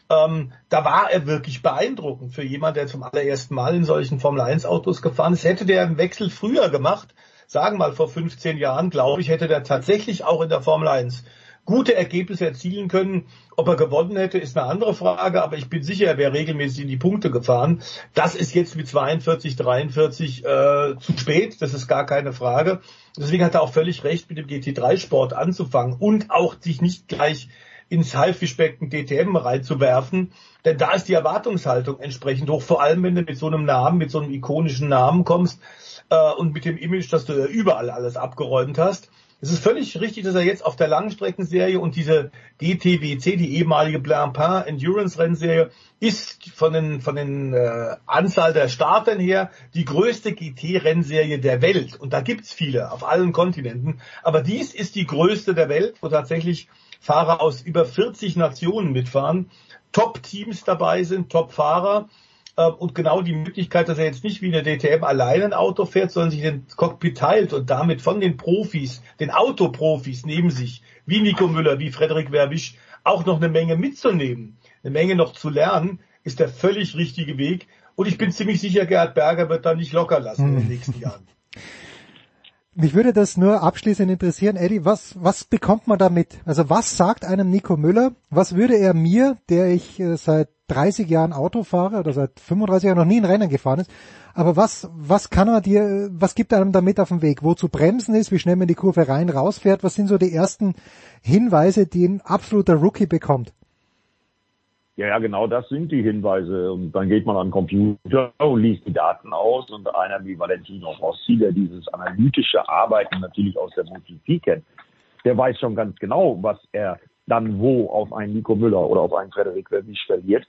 Ähm, da war er wirklich beeindruckend für jemand, der zum allerersten Mal in solchen Formel 1 Autos gefahren ist. Hätte der einen Wechsel früher gemacht, sagen mal vor 15 Jahren, glaube ich, hätte der tatsächlich auch in der Formel 1 gute Ergebnisse erzielen können. Ob er gewonnen hätte, ist eine andere Frage, aber ich bin sicher, er wäre regelmäßig in die Punkte gefahren. Das ist jetzt mit 42, 43 äh, zu spät, das ist gar keine Frage. Deswegen hat er auch völlig recht, mit dem GT3-Sport anzufangen und auch sich nicht gleich ins Haifischbecken DTM reinzuwerfen, denn da ist die Erwartungshaltung entsprechend hoch, vor allem wenn du mit so einem Namen, mit so einem ikonischen Namen kommst äh, und mit dem Image, dass du überall alles abgeräumt hast. Es ist völlig richtig, dass er jetzt auf der Langstreckenserie und diese GTWC, die ehemalige Blancpain Endurance Rennserie, ist von den, von den äh, Anzahl der Startern her die größte GT-Rennserie der Welt. Und da gibt's viele auf allen Kontinenten. Aber dies ist die größte der Welt, wo tatsächlich Fahrer aus über 40 Nationen mitfahren, Top-Teams dabei sind, Top-Fahrer und genau die Möglichkeit, dass er jetzt nicht wie in der DTM alleine ein Auto fährt, sondern sich den Cockpit teilt und damit von den Profis, den Autoprofis neben sich, wie Nico Müller, wie Frederik Werbisch, auch noch eine Menge mitzunehmen, eine Menge noch zu lernen, ist der völlig richtige Weg. Und ich bin ziemlich sicher, Gerhard Berger wird da nicht locker lassen in den nächsten Jahren. Mich würde das nur abschließend interessieren, Eddie, was, was bekommt man damit? Also was sagt einem Nico Müller? Was würde er mir, der ich äh, seit 30 Jahren Auto fahre oder seit 35 Jahren noch nie ein Rennen gefahren ist, aber was, was kann er dir, was gibt er einem damit auf den Weg? Wo zu bremsen ist, wie schnell man die Kurve rein rausfährt? Was sind so die ersten Hinweise, die ein absoluter Rookie bekommt? Ja, ja, genau das sind die Hinweise. Und dann geht man an den Computer und liest die Daten aus. Und einer wie Valentino Rossi, der dieses analytische Arbeiten natürlich aus der MotoGP kennt, der weiß schon ganz genau, was er dann wo auf einen Nico Müller oder auf einen Frederik Verwisch verliert.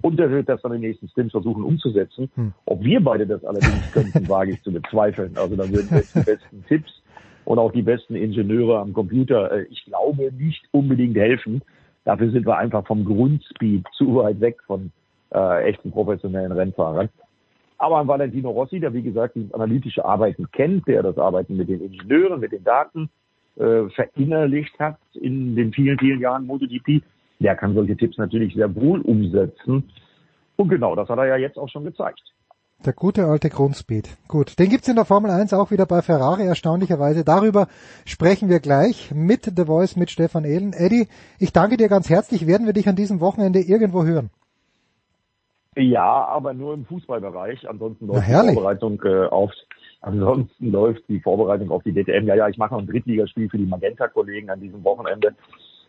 Und der wird das dann in den nächsten Stints versuchen umzusetzen. Hm. Ob wir beide das allerdings könnten, wage ich zu bezweifeln. Also dann würden jetzt die besten Tipps und auch die besten Ingenieure am Computer, äh, ich glaube, nicht unbedingt helfen. Dafür sind wir einfach vom Grundspeed zu weit weg von äh, echten professionellen Rennfahrern. Aber an Valentino Rossi, der wie gesagt dieses analytische Arbeiten kennt, der das Arbeiten mit den Ingenieuren, mit den Daten äh, verinnerlicht hat in den vielen, vielen Jahren MotoGP, der kann solche Tipps natürlich sehr wohl umsetzen. Und genau, das hat er ja jetzt auch schon gezeigt. Der gute alte Grundspeed. Gut, den gibt's in der Formel 1 auch wieder bei Ferrari, erstaunlicherweise. Darüber sprechen wir gleich mit The Voice, mit Stefan Ehlen. Eddie, ich danke dir ganz herzlich. Werden wir dich an diesem Wochenende irgendwo hören? Ja, aber nur im Fußballbereich. Ansonsten läuft die. Vorbereitung äh, auf ansonsten läuft die Vorbereitung auf die DTM. Ja, ja, ich mache noch ein Drittligaspiel für die Magenta-Kollegen an diesem Wochenende.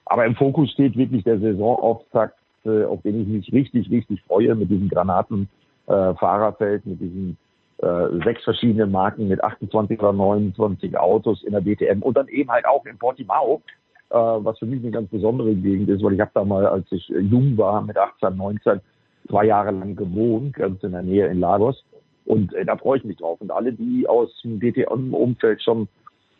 Aber im Fokus steht wirklich der Saisonauftakt, äh, auf den ich mich richtig, richtig freue mit diesem Granaten äh, Fahrerfeld, mit diesem äh, sechs verschiedene Marken mit 28 oder 29 Autos in der DTM und dann eben halt auch in Portimao, äh, was für mich eine ganz besondere Gegend ist, weil ich habe da mal, als ich jung war, mit 18, 19, zwei Jahre lang gewohnt, ganz in der Nähe in Lagos. Und äh, da freue ich mich drauf. Und alle, die aus dem DTM-Umfeld schon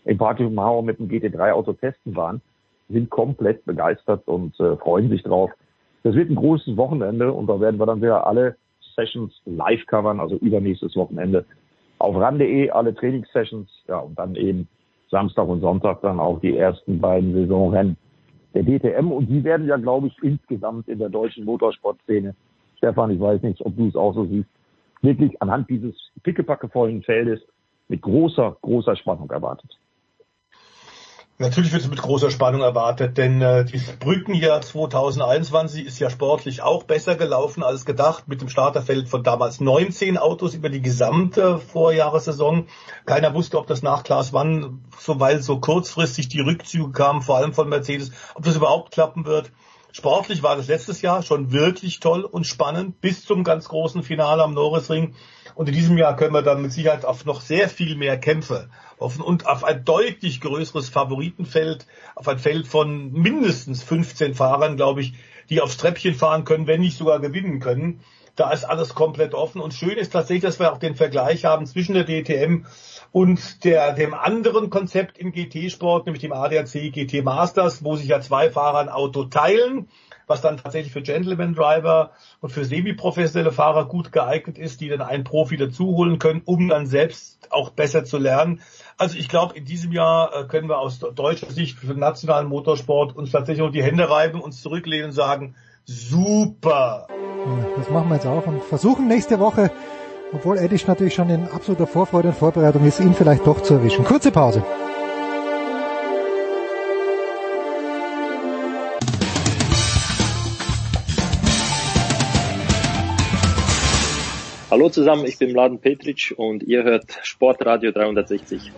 in Portimao mit dem GT3-Auto testen waren, sind komplett begeistert und äh, freuen sich drauf. Das wird ein großes Wochenende und da werden wir dann wieder alle Sessions live covern, also übernächstes Wochenende auf ran.de alle Trainingssessions, ja, und dann eben Samstag und Sonntag dann auch die ersten beiden Saisonrennen der DTM und die werden ja, glaube ich, insgesamt in der deutschen Motorsportszene, Stefan, ich weiß nicht, ob du es auch so siehst, wirklich anhand dieses pickepackevollen Feldes mit großer, großer Spannung erwartet. Natürlich wird es mit großer Spannung erwartet, denn äh, dieses Brückenjahr 2021 ist ja sportlich auch besser gelaufen als gedacht mit dem Starterfeld von damals 19 Autos über die gesamte Vorjahressaison. Keiner wusste, ob das nach Klaas Wann, so weil so kurzfristig die Rückzüge kamen, vor allem von Mercedes, ob das überhaupt klappen wird. Sportlich war das letztes Jahr schon wirklich toll und spannend bis zum ganz großen Finale am Norrisring. Und in diesem Jahr können wir dann mit Sicherheit auf noch sehr viel mehr Kämpfe hoffen und auf ein deutlich größeres Favoritenfeld, auf ein Feld von mindestens 15 Fahrern, glaube ich, die aufs Treppchen fahren können, wenn nicht sogar gewinnen können. Da ist alles komplett offen und schön ist tatsächlich, dass wir auch den Vergleich haben zwischen der DTM und der, dem anderen Konzept im GT-Sport, nämlich dem ADAC GT Masters, wo sich ja zwei Fahrer ein Auto teilen was dann tatsächlich für Gentleman Driver und für semi-professionelle Fahrer gut geeignet ist, die dann einen Profi dazuholen können, um dann selbst auch besser zu lernen. Also ich glaube, in diesem Jahr äh, können wir aus deutscher Sicht für den nationalen Motorsport uns tatsächlich noch die Hände reiben, uns zurücklehnen und sagen, super. Das machen wir jetzt auch und versuchen nächste Woche, obwohl Edisch natürlich schon in absoluter Vorfreude und Vorbereitung ist, ihn vielleicht doch zu erwischen. Kurze Pause. Hallo zusammen, ich bin Mladen Petric und ihr hört Sportradio 360.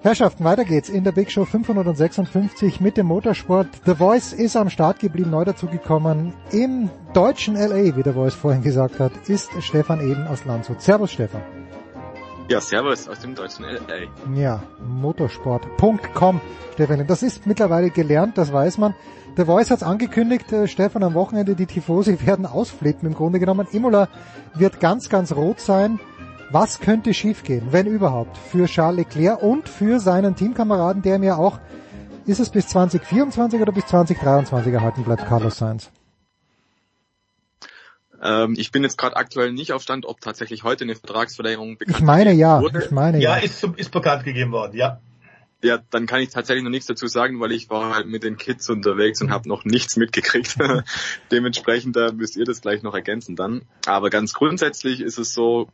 Herrschaften, weiter geht's in der Big Show 556 mit dem Motorsport. The Voice ist am Start geblieben, neu dazugekommen. Im deutschen LA, wie der Voice vorhin gesagt hat, ist Stefan Eden aus Landshut. Servus Stefan. Ja, servus aus dem deutschen LA. Ja, motorsport.com, Stefan. Das ist mittlerweile gelernt, das weiß man. The Voice hat es angekündigt, äh, Stefan, am Wochenende, die Tifosi werden ausflippen im Grunde genommen. Imola wird ganz, ganz rot sein. Was könnte schiefgehen, wenn überhaupt, für Charles Leclerc und für seinen Teamkameraden, der mir auch, ist es bis 2024 oder bis 2023 erhalten bleibt, Carlos Sainz? Ähm, ich bin jetzt gerade aktuell nicht auf Stand, ob tatsächlich heute eine Vertragsverlängerung bekannt Ich meine ja, wurde. ich meine ja. Ja, ist, ist bekannt gegeben worden, ja. Ja, dann kann ich tatsächlich noch nichts dazu sagen, weil ich war halt mit den Kids unterwegs und habe noch nichts mitgekriegt. Dementsprechend da müsst ihr das gleich noch ergänzen dann. Aber ganz grundsätzlich ist es so,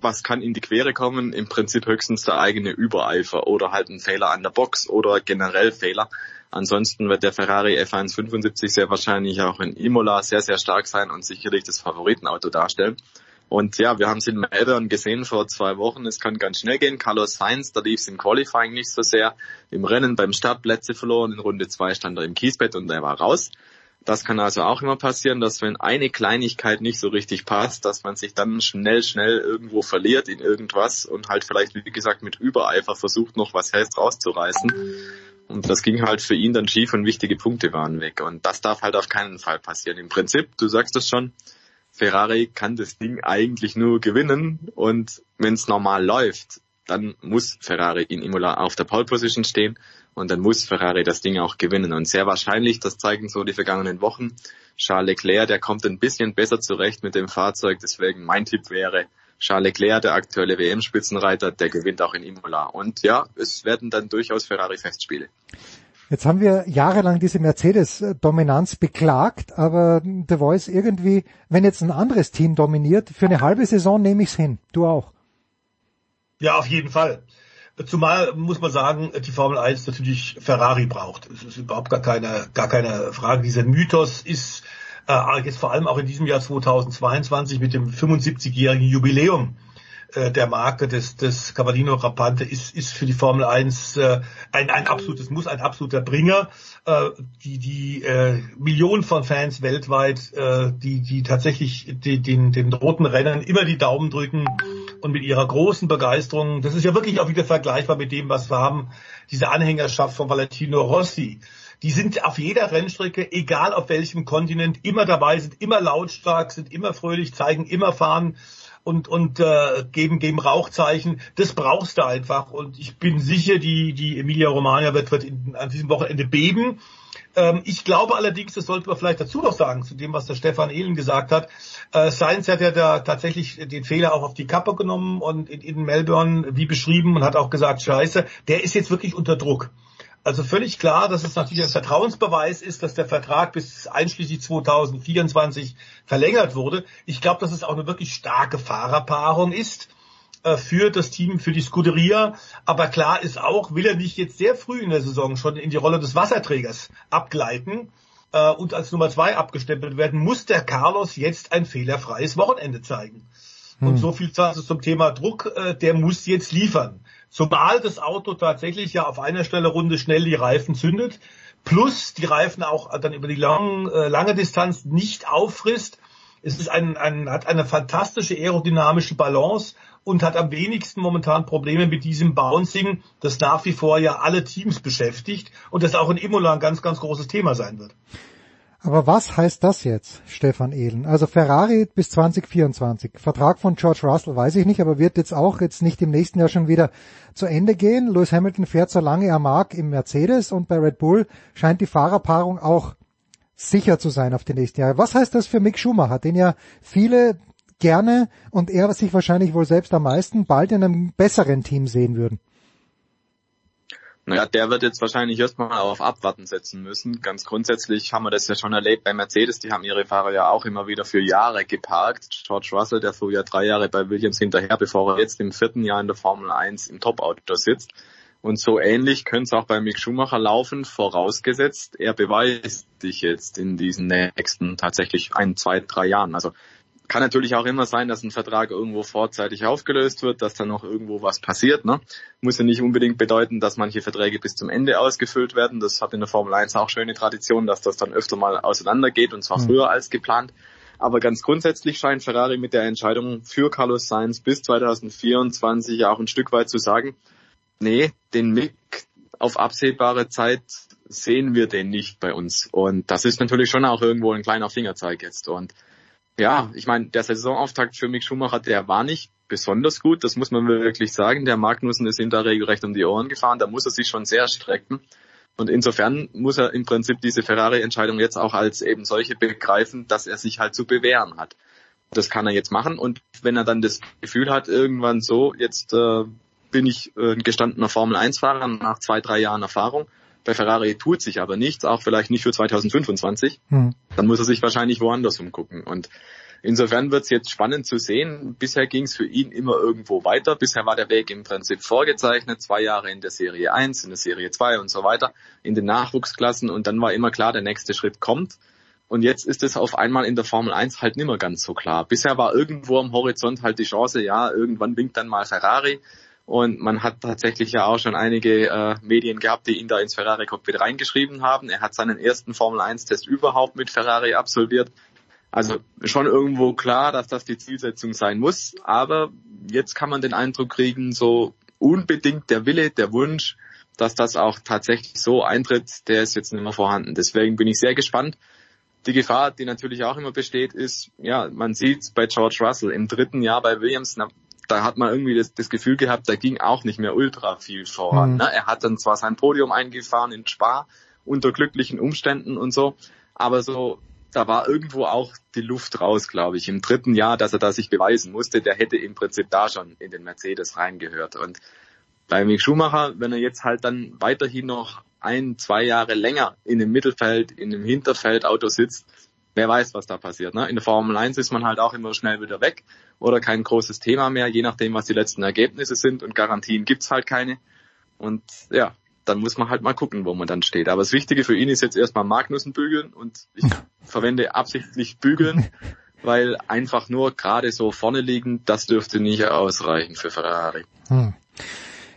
was kann in die Quere kommen? Im Prinzip höchstens der eigene Übereifer oder halt ein Fehler an der Box oder generell Fehler. Ansonsten wird der Ferrari F175 sehr wahrscheinlich auch in Imola sehr, sehr stark sein und sicherlich das Favoritenauto darstellen. Und ja, wir haben es in Melbourne gesehen vor zwei Wochen. Es kann ganz schnell gehen. Carlos Sainz, da lief es im Qualifying nicht so sehr. Im Rennen beim Start Plätze verloren. In Runde zwei stand er im Kiesbett und er war raus. Das kann also auch immer passieren, dass wenn eine Kleinigkeit nicht so richtig passt, dass man sich dann schnell, schnell irgendwo verliert in irgendwas und halt vielleicht, wie gesagt, mit Übereifer versucht, noch was Helles rauszureißen. Und das ging halt für ihn dann schief und wichtige Punkte waren weg. Und das darf halt auf keinen Fall passieren. Im Prinzip, du sagst es schon, Ferrari kann das Ding eigentlich nur gewinnen und wenn es normal läuft, dann muss Ferrari in Imola auf der Pole Position stehen und dann muss Ferrari das Ding auch gewinnen. Und sehr wahrscheinlich, das zeigen so die vergangenen Wochen, Charles Leclerc, der kommt ein bisschen besser zurecht mit dem Fahrzeug. Deswegen mein Tipp wäre, Charles Leclerc, der aktuelle WM-Spitzenreiter, der gewinnt auch in Imola. Und ja, es werden dann durchaus Ferrari-Festspiele. Jetzt haben wir jahrelang diese Mercedes-Dominanz beklagt, aber The Voice irgendwie, wenn jetzt ein anderes Team dominiert, für eine halbe Saison nehme ich es hin. Du auch. Ja, auf jeden Fall. Zumal muss man sagen, die Formel 1 natürlich Ferrari braucht. Es ist überhaupt gar keine, gar keine Frage. Dieser Mythos ist äh, jetzt vor allem auch in diesem Jahr 2022 mit dem 75-jährigen Jubiläum äh, der Marke des, des Cavallino Rampante ist, ist für die Formel 1 äh, ein, ein absolutes Muss, ein absoluter Bringer. Äh, die die äh, Millionen von Fans weltweit, äh, die, die tatsächlich die, den, den roten Rennern immer die Daumen drücken und mit ihrer großen Begeisterung, das ist ja wirklich auch wieder vergleichbar mit dem, was wir haben, diese Anhängerschaft von Valentino Rossi die sind auf jeder Rennstrecke, egal auf welchem Kontinent, immer dabei, sind immer lautstark, sind immer fröhlich, zeigen immer Fahren und, und äh, geben, geben Rauchzeichen. Das brauchst du einfach. Und ich bin sicher, die, die Emilia Romagna wird, wird in, an diesem Wochenende beben. Ähm, ich glaube allerdings, das sollte man vielleicht dazu noch sagen, zu dem, was der Stefan Ehlen gesagt hat. Äh, Sainz hat ja da tatsächlich den Fehler auch auf die Kappe genommen und in, in Melbourne, wie beschrieben, und hat auch gesagt, scheiße, der ist jetzt wirklich unter Druck. Also völlig klar, dass es natürlich ein Vertrauensbeweis ist, dass der Vertrag bis einschließlich 2024 verlängert wurde. Ich glaube, dass es auch eine wirklich starke Fahrerpaarung ist äh, für das Team, für die Scuderia. Aber klar ist auch, will er nicht jetzt sehr früh in der Saison schon in die Rolle des Wasserträgers abgleiten äh, und als Nummer zwei abgestempelt werden, muss der Carlos jetzt ein fehlerfreies Wochenende zeigen. Hm. Und so viel zum Thema Druck, äh, der muss jetzt liefern. Zumal das Auto tatsächlich ja auf einer Stelle Runde schnell die Reifen zündet, plus die Reifen auch dann über die lang, äh, lange Distanz nicht auffrisst. Es ist ein, ein, hat eine fantastische aerodynamische Balance und hat am wenigsten momentan Probleme mit diesem Bouncing, das nach wie vor ja alle Teams beschäftigt und das auch in Imola ein ganz, ganz großes Thema sein wird. Aber was heißt das jetzt, Stefan Ehlen? Also Ferrari bis 2024. Vertrag von George Russell weiß ich nicht, aber wird jetzt auch jetzt nicht im nächsten Jahr schon wieder zu Ende gehen. Lewis Hamilton fährt so lange er mag im Mercedes und bei Red Bull scheint die Fahrerpaarung auch sicher zu sein auf die nächsten Jahre. Was heißt das für Mick Schumacher, den ja viele gerne und er sich wahrscheinlich wohl selbst am meisten bald in einem besseren Team sehen würden? Naja, der wird jetzt wahrscheinlich erstmal auf Abwarten setzen müssen. Ganz grundsätzlich haben wir das ja schon erlebt bei Mercedes. Die haben ihre Fahrer ja auch immer wieder für Jahre geparkt. George Russell, der fuhr ja drei Jahre bei Williams hinterher, bevor er jetzt im vierten Jahr in der Formel 1 im Top-Auto sitzt. Und so ähnlich könnte es auch bei Mick Schumacher laufen, vorausgesetzt, er beweist sich jetzt in diesen nächsten tatsächlich ein, zwei, drei Jahren. Also kann natürlich auch immer sein, dass ein Vertrag irgendwo vorzeitig aufgelöst wird, dass dann noch irgendwo was passiert. Ne? Muss ja nicht unbedingt bedeuten, dass manche Verträge bis zum Ende ausgefüllt werden. Das hat in der Formel 1 auch schöne Tradition, dass das dann öfter mal auseinandergeht und zwar mhm. früher als geplant. Aber ganz grundsätzlich scheint Ferrari mit der Entscheidung für Carlos Sainz bis 2024 auch ein Stück weit zu sagen, nee, den Mick auf absehbare Zeit sehen wir den nicht bei uns. Und das ist natürlich schon auch irgendwo ein kleiner Fingerzeig jetzt. Und ja, ich meine, der Saisonauftakt für Mick Schumacher, der war nicht besonders gut, das muss man wirklich sagen. Der Magnussen ist ihm da regelrecht um die Ohren gefahren, da muss er sich schon sehr strecken. Und insofern muss er im Prinzip diese Ferrari-Entscheidung jetzt auch als eben solche begreifen, dass er sich halt zu bewähren hat. Das kann er jetzt machen und wenn er dann das Gefühl hat, irgendwann so, jetzt äh, bin ich äh, gestandener Formel-1-Fahrer nach zwei, drei Jahren Erfahrung, bei Ferrari tut sich aber nichts, auch vielleicht nicht für 2025. Hm. Dann muss er sich wahrscheinlich woanders umgucken. Und insofern wird es jetzt spannend zu sehen. Bisher ging es für ihn immer irgendwo weiter. Bisher war der Weg im Prinzip vorgezeichnet. Zwei Jahre in der Serie 1, in der Serie 2 und so weiter, in den Nachwuchsklassen. Und dann war immer klar, der nächste Schritt kommt. Und jetzt ist es auf einmal in der Formel 1 halt nicht mehr ganz so klar. Bisher war irgendwo am Horizont halt die Chance, ja, irgendwann winkt dann mal Ferrari. Und man hat tatsächlich ja auch schon einige äh, Medien gehabt, die ihn da ins Ferrari Cockpit reingeschrieben haben. Er hat seinen ersten Formel 1 Test überhaupt mit Ferrari absolviert. Also schon irgendwo klar, dass das die Zielsetzung sein muss. Aber jetzt kann man den Eindruck kriegen, so unbedingt der Wille, der Wunsch, dass das auch tatsächlich so eintritt, der ist jetzt nicht mehr vorhanden. Deswegen bin ich sehr gespannt. Die Gefahr, die natürlich auch immer besteht, ist, ja, man sieht bei George Russell im dritten Jahr bei Williams, da hat man irgendwie das, das Gefühl gehabt, da ging auch nicht mehr ultra viel voran. Mhm. Ne? Er hat dann zwar sein Podium eingefahren in Spa unter glücklichen Umständen und so, aber so da war irgendwo auch die Luft raus, glaube ich, im dritten Jahr, dass er da sich beweisen musste. Der hätte im Prinzip da schon in den Mercedes reingehört. Und bei Mick Schumacher, wenn er jetzt halt dann weiterhin noch ein, zwei Jahre länger in dem Mittelfeld, in dem Hinterfeldauto sitzt, wer weiß, was da passiert. Ne? In der Formel 1 ist man halt auch immer schnell wieder weg oder kein großes Thema mehr, je nachdem, was die letzten Ergebnisse sind und Garantien gibt's halt keine. Und ja, dann muss man halt mal gucken, wo man dann steht. Aber das Wichtige für ihn ist jetzt erstmal Magnussen bügeln und ich verwende absichtlich bügeln, weil einfach nur gerade so vorne liegen, das dürfte nicht ausreichen für Ferrari. Hm.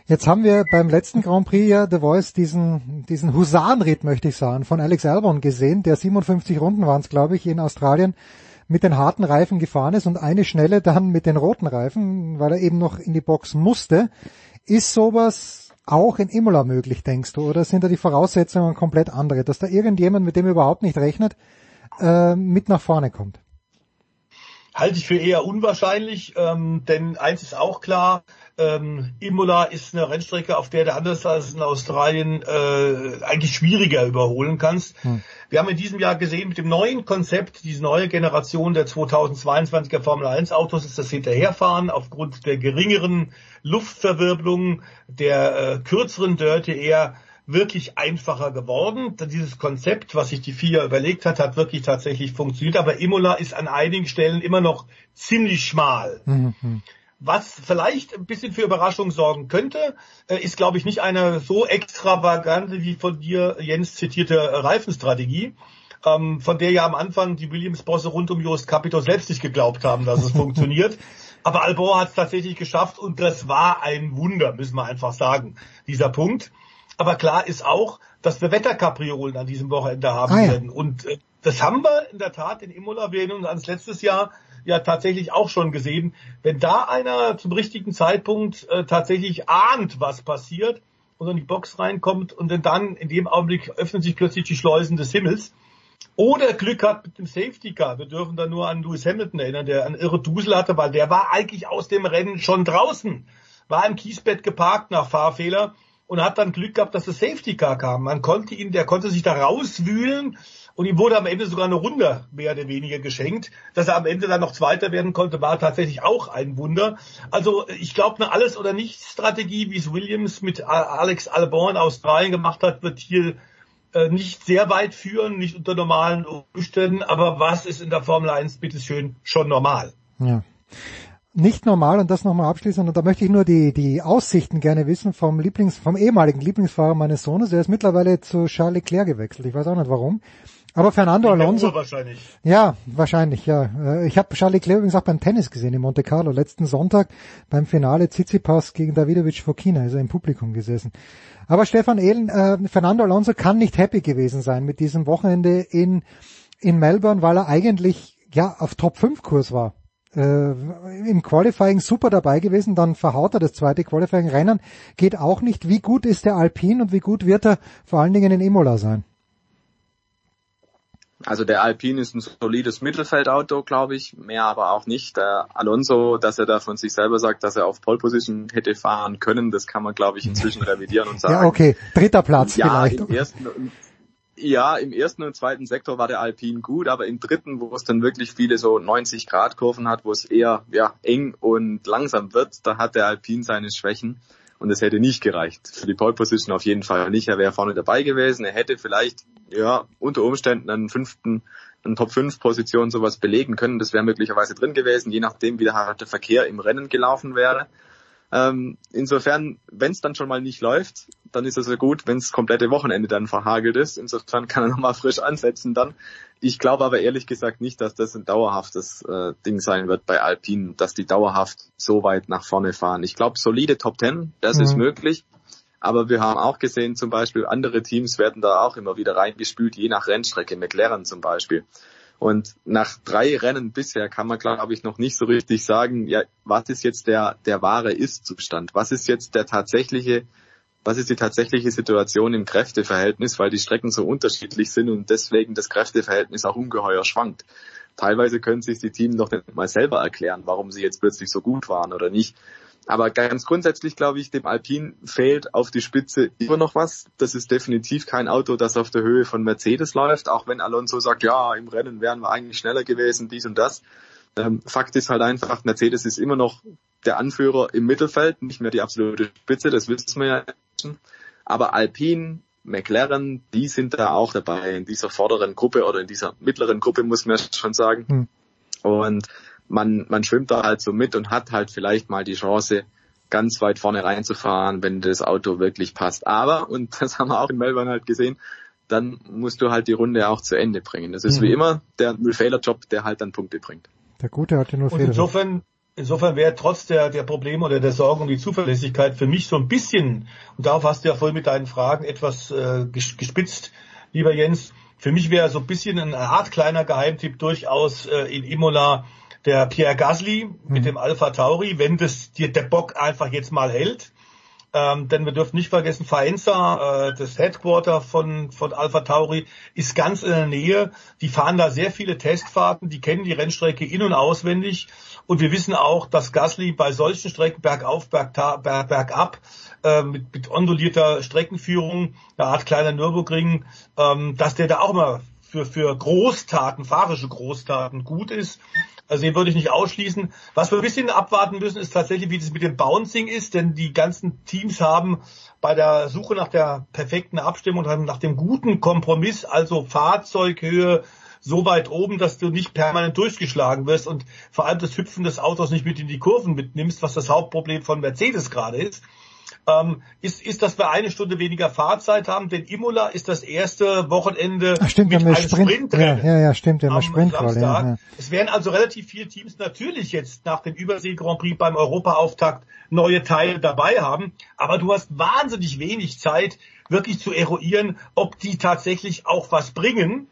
Jetzt haben wir beim letzten Grand Prix ja The Voice diesen, diesen Husarenritt, möchte ich sagen, von Alex Albon gesehen, der 57 Runden waren es, glaube ich, in Australien mit den harten Reifen gefahren ist und eine schnelle dann mit den roten Reifen, weil er eben noch in die Box musste. Ist sowas auch in Imola möglich, denkst du? Oder sind da die Voraussetzungen komplett andere, dass da irgendjemand, mit dem er überhaupt nicht rechnet, äh, mit nach vorne kommt? Halte ich für eher unwahrscheinlich, ähm, denn eins ist auch klar, ähm, Imola ist eine Rennstrecke, auf der du anders als in Australien äh, eigentlich schwieriger überholen kannst. Hm. Wir haben in diesem Jahr gesehen, mit dem neuen Konzept, diese neue Generation der 2022er Formel 1 Autos ist das Hinterherfahren aufgrund der geringeren Luftverwirbelung, der äh, kürzeren Dörte eher wirklich einfacher geworden. Dieses Konzept, was sich die FIA überlegt hat, hat wirklich tatsächlich funktioniert. Aber Imola ist an einigen Stellen immer noch ziemlich schmal. Mhm. Was vielleicht ein bisschen für Überraschung sorgen könnte, äh, ist, glaube ich, nicht eine so extravagante wie von dir, Jens, zitierte Reifenstrategie, ähm, von der ja am Anfang die Williams-Bosse rund um Jost Capito selbst nicht geglaubt haben, dass es funktioniert. Aber Albor hat es tatsächlich geschafft und das war ein Wunder, müssen wir einfach sagen, dieser Punkt. Aber klar ist auch, dass wir Wetterkapriolen an diesem Wochenende haben ah, ja. werden. Und äh, das haben wir in der Tat in Imola. Wir erinnern uns ans letztes Jahr ja tatsächlich auch schon gesehen. Wenn da einer zum richtigen Zeitpunkt äh, tatsächlich ahnt, was passiert und in die Box reinkommt und dann in dem Augenblick öffnen sich plötzlich die Schleusen des Himmels, oder Glück hat mit dem Safety Car. Wir dürfen da nur an Lewis Hamilton erinnern, der einen irre Dusel hatte, weil der war eigentlich aus dem Rennen schon draußen, war im Kiesbett geparkt nach Fahrfehler und hat dann Glück gehabt, dass das Safety Car kam. Man konnte ihn, der konnte sich da rauswühlen und ihm wurde am Ende sogar eine Runde mehr oder weniger geschenkt. Dass er am Ende dann noch Zweiter werden konnte, war tatsächlich auch ein Wunder. Also ich glaube, eine Alles- oder Nichts-Strategie, wie es Williams mit Alex Albon in Australien gemacht hat, wird hier äh, nicht sehr weit führen, nicht unter normalen Umständen. Aber was ist in der Formel 1 bitteschön schon normal? Ja nicht normal und das nochmal abschließend und da möchte ich nur die, die Aussichten gerne wissen vom Lieblings, vom ehemaligen Lieblingsfahrer meines Sohnes. Er ist mittlerweile zu Charles Leclerc gewechselt. Ich weiß auch nicht warum. Aber Fernando Alonso. Wahrscheinlich. Ja, wahrscheinlich, ja. Äh, ich habe Charles Leclerc übrigens auch beim Tennis gesehen in Monte Carlo. Letzten Sonntag beim Finale Tsitsipas gegen Davidovic Fokina ist er im Publikum gesessen. Aber Stefan Ehlen, äh, Fernando Alonso kann nicht happy gewesen sein mit diesem Wochenende in, in Melbourne, weil er eigentlich ja auf Top 5 Kurs war äh, im Qualifying super dabei gewesen, dann verhaut er das zweite Qualifying-Rennen, geht auch nicht. Wie gut ist der Alpine und wie gut wird er vor allen Dingen in Imola sein? Also der Alpine ist ein solides Mittelfeldauto, glaube ich, mehr aber auch nicht. Der Alonso, dass er da von sich selber sagt, dass er auf Pole Position hätte fahren können, das kann man, glaube ich, inzwischen revidieren und sagen. Ja, okay, dritter Platz ja, vielleicht. Im ersten, ja, im ersten und zweiten Sektor war der Alpin gut, aber im dritten, wo es dann wirklich viele so 90 Grad Kurven hat, wo es eher ja, eng und langsam wird, da hat der Alpin seine Schwächen und es hätte nicht gereicht. Für die Pole Position auf jeden Fall nicht. Er wäre vorne dabei gewesen. Er hätte vielleicht ja unter Umständen einen fünften, einen Top 5 Position sowas belegen können. Das wäre möglicherweise drin gewesen, je nachdem, wie der Verkehr im Rennen gelaufen wäre. Ähm, insofern, wenn es dann schon mal nicht läuft, dann ist es ja gut, wenn das komplette Wochenende dann verhagelt ist. Insofern kann er nochmal frisch ansetzen dann. Ich glaube aber ehrlich gesagt nicht, dass das ein dauerhaftes äh, Ding sein wird bei Alpine, dass die dauerhaft so weit nach vorne fahren. Ich glaube, solide Top Ten, das mhm. ist möglich. Aber wir haben auch gesehen, zum Beispiel andere Teams werden da auch immer wieder reingespült, je nach Rennstrecke, McLaren zum Beispiel. Und nach drei Rennen bisher kann man, glaube ich, noch nicht so richtig sagen, ja, was ist jetzt der, der wahre Ist-Zustand? Was ist jetzt der tatsächliche, was ist die tatsächliche Situation im Kräfteverhältnis, weil die Strecken so unterschiedlich sind und deswegen das Kräfteverhältnis auch ungeheuer schwankt. Teilweise können sich die Teams noch nicht mal selber erklären, warum sie jetzt plötzlich so gut waren oder nicht. Aber ganz grundsätzlich glaube ich, dem Alpine fehlt auf die Spitze immer noch was. Das ist definitiv kein Auto, das auf der Höhe von Mercedes läuft, auch wenn Alonso sagt, ja, im Rennen wären wir eigentlich schneller gewesen, dies und das. Ähm, Fakt ist halt einfach, Mercedes ist immer noch der Anführer im Mittelfeld, nicht mehr die absolute Spitze, das wissen wir ja. Aber Alpine, McLaren, die sind da auch dabei in dieser vorderen Gruppe oder in dieser mittleren Gruppe, muss man schon sagen. Hm. Und man, man schwimmt da halt so mit und hat halt vielleicht mal die Chance, ganz weit vorne reinzufahren, wenn das Auto wirklich passt. Aber, und das haben wir auch in Melbourne halt gesehen, dann musst du halt die Runde auch zu Ende bringen. Das ist Mhm. wie immer der Null-Fehler-Job, der halt dann Punkte bringt. Der Gute hatte nur Und Fehler. insofern, insofern wäre trotz der, der Probleme oder der Sorgen um die Zuverlässigkeit für mich so ein bisschen, und darauf hast du ja vorhin mit deinen Fragen etwas äh, ges- gespitzt, lieber Jens, für mich wäre so ein bisschen ein Art kleiner Geheimtipp durchaus äh, in Imola der Pierre Gasly mit dem Alpha Tauri, wenn das dir der Bock einfach jetzt mal hält. Ähm, denn wir dürfen nicht vergessen, Faenza, äh, das Headquarter von, von Alpha Tauri, ist ganz in der Nähe. Die fahren da sehr viele Testfahrten, die kennen die Rennstrecke in- und auswendig. Und wir wissen auch, dass Gasly bei solchen Strecken bergauf, berg, bergab, äh, mit, mit ondulierter Streckenführung, eine Art kleiner Nürburgring, ähm, dass der da auch mal für, für Großtaten, fahrische Großtaten gut ist. Also den würde ich nicht ausschließen. Was wir ein bisschen abwarten müssen, ist tatsächlich, wie das mit dem Bouncing ist, denn die ganzen Teams haben bei der Suche nach der perfekten Abstimmung und nach dem guten Kompromiss, also Fahrzeughöhe so weit oben, dass du nicht permanent durchgeschlagen wirst und vor allem das Hüpfen des Autos nicht mit in die Kurven mitnimmst, was das Hauptproblem von Mercedes gerade ist. Ähm, ist, ist, dass wir eine Stunde weniger Fahrzeit haben, denn Imola ist das erste Wochenende Ach, stimmt, mit einem Sprint, ja, Sprintrennen ja, ja, stimmt, ja, am mit Sprintquali, ja, Samstag. ja. Es werden also relativ viele Teams natürlich jetzt nach dem Übersee Grand Prix beim Europaauftakt neue Teile dabei haben, aber du hast wahnsinnig wenig Zeit, wirklich zu eruieren, ob die tatsächlich auch was bringen.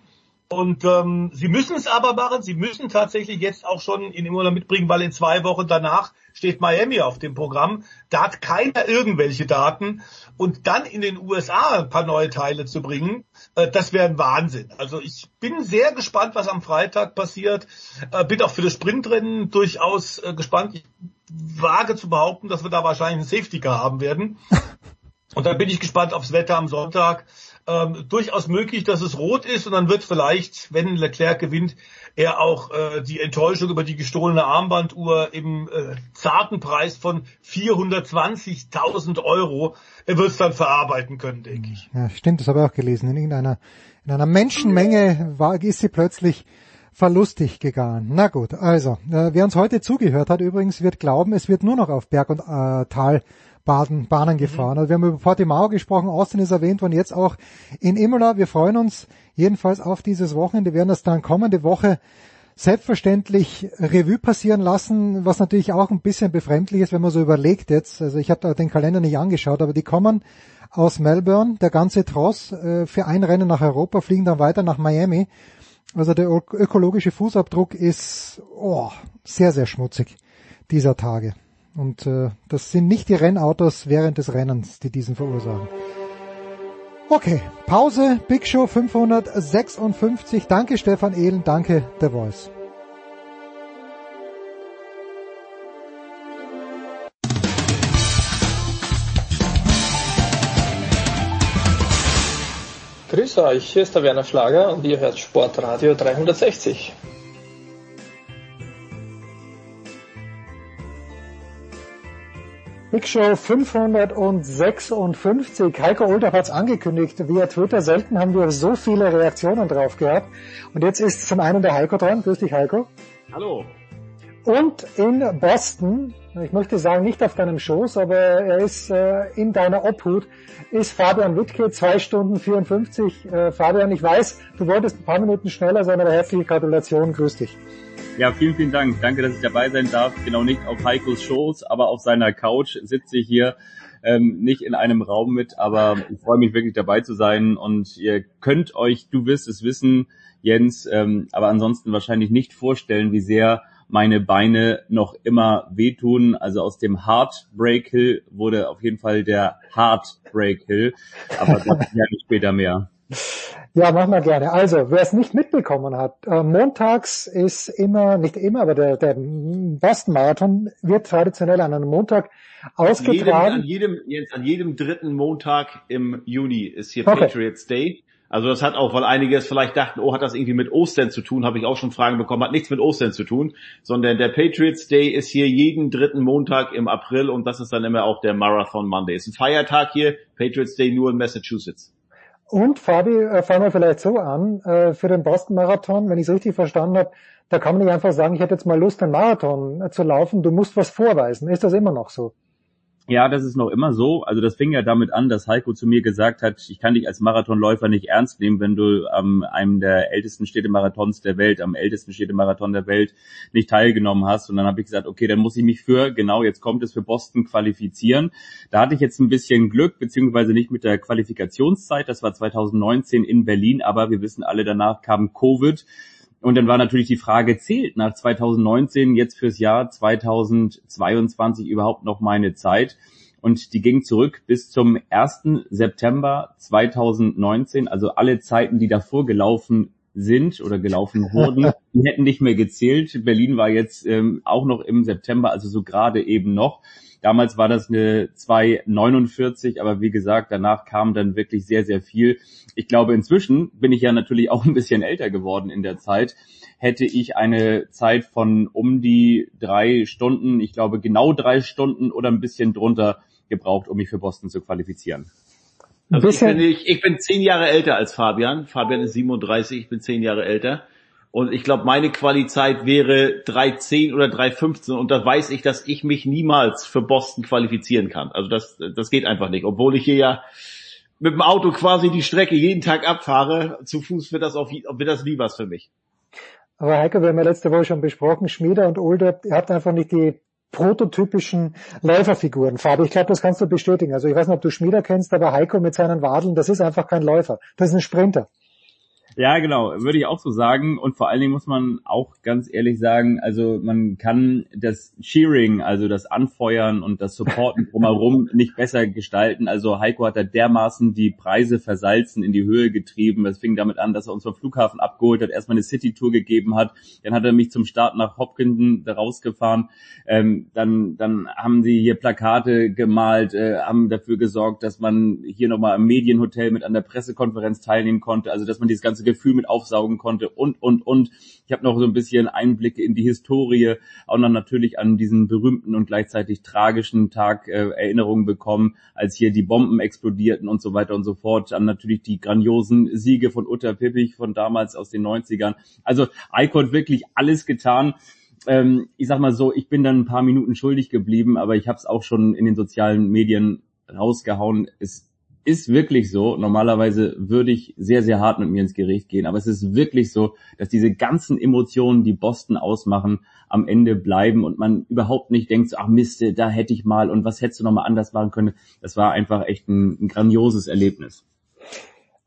Und ähm, sie müssen es aber machen. Sie müssen tatsächlich jetzt auch schon in Imola mitbringen, weil in zwei Wochen danach steht Miami auf dem Programm. Da hat keiner irgendwelche Daten. Und dann in den USA ein paar neue Teile zu bringen, äh, das wäre ein Wahnsinn. Also ich bin sehr gespannt, was am Freitag passiert. Äh, bin auch für das Sprintrennen durchaus äh, gespannt. Ich wage zu behaupten, dass wir da wahrscheinlich einen Safety Car haben werden. Und dann bin ich gespannt aufs Wetter am Sonntag. Ähm, durchaus möglich, dass es rot ist und dann wird vielleicht, wenn Leclerc gewinnt, er auch äh, die Enttäuschung über die gestohlene Armbanduhr im äh, zarten Preis von 420.000 Euro, er wird es dann verarbeiten können, denke ich. Ja, stimmt, das habe ich auch gelesen. In irgendeiner, in einer Menschenmenge war, ist sie plötzlich verlustig gegangen. Na gut, also, äh, wer uns heute zugehört hat übrigens, wird glauben, es wird nur noch auf Berg- und äh, Talbaden, Bahnen gefahren. Also wir haben über Portimao gesprochen, Austin ist erwähnt worden, jetzt auch in Imola. Wir freuen uns jedenfalls auf dieses Wochenende, wir werden das dann kommende Woche selbstverständlich Revue passieren lassen, was natürlich auch ein bisschen befremdlich ist, wenn man so überlegt jetzt. Also ich habe da den Kalender nicht angeschaut, aber die kommen aus Melbourne, der ganze Tross, äh, für ein Rennen nach Europa, fliegen dann weiter nach Miami. Also der ök- ökologische Fußabdruck ist oh, sehr, sehr schmutzig dieser Tage. Und äh, das sind nicht die Rennautos während des Rennens, die diesen verursachen. Okay, Pause, Big Show 556. Danke Stefan Ehlen, danke The Voice. Grüß euch, hier ist der Werner Schlager und ihr hört Sportradio 360. Big Show 556. Heiko Older hat es angekündigt via Twitter. Selten haben wir so viele Reaktionen drauf gehabt. Und jetzt ist zum einen der Heiko dran. Grüß dich, Heiko. Hallo. Und in Boston, ich möchte sagen nicht auf deinem Schoß, aber er ist äh, in deiner Obhut, ist Fabian Wittke, 2 Stunden 54. Äh, Fabian, ich weiß, du wolltest ein paar Minuten schneller sein, aber herzliche Gratulation, grüß dich. Ja, vielen, vielen Dank. Danke, dass ich dabei sein darf. Genau nicht auf Heikos Schoß, aber auf seiner Couch sitze ich hier. Ähm, nicht in einem Raum mit, aber ich freue mich wirklich dabei zu sein und ihr könnt euch, du wirst es wissen, Jens, ähm, aber ansonsten wahrscheinlich nicht vorstellen, wie sehr meine Beine noch immer wehtun. Also aus dem Heartbreak Hill wurde auf jeden Fall der Heartbreak Hill, aber dazu gerne später mehr. Ja, machen wir gerne. Also, wer es nicht mitbekommen hat, äh, montags ist immer, nicht immer, aber der, der Boston Marathon wird traditionell an einem Montag ausgetragen. An jedem, an jedem, jetzt an jedem dritten Montag im Juni ist hier Okay. Patriots Day. Also das hat auch, weil einige es vielleicht dachten, oh, hat das irgendwie mit Ostern zu tun, habe ich auch schon Fragen bekommen, hat nichts mit Ostern zu tun, sondern der Patriots Day ist hier jeden dritten Montag im April und das ist dann immer auch der Marathon Monday. Ist ein Feiertag hier, Patriots Day nur in Massachusetts. Und Fabi, äh, fangen wir vielleicht so an, äh, für den Boston Marathon, wenn ich es richtig verstanden habe, da kann man nicht einfach sagen, ich hätte jetzt mal Lust, einen Marathon äh, zu laufen, du musst was vorweisen. Ist das immer noch so? Ja, das ist noch immer so. Also das fing ja damit an, dass Heiko zu mir gesagt hat, ich kann dich als Marathonläufer nicht ernst nehmen, wenn du am einem der ältesten Städtemarathons der Welt, am ältesten Städtemarathon der Welt nicht teilgenommen hast. Und dann habe ich gesagt, okay, dann muss ich mich für, genau jetzt kommt es, für Boston qualifizieren. Da hatte ich jetzt ein bisschen Glück, beziehungsweise nicht mit der Qualifikationszeit. Das war 2019 in Berlin, aber wir wissen alle, danach kam Covid. Und dann war natürlich die Frage, zählt nach 2019 jetzt fürs Jahr 2022 überhaupt noch meine Zeit? Und die ging zurück bis zum 1. September 2019. Also alle Zeiten, die davor gelaufen sind oder gelaufen wurden, die hätten nicht mehr gezählt. Berlin war jetzt ähm, auch noch im September, also so gerade eben noch. Damals war das eine 2,49, aber wie gesagt, danach kam dann wirklich sehr, sehr viel. Ich glaube, inzwischen bin ich ja natürlich auch ein bisschen älter geworden in der Zeit. Hätte ich eine Zeit von um die drei Stunden, ich glaube genau drei Stunden oder ein bisschen drunter gebraucht, um mich für Boston zu qualifizieren. Also ich, bin, ich, ich bin zehn Jahre älter als Fabian. Fabian ist 37, ich bin zehn Jahre älter. Und ich glaube, meine Qualizeit wäre 3.10 oder 3.15 und da weiß ich, dass ich mich niemals für Boston qualifizieren kann. Also das, das geht einfach nicht. Obwohl ich hier ja mit dem Auto quasi die Strecke jeden Tag abfahre, zu Fuß wird das, auf, wird das nie was für mich. Aber Heiko, wir haben ja letzte Woche schon besprochen, Schmieder und Older, ihr habt einfach nicht die prototypischen Läuferfiguren. Fabi, ich glaube, das kannst du bestätigen. Also ich weiß nicht, ob du Schmieder kennst, aber Heiko mit seinen Wadeln, das ist einfach kein Läufer. Das ist ein Sprinter. Ja, genau, würde ich auch so sagen. Und vor allen Dingen muss man auch ganz ehrlich sagen, also man kann das Cheering, also das Anfeuern und das Supporten drumherum nicht besser gestalten. Also Heiko hat da dermaßen die Preise versalzen, in die Höhe getrieben. Das fing damit an, dass er uns vom Flughafen abgeholt hat, erstmal eine City-Tour gegeben hat. Dann hat er mich zum Start nach Hopkinton rausgefahren. Ähm, dann, dann haben sie hier Plakate gemalt, äh, haben dafür gesorgt, dass man hier nochmal im Medienhotel mit an der Pressekonferenz teilnehmen konnte. Also dass man dieses ganze ganze Gefühl mit aufsaugen konnte und, und, und. Ich habe noch so ein bisschen Einblicke in die Historie, auch noch natürlich an diesen berühmten und gleichzeitig tragischen Tag äh, Erinnerungen bekommen, als hier die Bomben explodierten und so weiter und so fort. Dann natürlich die grandiosen Siege von Utter Pippich von damals aus den 90ern. Also Eiko hat wirklich alles getan ähm, ich sag mal so, ich bin dann ein paar Minuten schuldig geblieben, aber ich habe es auch schon in den sozialen Medien rausgehauen. Es ist wirklich so. Normalerweise würde ich sehr, sehr hart mit mir ins Gericht gehen, aber es ist wirklich so, dass diese ganzen Emotionen, die Boston ausmachen, am Ende bleiben und man überhaupt nicht denkt, ach Mist, da hätte ich mal und was hättest du nochmal anders machen können. Das war einfach echt ein, ein grandioses Erlebnis.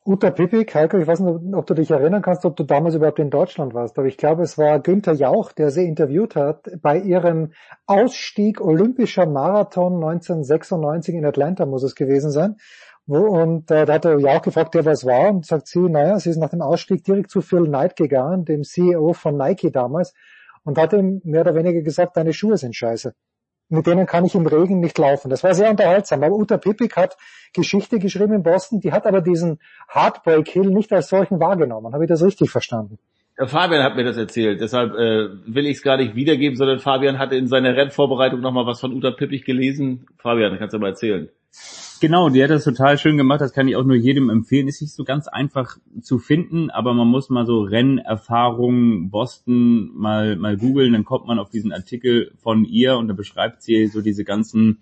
Uta Pipik, Heiko, ich weiß nicht, ob du dich erinnern kannst, ob du damals überhaupt in Deutschland warst, aber ich glaube, es war Günther Jauch, der sie interviewt hat bei ihrem Ausstieg Olympischer Marathon 1996 in Atlanta muss es gewesen sein. Und äh, da hat er ja auch gefragt, ja, was war, und sagt sie, naja, sie ist nach dem Ausstieg direkt zu Phil Knight gegangen, dem CEO von Nike damals, und hat ihm mehr oder weniger gesagt, deine Schuhe sind scheiße. Mit denen kann ich im Regen nicht laufen. Das war sehr unterhaltsam. Aber Uta Pipik hat Geschichte geschrieben in Boston, die hat aber diesen Heartbreak Hill nicht als solchen wahrgenommen. Habe ich das richtig verstanden? Fabian hat mir das erzählt, deshalb äh, will ich es gar nicht wiedergeben, sondern Fabian hatte in seiner Rennvorbereitung nochmal was von Uta Pippich gelesen. Fabian, kannst du mal erzählen. Genau, die hat das total schön gemacht, das kann ich auch nur jedem empfehlen. Ist nicht so ganz einfach zu finden, aber man muss mal so Rennerfahrungen Boston mal, mal googeln, dann kommt man auf diesen Artikel von ihr und da beschreibt sie so diese ganzen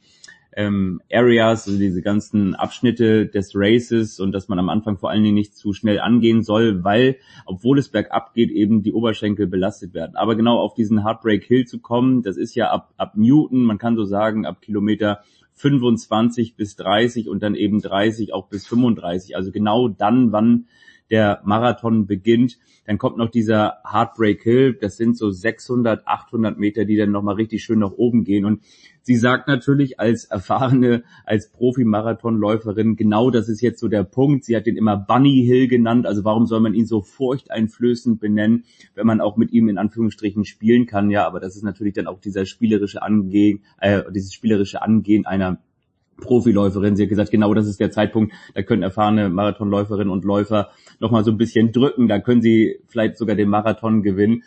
ähm, Areas, also diese ganzen Abschnitte des Races und dass man am Anfang vor allen Dingen nicht zu schnell angehen soll, weil, obwohl es bergab geht, eben die Oberschenkel belastet werden. Aber genau auf diesen Heartbreak Hill zu kommen, das ist ja ab, ab Newton, man kann so sagen, ab Kilometer 25 bis 30 und dann eben 30 auch bis 35. Also genau dann, wann der Marathon beginnt. Dann kommt noch dieser Heartbreak Hill. Das sind so 600, 800 Meter, die dann nochmal richtig schön nach oben gehen. Und sie sagt natürlich als erfahrene, als Profi-Marathonläuferin, genau das ist jetzt so der Punkt. Sie hat den immer Bunny Hill genannt. Also warum soll man ihn so furchteinflößend benennen, wenn man auch mit ihm in Anführungsstrichen spielen kann? Ja, aber das ist natürlich dann auch dieser spielerische Angehen, äh, dieses spielerische Angehen einer Profiläuferin. Sie hat gesagt, genau das ist der Zeitpunkt, da können erfahrene Marathonläuferinnen und Läufer nochmal so ein bisschen drücken, da können sie vielleicht sogar den Marathon gewinnen.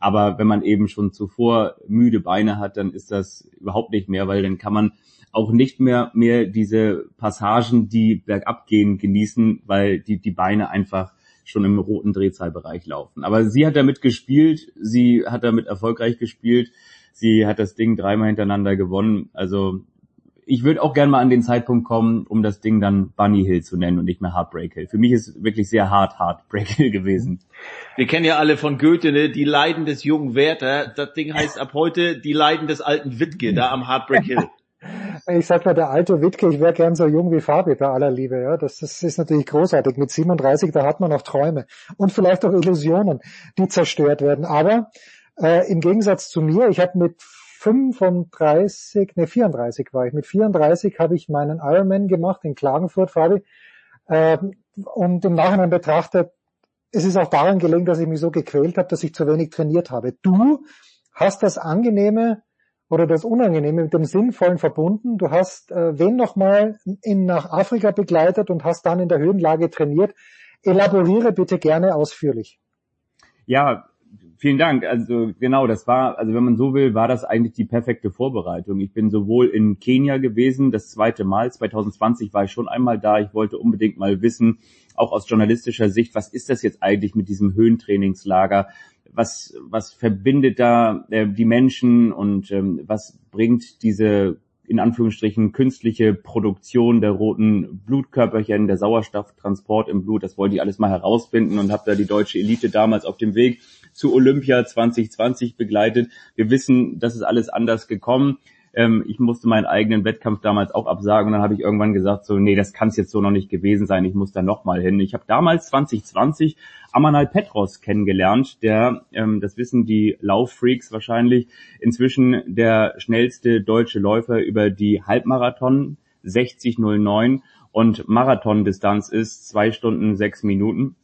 Aber wenn man eben schon zuvor müde Beine hat, dann ist das überhaupt nicht mehr, weil dann kann man auch nicht mehr mehr diese Passagen, die bergab gehen, genießen, weil die, die Beine einfach schon im roten Drehzahlbereich laufen. Aber sie hat damit gespielt, sie hat damit erfolgreich gespielt, sie hat das Ding dreimal hintereinander gewonnen. Also ich würde auch gerne mal an den Zeitpunkt kommen, um das Ding dann Bunny Hill zu nennen und nicht mehr Heartbreak Hill. Für mich ist es wirklich sehr hart Heartbreak Hill gewesen. Wir kennen ja alle von Goethe, ne? die Leiden des jungen Werther. Das Ding heißt ab heute die Leiden des alten Wittke, da am Heartbreak Hill. Ich sag mal, der alte Wittke, ich wäre gern so jung wie Fabi bei aller Liebe. Ja, das, das ist natürlich großartig. Mit 37, da hat man noch Träume und vielleicht auch Illusionen, die zerstört werden. Aber äh, im Gegensatz zu mir, ich habe mit 35, ne 34 war ich. Mit 34 habe ich meinen Ironman gemacht in Klagenfurt, Fabi. Äh, und im Nachhinein betrachtet, es ist auch daran gelegen, dass ich mich so gequält habe, dass ich zu wenig trainiert habe. Du hast das Angenehme oder das Unangenehme mit dem Sinnvollen verbunden. Du hast äh, wen nochmal nach Afrika begleitet und hast dann in der Höhenlage trainiert. Elaboriere bitte gerne ausführlich. Ja, vielen Dank. Also genau, das war, also wenn man so will, war das eigentlich die perfekte Vorbereitung. Ich bin sowohl in Kenia gewesen, das zweite Mal, 2020 war ich schon einmal da. Ich wollte unbedingt mal wissen, auch aus journalistischer Sicht, was ist das jetzt eigentlich mit diesem Höhentrainingslager? Was, was verbindet da äh, die Menschen und ähm, was bringt diese in Anführungsstrichen künstliche Produktion der roten Blutkörperchen, der Sauerstofftransport im Blut, das wollte ich alles mal herausfinden und habe da die deutsche Elite damals auf dem Weg zu Olympia 2020 begleitet. Wir wissen, das ist alles anders gekommen. Ähm, ich musste meinen eigenen Wettkampf damals auch absagen und dann habe ich irgendwann gesagt, so, nee, das kann es jetzt so noch nicht gewesen sein, ich muss da nochmal hin. Ich habe damals 2020 Amanal Petros kennengelernt, der, ähm, das wissen die Lauffreaks wahrscheinlich, inzwischen der schnellste deutsche Läufer über die Halbmarathon 6009 und Marathondistanz ist zwei Stunden sechs Minuten.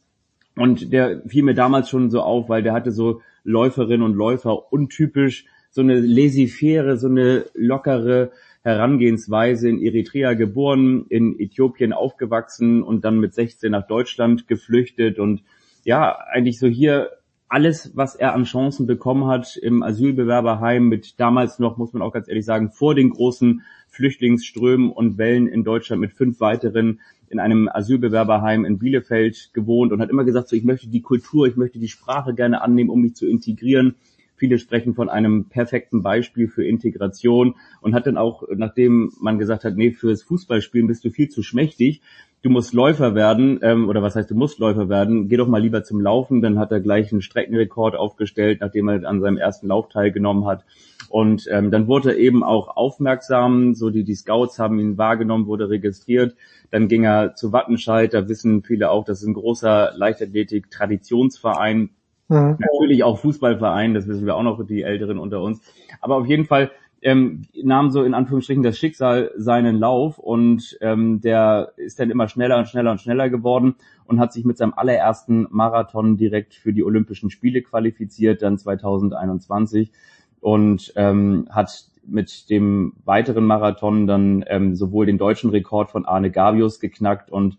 Und der fiel mir damals schon so auf, weil der hatte so Läuferinnen und Läufer untypisch so eine laissez-faire, so eine lockere Herangehensweise in Eritrea geboren, in Äthiopien aufgewachsen und dann mit 16 nach Deutschland geflüchtet und ja, eigentlich so hier alles, was er an Chancen bekommen hat im Asylbewerberheim mit damals noch, muss man auch ganz ehrlich sagen, vor den großen Flüchtlingsströmen und Wellen in Deutschland mit fünf weiteren in einem Asylbewerberheim in Bielefeld gewohnt und hat immer gesagt, so ich möchte die Kultur, ich möchte die Sprache gerne annehmen, um mich zu integrieren. Viele sprechen von einem perfekten Beispiel für Integration und hat dann auch, nachdem man gesagt hat, nee, fürs Fußballspielen bist du viel zu schmächtig, du musst Läufer werden, ähm, oder was heißt, du musst Läufer werden, geh doch mal lieber zum Laufen. Dann hat er gleich einen Streckenrekord aufgestellt, nachdem er an seinem ersten Lauf teilgenommen hat. Und ähm, dann wurde er eben auch aufmerksam, so die, die Scouts haben ihn wahrgenommen, wurde registriert. Dann ging er zu Wattenscheid, da wissen viele auch, das ist ein großer Leichtathletik-Traditionsverein Mhm. Natürlich auch Fußballverein, das wissen wir auch noch, die Älteren unter uns. Aber auf jeden Fall ähm, nahm so in Anführungsstrichen das Schicksal seinen Lauf und ähm, der ist dann immer schneller und schneller und schneller geworden und hat sich mit seinem allerersten Marathon direkt für die Olympischen Spiele qualifiziert, dann 2021 und ähm, hat mit dem weiteren Marathon dann ähm, sowohl den deutschen Rekord von Arne Gavius geknackt und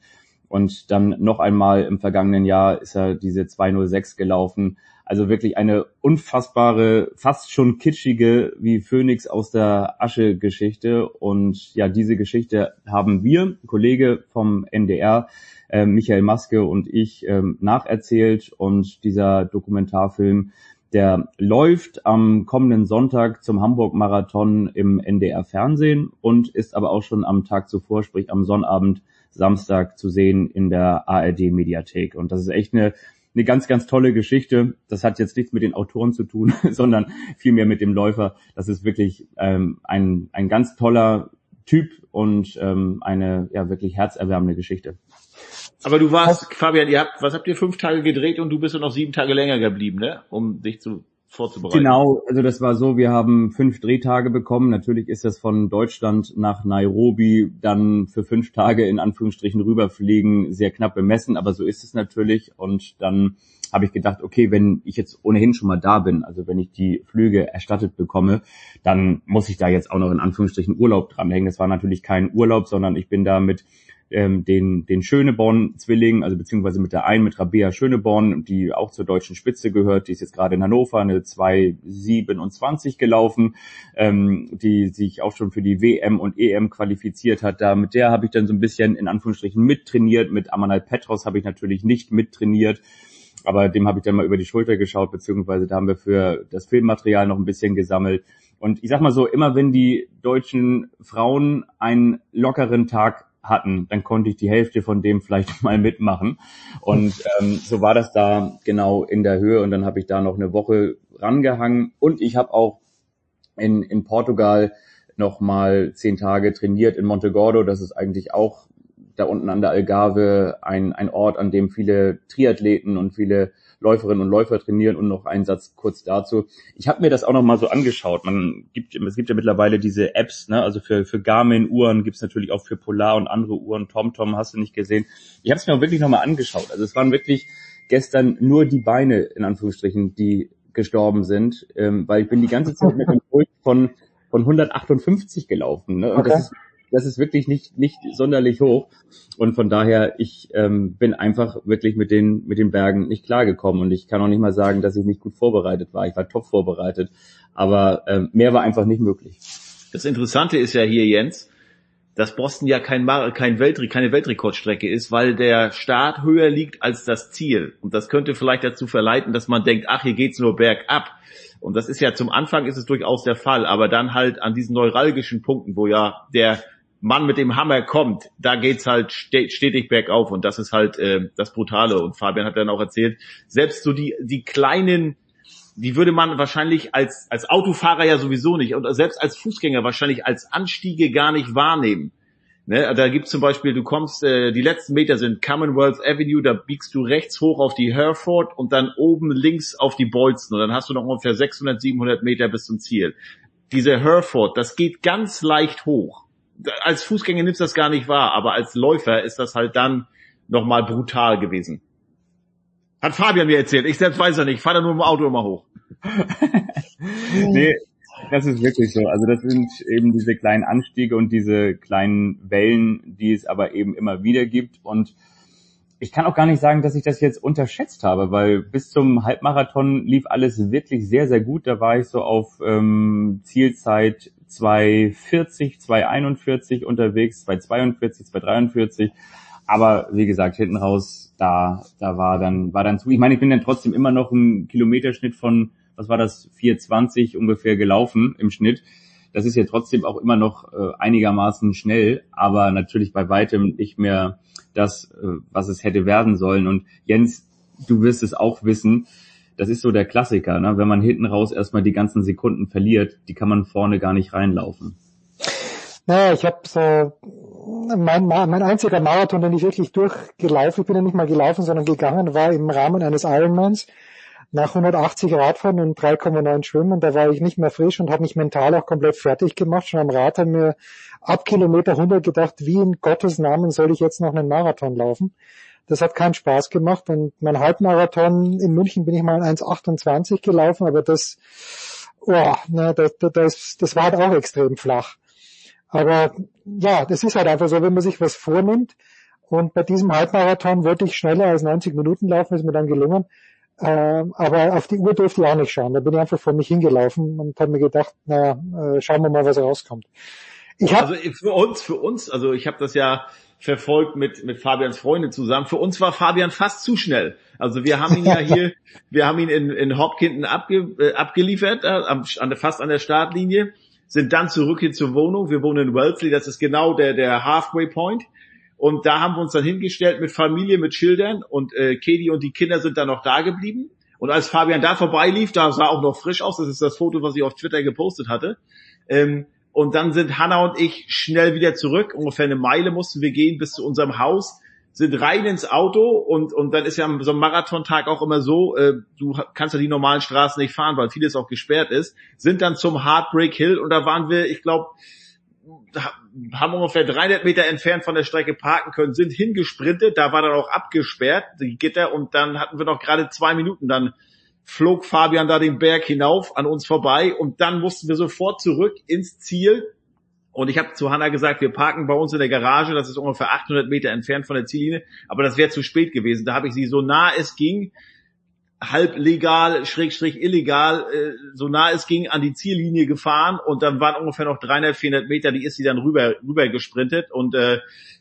und dann noch einmal im vergangenen Jahr ist er diese 206 gelaufen. Also wirklich eine unfassbare, fast schon kitschige wie Phoenix aus der Asche Geschichte. Und ja, diese Geschichte haben wir, Kollege vom NDR, äh, Michael Maske und ich äh, nacherzählt. Und dieser Dokumentarfilm, der läuft am kommenden Sonntag zum Hamburg-Marathon im NDR Fernsehen und ist aber auch schon am Tag zuvor, sprich am Sonnabend Samstag zu sehen in der ARD Mediathek. Und das ist echt eine, eine ganz, ganz tolle Geschichte. Das hat jetzt nichts mit den Autoren zu tun, sondern vielmehr mit dem Läufer. Das ist wirklich ähm, ein, ein ganz toller Typ und ähm, eine ja wirklich herzerwärmende Geschichte. Aber du warst, Fabian, ihr habt, was habt ihr fünf Tage gedreht und du bist noch sieben Tage länger geblieben, ne? Um dich zu vorzubereiten. Genau, also das war so, wir haben fünf Drehtage bekommen. Natürlich ist das von Deutschland nach Nairobi dann für fünf Tage in Anführungsstrichen rüberfliegen sehr knapp bemessen, aber so ist es natürlich. Und dann habe ich gedacht, okay, wenn ich jetzt ohnehin schon mal da bin, also wenn ich die Flüge erstattet bekomme, dann muss ich da jetzt auch noch in Anführungsstrichen Urlaub dranhängen. Das war natürlich kein Urlaub, sondern ich bin da mit ähm, den, den Schöneborn-Zwilling, also beziehungsweise mit der einen, mit Rabea Schöneborn, die auch zur deutschen Spitze gehört, die ist jetzt gerade in Hannover, eine 2,27 gelaufen, ähm, die sich auch schon für die WM und EM qualifiziert hat. Da mit der habe ich dann so ein bisschen in Anführungsstrichen mittrainiert, mit Amanal Petros habe ich natürlich nicht mittrainiert aber dem habe ich dann mal über die Schulter geschaut, beziehungsweise da haben wir für das Filmmaterial noch ein bisschen gesammelt. Und ich sag mal so, immer wenn die deutschen Frauen einen lockeren Tag hatten, dann konnte ich die Hälfte von dem vielleicht mal mitmachen. Und ähm, so war das da genau in der Höhe. Und dann habe ich da noch eine Woche rangehangen. Und ich habe auch in, in Portugal noch mal zehn Tage trainiert in Montegordo. Das ist eigentlich auch da unten an der Algarve ein, ein Ort, an dem viele Triathleten und viele Läuferinnen und Läufer trainieren und noch einen Satz kurz dazu. Ich habe mir das auch noch mal so angeschaut. Man gibt, es gibt ja mittlerweile diese Apps, ne? also für, für Garmin-Uhren gibt's natürlich auch für Polar und andere Uhren. TomTom hast du nicht gesehen. Ich habe es mir auch wirklich noch mal angeschaut. Also es waren wirklich gestern nur die Beine, in Anführungsstrichen, die gestorben sind, ähm, weil ich bin die ganze Zeit mit einem Puls von, von 158 gelaufen. Ne? Und okay. das ist das ist wirklich nicht, nicht sonderlich hoch. Und von daher, ich ähm, bin einfach wirklich mit den, mit den Bergen nicht klargekommen. Und ich kann auch nicht mal sagen, dass ich nicht gut vorbereitet war. Ich war top vorbereitet. Aber ähm, mehr war einfach nicht möglich. Das Interessante ist ja hier, Jens, dass Boston ja kein, kein Weltre keine Weltrekordstrecke ist, weil der Start höher liegt als das Ziel. Und das könnte vielleicht dazu verleiten, dass man denkt, ach, hier geht's nur bergab. Und das ist ja zum Anfang ist es durchaus der Fall, aber dann halt an diesen neuralgischen Punkten, wo ja der Mann mit dem Hammer kommt, da geht's halt stetig bergauf und das ist halt äh, das Brutale. Und Fabian hat dann auch erzählt, selbst so die, die kleinen, die würde man wahrscheinlich als, als Autofahrer ja sowieso nicht und selbst als Fußgänger wahrscheinlich als Anstiege gar nicht wahrnehmen. Ne, da gibt's zum Beispiel, du kommst, äh, die letzten Meter sind Commonwealth Avenue, da biegst du rechts hoch auf die Hereford und dann oben links auf die Bolzen und dann hast du noch ungefähr 600, 700 Meter bis zum Ziel. Diese Hereford, das geht ganz leicht hoch als Fußgänger nimmst du das gar nicht wahr, aber als Läufer ist das halt dann nochmal brutal gewesen. Hat Fabian mir erzählt. Ich selbst weiß ja nicht. Ich fahre da nur im Auto immer hoch. nee, das ist wirklich so. Also das sind eben diese kleinen Anstiege und diese kleinen Wellen, die es aber eben immer wieder gibt. Und ich kann auch gar nicht sagen, dass ich das jetzt unterschätzt habe, weil bis zum Halbmarathon lief alles wirklich sehr, sehr gut. Da war ich so auf ähm, Zielzeit 240, 241 unterwegs, 242, 243. Aber wie gesagt, hinten raus, da, da war dann, war dann zu. Ich meine, ich bin dann trotzdem immer noch ein Kilometerschnitt von, was war das, 420 ungefähr gelaufen im Schnitt. Das ist ja trotzdem auch immer noch äh, einigermaßen schnell, aber natürlich bei weitem nicht mehr das, äh, was es hätte werden sollen. Und Jens, du wirst es auch wissen, das ist so der Klassiker, ne? wenn man hinten raus erstmal die ganzen Sekunden verliert, die kann man vorne gar nicht reinlaufen. Naja, ich habe so mein, mein einziger Marathon, den ich wirklich durchgelaufen, ich bin ja nicht mal gelaufen, sondern gegangen, war im Rahmen eines Ironmans nach 180 Radfahren und 3,9 Schwimmen. Da war ich nicht mehr frisch und habe mich mental auch komplett fertig gemacht. Schon am Rad haben mir ab Kilometer 100 gedacht, wie in Gottes Namen soll ich jetzt noch einen Marathon laufen? Das hat keinen Spaß gemacht und mein Halbmarathon in München bin ich mal 1,28 gelaufen, aber das, oh, na, das, das, das war halt auch extrem flach. Aber ja, das ist halt einfach so, wenn man sich was vornimmt. Und bei diesem Halbmarathon wollte ich schneller als 90 Minuten laufen, ist mir dann gelungen. Ähm, aber auf die Uhr durfte ich auch nicht schauen. Da bin ich einfach vor mich hingelaufen und habe mir gedacht, naja, äh, schauen wir mal, was rauskommt. Ich hab, also für uns, für uns, also ich habe das ja verfolgt mit, mit Fabians Freundin zusammen. Für uns war Fabian fast zu schnell. Also wir haben ihn ja hier, wir haben ihn in, in Hopkinton abge, äh, abgeliefert, äh, am, an der, fast an der Startlinie, sind dann zurück hin zur Wohnung. Wir wohnen in Wellesley, das ist genau der, der Halfway Point. Und da haben wir uns dann hingestellt mit Familie, mit Schildern und äh, Katie und die Kinder sind dann noch da geblieben. Und als Fabian da vorbeilief, da sah auch noch frisch aus, das ist das Foto, was ich auf Twitter gepostet hatte, ähm, und dann sind Hanna und ich schnell wieder zurück. Ungefähr eine Meile mussten wir gehen bis zu unserem Haus, sind rein ins Auto und, und dann ist ja so ein Marathontag auch immer so, äh, du kannst ja die normalen Straßen nicht fahren, weil vieles auch gesperrt ist, sind dann zum Heartbreak Hill und da waren wir, ich glaube, haben ungefähr 300 Meter entfernt von der Strecke parken können, sind hingesprintet, da war dann auch abgesperrt, die Gitter, und dann hatten wir noch gerade zwei Minuten dann flog Fabian da den Berg hinauf an uns vorbei und dann mussten wir sofort zurück ins Ziel. Und ich habe zu Hanna gesagt, wir parken bei uns in der Garage, das ist ungefähr 800 Meter entfernt von der Ziellinie, aber das wäre zu spät gewesen. Da habe ich sie so nah es ging, halb legal, schrägstrich illegal, äh, so nah es ging, an die Ziellinie gefahren und dann waren ungefähr noch 300, 400 Meter, die ist sie dann rüber, rüber gesprintet und äh,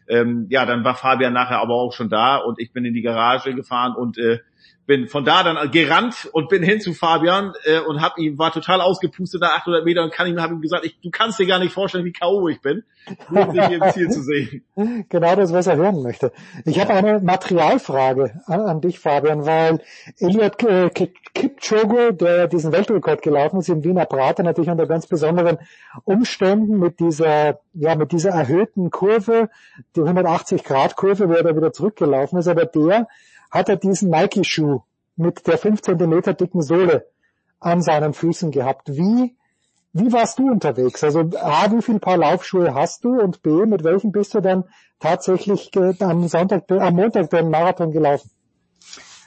ähm, ja, dann war Fabian nachher aber auch schon da und ich bin in die Garage gefahren und äh, bin von da dann gerannt und bin hin zu Fabian äh, und hab ihn war total ausgepustet nach 800 Metern und kann ihm habe ihm gesagt, ich, du kannst dir gar nicht vorstellen, wie KO ich bin, nur dich hier im Ziel zu sehen. Genau das, was er hören möchte. Ich habe eine Materialfrage an, an, dich, Fabian, weil Eliot äh, Kipchoge, der diesen Weltrekord gelaufen ist im Wiener Prater, natürlich unter ganz besonderen Umständen mit dieser ja mit dieser erhöhten Kurve, die 180 Grad Kurve, wo er da wieder zurückgelaufen ist, aber der hat er diesen Nike-Schuh mit der 5 Zentimeter dicken Sohle an seinen Füßen gehabt. Wie, wie warst du unterwegs? Also A, wie viel Paar Laufschuhe hast du und B, mit welchen bist du dann tatsächlich am Sonntag, am Montag den Marathon gelaufen?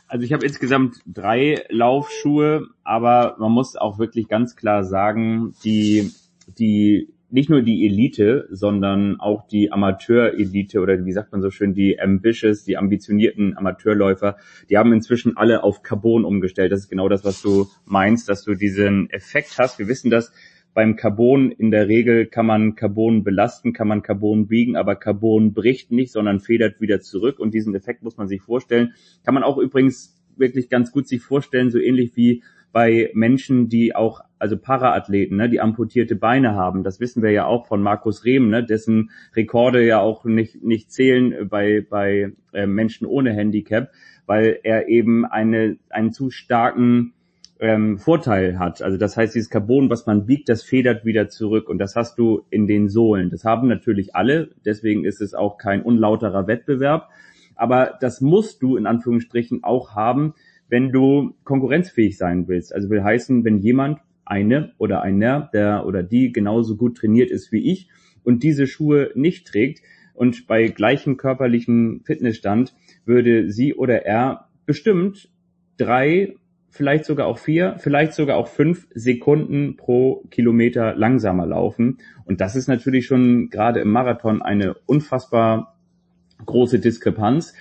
Also ich habe insgesamt drei Laufschuhe, aber man muss auch wirklich ganz klar sagen, die, die nicht nur die Elite, sondern auch die Amateur-Elite oder wie sagt man so schön, die ambitious, die ambitionierten Amateurläufer, die haben inzwischen alle auf Carbon umgestellt. Das ist genau das, was du meinst, dass du diesen Effekt hast. Wir wissen das beim Carbon in der Regel kann man Carbon belasten, kann man Carbon biegen, aber Carbon bricht nicht, sondern federt wieder zurück und diesen Effekt muss man sich vorstellen. Kann man auch übrigens wirklich ganz gut sich vorstellen, so ähnlich wie bei Menschen, die auch, also Paraathleten, ne, die amputierte Beine haben. Das wissen wir ja auch von Markus Rehm, ne, dessen Rekorde ja auch nicht, nicht zählen bei, bei äh, Menschen ohne Handicap, weil er eben eine, einen zu starken ähm, Vorteil hat. Also das heißt, dieses Carbon, was man biegt, das federt wieder zurück und das hast du in den Sohlen. Das haben natürlich alle, deswegen ist es auch kein unlauterer Wettbewerb. Aber das musst du in Anführungsstrichen auch haben, wenn du konkurrenzfähig sein willst. Also will heißen, wenn jemand, eine oder einer, der oder die genauso gut trainiert ist wie ich und diese Schuhe nicht trägt und bei gleichem körperlichen Fitnessstand würde sie oder er bestimmt drei, vielleicht sogar auch vier, vielleicht sogar auch fünf Sekunden pro Kilometer langsamer laufen. Und das ist natürlich schon gerade im Marathon eine unfassbar große Diskrepanz.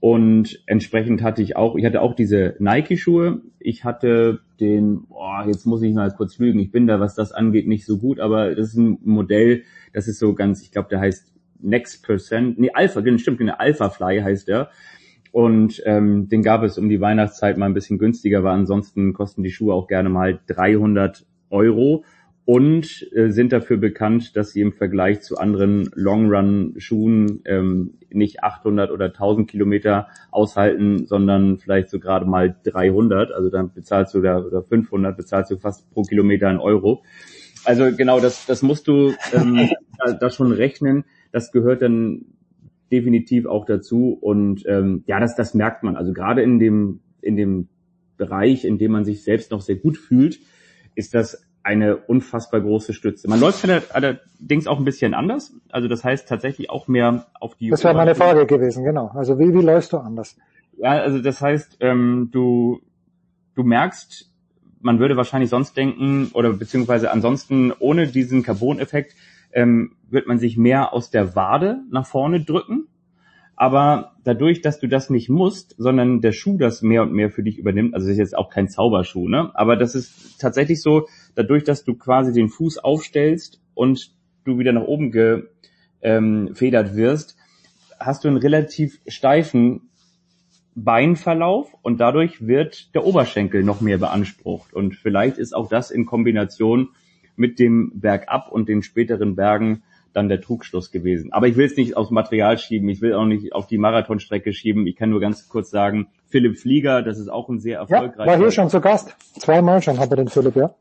Und entsprechend hatte ich auch, ich hatte auch diese Nike-Schuhe. Ich hatte den, boah, jetzt muss ich mal kurz lügen, ich bin da, was das angeht, nicht so gut, aber das ist ein Modell, das ist so ganz, ich glaube, der heißt Next Percent, nee, Alpha, stimmt, genau, Alpha Fly heißt der. Und ähm, den gab es um die Weihnachtszeit mal ein bisschen günstiger, weil ansonsten kosten die Schuhe auch gerne mal 300 Euro und äh, sind dafür bekannt, dass sie im Vergleich zu anderen Long-Run-Schuhen ähm, nicht 800 oder 1000 Kilometer aushalten, sondern vielleicht so gerade mal 300. Also dann bezahlst du da oder 500 bezahlst du fast pro Kilometer einen Euro. Also genau, das, das musst du ähm, da, da schon rechnen. Das gehört dann definitiv auch dazu und ähm, ja, das, das merkt man. Also gerade in dem in dem Bereich, in dem man sich selbst noch sehr gut fühlt, ist das eine unfassbar große Stütze. Man läuft allerdings auch ein bisschen anders. Also das heißt tatsächlich auch mehr auf die. Das wäre meine Frage gewesen, genau. Also wie, wie läufst du anders? Ja, also das heißt, ähm, du, du merkst, man würde wahrscheinlich sonst denken, oder beziehungsweise ansonsten ohne diesen Carbon-Effekt, ähm, wird man sich mehr aus der Wade nach vorne drücken. Aber dadurch, dass du das nicht musst, sondern der Schuh das mehr und mehr für dich übernimmt, also das ist jetzt auch kein Zauberschuh, ne? Aber das ist tatsächlich so, dadurch, dass du quasi den Fuß aufstellst und du wieder nach oben gefedert ähm, wirst, hast du einen relativ steifen Beinverlauf und dadurch wird der Oberschenkel noch mehr beansprucht. Und vielleicht ist auch das in Kombination mit dem Bergab und den späteren Bergen dann der Trugschluss gewesen. Aber ich will es nicht aufs Material schieben, ich will auch nicht auf die Marathonstrecke schieben. Ich kann nur ganz kurz sagen, Philipp Flieger, das ist auch ein sehr erfolgreicher. Ja, war hier schon zu Gast. Zweimal schon hat er den Philipp, ja.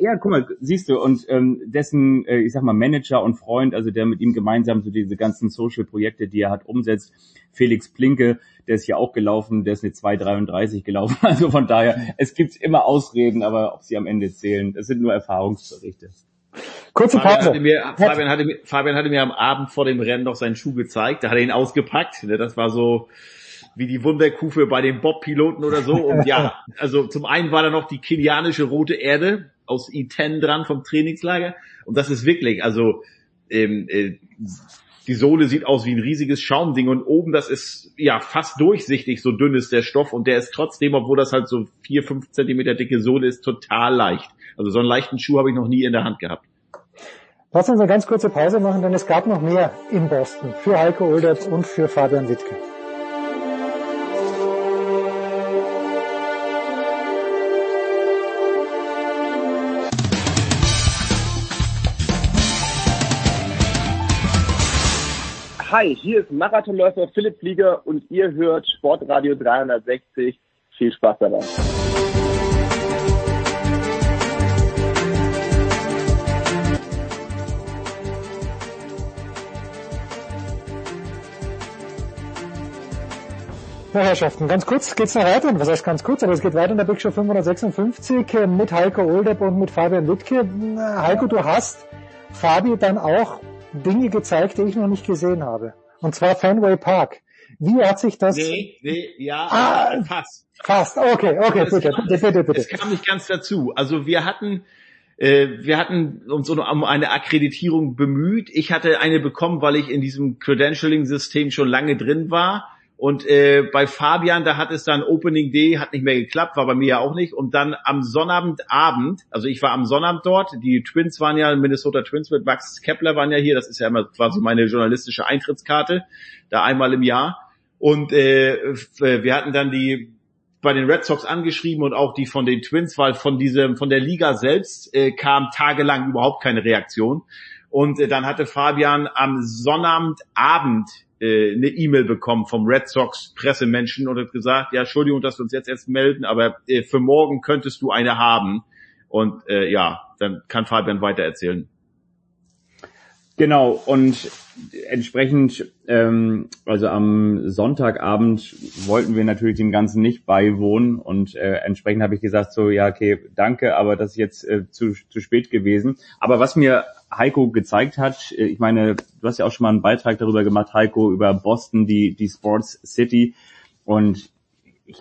Ja, guck mal, siehst du, und ähm, dessen, äh, ich sag mal, Manager und Freund, also der mit ihm gemeinsam so diese ganzen Social-Projekte, die er hat, umsetzt, Felix Plinke, der ist ja auch gelaufen, der ist eine 2,33 gelaufen. Also von daher, es gibt immer Ausreden, aber ob sie am Ende zählen, das sind nur Erfahrungsberichte. Kurze Pause. Fabian hatte, mir, Fabian, hatte mir, Fabian hatte mir am Abend vor dem Rennen noch seinen Schuh gezeigt. Da hat er ihn ausgepackt. Ne, das war so wie die Wunderkufe bei den Bob-Piloten oder so. Und ja, also zum einen war da noch die kenianische rote Erde aus I10 dran vom Trainingslager. Und das ist wirklich, also ähm, äh, die Sohle sieht aus wie ein riesiges Schaumding und oben, das ist ja fast durchsichtig, so dünn ist der Stoff und der ist trotzdem, obwohl das halt so vier, fünf Zentimeter dicke Sohle ist, total leicht. Also so einen leichten Schuh habe ich noch nie in der Hand gehabt. Lass uns eine ganz kurze Pause machen, denn es gab noch mehr in Boston für Heiko Olderb und für Fabian Wittke. Hi, hier ist Marathonläufer Philipp Flieger und ihr hört Sportradio 360. Viel Spaß dabei. Ja, Herrschaften, ganz kurz geht's noch weiter. Was heißt ganz kurz? Aber es geht weiter in der Big Show 556 äh, mit Heiko Oldepp und mit Fabian Wittke. Heiko, du hast Fabi dann auch Dinge gezeigt, die ich noch nicht gesehen habe. Und zwar Fenway Park. Wie hat sich das... Nee, nee, ja, Ah, fast. Fast, okay, okay, bitte, kam- bitte, bitte. Es kam nicht ganz dazu. Also wir hatten, äh, wir hatten uns um eine Akkreditierung bemüht. Ich hatte eine bekommen, weil ich in diesem Credentialing-System schon lange drin war. Und äh, bei Fabian, da hat es dann Opening Day, hat nicht mehr geklappt, war bei mir ja auch nicht. Und dann am Sonnabendabend, also ich war am Sonnabend dort, die Twins waren ja, Minnesota Twins mit Max Kepler waren ja hier, das ist ja immer quasi meine journalistische Eintrittskarte, da einmal im Jahr. Und äh, f- wir hatten dann die bei den Red Sox angeschrieben und auch die von den Twins, weil von diesem, von der Liga selbst äh, kam tagelang überhaupt keine Reaktion. Und äh, dann hatte Fabian am Sonnabendabend äh, eine E-Mail bekommen vom Red Sox Pressemenschen und hat gesagt, ja, Entschuldigung, dass wir uns jetzt erst melden, aber äh, für morgen könntest du eine haben. Und äh, ja, dann kann Fabian weiter erzählen. Genau, und entsprechend, ähm, also am Sonntagabend wollten wir natürlich dem Ganzen nicht beiwohnen und äh, entsprechend habe ich gesagt, so ja, okay, danke, aber das ist jetzt äh, zu, zu spät gewesen. Aber was mir Heiko gezeigt hat, äh, ich meine, du hast ja auch schon mal einen Beitrag darüber gemacht, Heiko, über Boston, die, die Sports City und ich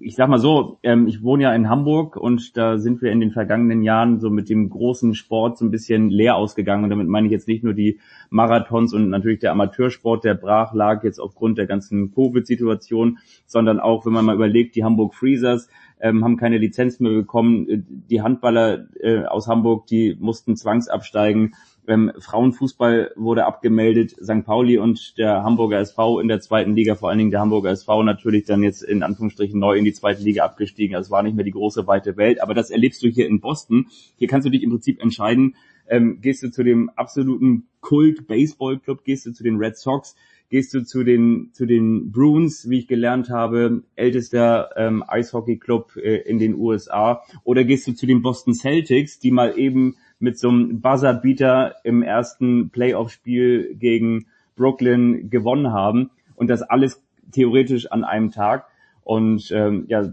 ich sag mal so, ähm, ich wohne ja in Hamburg und da sind wir in den vergangenen Jahren so mit dem großen Sport so ein bisschen leer ausgegangen. Und damit meine ich jetzt nicht nur die Marathons und natürlich der Amateursport, der brach lag jetzt aufgrund der ganzen Covid-Situation, sondern auch, wenn man mal überlegt, die Hamburg Freezers ähm, haben keine Lizenz mehr bekommen. Äh, Die Handballer äh, aus Hamburg, die mussten zwangsabsteigen. Ähm, Frauenfußball wurde abgemeldet, St. Pauli und der Hamburger SV in der zweiten Liga, vor allen Dingen der Hamburger SV natürlich dann jetzt in Anführungsstrichen neu in die zweite Liga abgestiegen. Also es war nicht mehr die große weite Welt, aber das erlebst du hier in Boston. Hier kannst du dich im Prinzip entscheiden, ähm, gehst du zu dem absoluten Kult Baseball Club, gehst du zu den Red Sox, gehst du zu den zu den Bruins, wie ich gelernt habe, ältester ähm, Eishockey Club äh, in den USA, oder gehst du zu den Boston Celtics, die mal eben mit so einem Buzzerbeater im ersten Playoff-Spiel gegen Brooklyn gewonnen haben und das alles theoretisch an einem Tag. Und ähm, ja,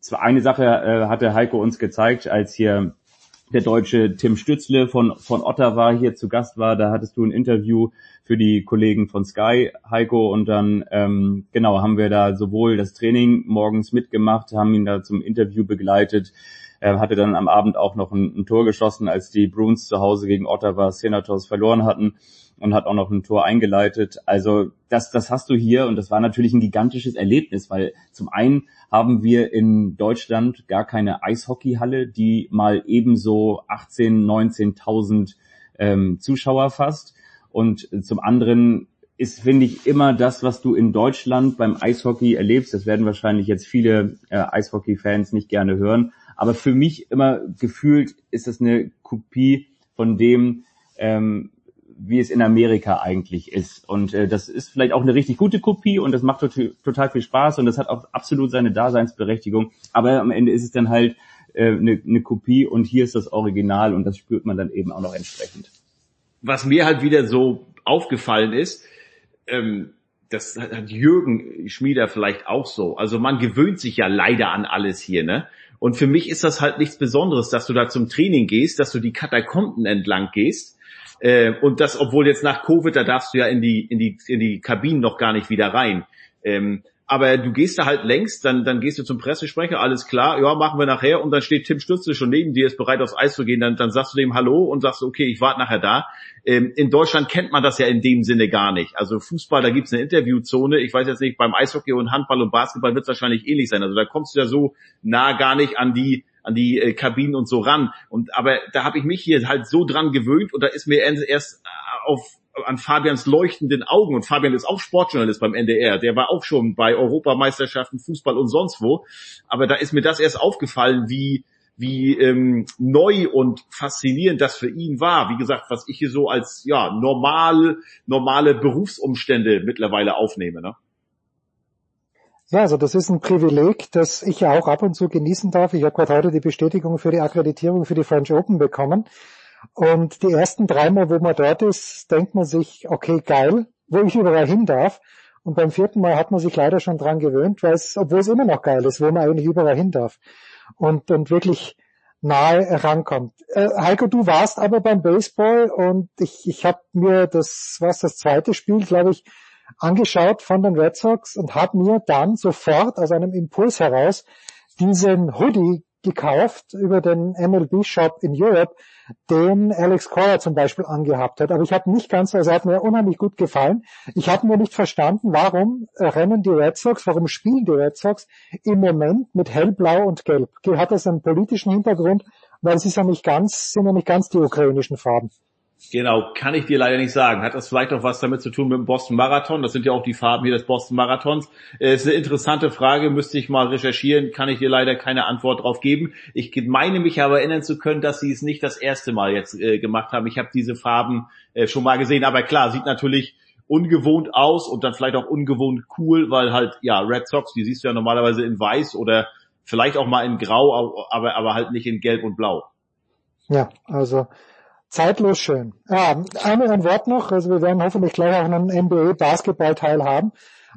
zwar eine Sache äh, hatte Heiko uns gezeigt, als hier der deutsche Tim Stützle von, von Ottawa hier zu Gast war. Da hattest du ein Interview für die Kollegen von Sky, Heiko, und dann ähm, genau haben wir da sowohl das Training morgens mitgemacht, haben ihn da zum Interview begleitet. Er hatte dann am Abend auch noch ein, ein Tor geschossen, als die Bruins zu Hause gegen Ottawa Senators verloren hatten und hat auch noch ein Tor eingeleitet. Also das, das hast du hier und das war natürlich ein gigantisches Erlebnis, weil zum einen haben wir in Deutschland gar keine Eishockeyhalle, die mal ebenso 18, 19.000 ähm, Zuschauer fasst. Und zum anderen ist, finde ich, immer das, was du in Deutschland beim Eishockey erlebst. Das werden wahrscheinlich jetzt viele äh, Eishockey-Fans nicht gerne hören. Aber für mich immer gefühlt ist das eine Kopie von dem, ähm, wie es in Amerika eigentlich ist. Und äh, das ist vielleicht auch eine richtig gute Kopie und das macht tot- total viel Spaß und das hat auch absolut seine Daseinsberechtigung. Aber am Ende ist es dann halt äh, eine, eine Kopie und hier ist das Original und das spürt man dann eben auch noch entsprechend. was mir halt wieder so aufgefallen ist, ähm, das hat hat Jürgen Schmieder vielleicht auch so. Also man gewöhnt sich ja leider an alles hier, ne? Und für mich ist das halt nichts Besonderes, dass du da zum Training gehst, dass du die Katakomben entlang gehst. Äh, und das, obwohl jetzt nach Covid, da darfst du ja in die, in die, in die Kabinen noch gar nicht wieder rein. Ähm, aber du gehst da halt längst, dann, dann gehst du zum Pressesprecher, alles klar, ja, machen wir nachher, und dann steht Tim Stütze schon neben dir, ist bereit aufs Eis zu gehen, dann, dann sagst du dem Hallo und sagst, okay, ich warte nachher da. Ähm, in Deutschland kennt man das ja in dem Sinne gar nicht. Also Fußball, da gibt's eine Interviewzone, ich weiß jetzt nicht, beim Eishockey und Handball und Basketball wird's wahrscheinlich ähnlich sein. Also da kommst du ja so nah gar nicht an die, an die äh, Kabinen und so ran. Und aber da habe ich mich hier halt so dran gewöhnt und da ist mir erst auf an Fabians leuchtenden Augen und Fabian ist auch Sportjournalist beim NDR, der war auch schon bei Europameisterschaften, Fußball und sonst wo, aber da ist mir das erst aufgefallen, wie wie ähm, neu und faszinierend das für ihn war. Wie gesagt, was ich hier so als ja normal normale Berufsumstände mittlerweile aufnehme. Ne? Ja, also das ist ein Privileg, das ich ja auch ab und zu genießen darf. Ich habe gerade heute die Bestätigung für die Akkreditierung für die French Open bekommen. Und die ersten dreimal, wo man dort ist, denkt man sich, okay, geil, wo ich überall hin darf. Und beim vierten Mal hat man sich leider schon dran gewöhnt, weil es, obwohl es immer noch geil ist, wo man eigentlich überall hin darf. Und, und wirklich nahe herankommt. Äh, Heiko, du warst aber beim Baseball und ich, ich habe mir das, was das zweite Spiel, glaube ich, angeschaut von den Red Sox und habe mir dann sofort aus einem Impuls heraus diesen Hoodie gekauft über den MLB Shop in Europe, den Alex Cora zum Beispiel angehabt hat. Aber ich habe nicht ganz, also hat mir unheimlich gut gefallen. Ich habe nur nicht verstanden, warum rennen die Red Sox, warum spielen die Red Sox im Moment mit hellblau und gelb. Hat das einen politischen Hintergrund? Weil es ist ja nicht ganz, sind ja nicht ganz die ukrainischen Farben. Genau, kann ich dir leider nicht sagen. Hat das vielleicht auch was damit zu tun mit dem Boston Marathon? Das sind ja auch die Farben hier des Boston Marathons. Äh, ist eine interessante Frage, müsste ich mal recherchieren, kann ich dir leider keine Antwort drauf geben. Ich meine mich aber erinnern zu können, dass sie es nicht das erste Mal jetzt äh, gemacht haben. Ich habe diese Farben äh, schon mal gesehen, aber klar, sieht natürlich ungewohnt aus und dann vielleicht auch ungewohnt cool, weil halt, ja, Red Sox, die siehst du ja normalerweise in weiß oder vielleicht auch mal in grau, aber, aber halt nicht in gelb und blau. Ja, also Zeitlos schön. Ja, einmal ein Wort noch, also wir werden hoffentlich gleich auch einen NBA-Basketball-Teil haben.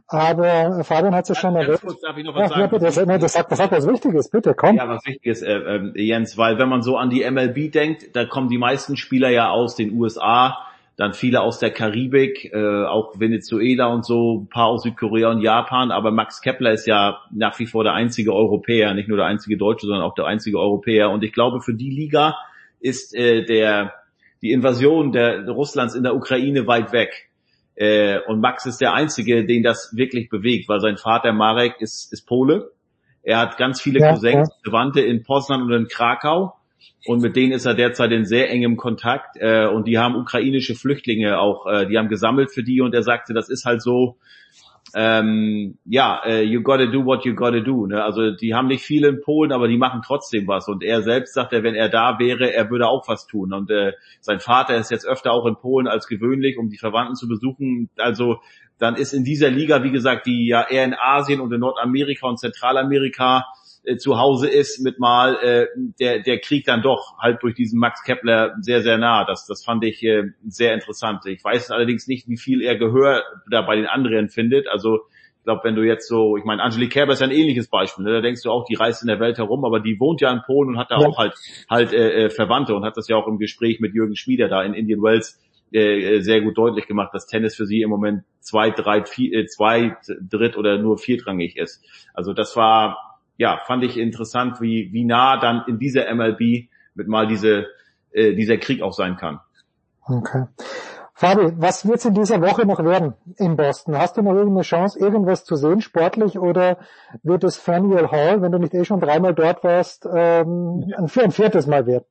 Aber Fabian hat es ja schon erwähnt. Kurz darf ich noch was ja, sagen? Ja, das, das, sagt, das sagt was Wichtiges, bitte, komm. Ja, was Wichtiges, äh, äh, Jens, weil wenn man so an die MLB denkt, da kommen die meisten Spieler ja aus den USA, dann viele aus der Karibik, äh, auch Venezuela und so, ein paar aus Südkorea und Japan, aber Max Kepler ist ja nach wie vor der einzige Europäer, nicht nur der einzige Deutsche, sondern auch der einzige Europäer. Und ich glaube, für die Liga ist äh, der die Invasion der, Russlands in der Ukraine weit weg. Äh, und Max ist der Einzige, den das wirklich bewegt, weil sein Vater Marek ist, ist Pole. Er hat ganz viele ja, Cousins, ja. Verwandte in Poznan und in Krakau. Und mit denen ist er derzeit in sehr engem Kontakt. Äh, und die haben ukrainische Flüchtlinge auch, äh, die haben gesammelt für die. Und er sagte, das ist halt so, ähm, ja, äh, you gotta do what you gotta do. Ne? Also die haben nicht viel in Polen, aber die machen trotzdem was. Und er selbst sagt, er, wenn er da wäre, er würde auch was tun. Und äh, sein Vater ist jetzt öfter auch in Polen als gewöhnlich, um die Verwandten zu besuchen. Also dann ist in dieser Liga, wie gesagt, die ja eher in Asien und in Nordamerika und Zentralamerika äh, zu Hause ist, mit mal äh, der, der Krieg dann doch halt durch diesen Max Kepler sehr, sehr nah. Das, das fand ich äh, sehr interessant. Ich weiß allerdings nicht, wie viel er Gehör da bei den anderen findet. Also ich glaube, wenn du jetzt so, ich meine, Angelique Kerber ist ja ein ähnliches Beispiel. Ne? Da denkst du auch, die reist in der Welt herum, aber die wohnt ja in Polen und hat da ja. auch halt halt äh, äh, Verwandte und hat das ja auch im Gespräch mit Jürgen Schmieder da in Indian Wells äh, sehr gut deutlich gemacht, dass Tennis für sie im Moment zwei, drei, vier, äh, zwei, dritt oder nur viertrangig ist. Also das war ja, fand ich interessant, wie, wie nah dann in dieser MLB mit mal diese, äh, dieser Krieg auch sein kann. Okay. Fabi, was wird's in dieser Woche noch werden in Boston? Hast du noch irgendeine Chance, irgendwas zu sehen, sportlich, oder wird es Faneuil Hall, wenn du nicht eh schon dreimal dort warst, ähm, ein, ein viertes Mal werden?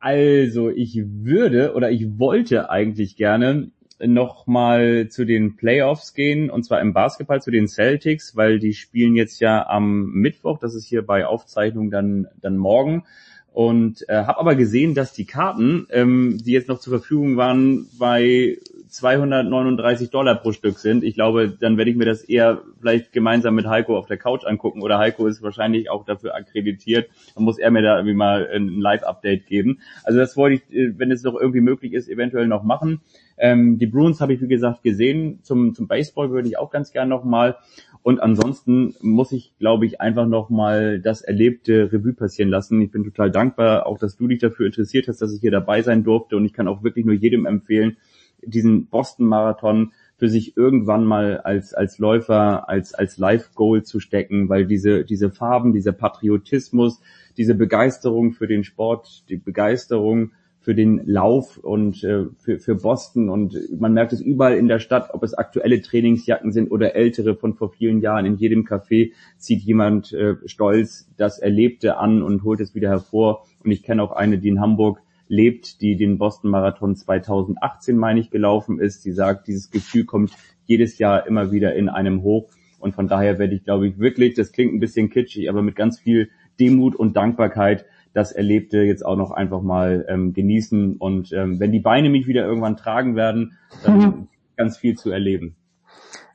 Also, ich würde oder ich wollte eigentlich gerne nochmal zu den Playoffs gehen, und zwar im Basketball zu den Celtics, weil die spielen jetzt ja am Mittwoch, das ist hier bei Aufzeichnung dann, dann morgen. Und äh, habe aber gesehen, dass die Karten, ähm, die jetzt noch zur Verfügung waren, bei 239 Dollar pro Stück sind. Ich glaube, dann werde ich mir das eher vielleicht gemeinsam mit Heiko auf der Couch angucken oder Heiko ist wahrscheinlich auch dafür akkreditiert. Dann muss er mir da irgendwie mal ein Live-Update geben. Also das wollte ich, äh, wenn es noch irgendwie möglich ist, eventuell noch machen. Ähm, die Bruins habe ich, wie gesagt, gesehen. Zum, zum Baseball würde ich auch ganz gern nochmal. Und ansonsten muss ich, glaube ich, einfach nochmal das erlebte Revue passieren lassen. Ich bin total dankbar, auch dass du dich dafür interessiert hast, dass ich hier dabei sein durfte. Und ich kann auch wirklich nur jedem empfehlen, diesen Boston-Marathon für sich irgendwann mal als, als Läufer, als, als Live-Goal zu stecken, weil diese, diese Farben, dieser Patriotismus, diese Begeisterung für den Sport, die Begeisterung für den Lauf und äh, für, für Boston. Und man merkt es überall in der Stadt, ob es aktuelle Trainingsjacken sind oder ältere von vor vielen Jahren. In jedem Café zieht jemand äh, stolz das Erlebte an und holt es wieder hervor. Und ich kenne auch eine, die in Hamburg lebt, die den Boston Marathon 2018, meine ich, gelaufen ist. Sie sagt, dieses Gefühl kommt jedes Jahr immer wieder in einem hoch. Und von daher werde ich, glaube ich, wirklich, das klingt ein bisschen kitschig, aber mit ganz viel Demut und Dankbarkeit das Erlebte jetzt auch noch einfach mal ähm, genießen. Und ähm, wenn die Beine mich wieder irgendwann tragen werden, dann mhm. ganz viel zu erleben.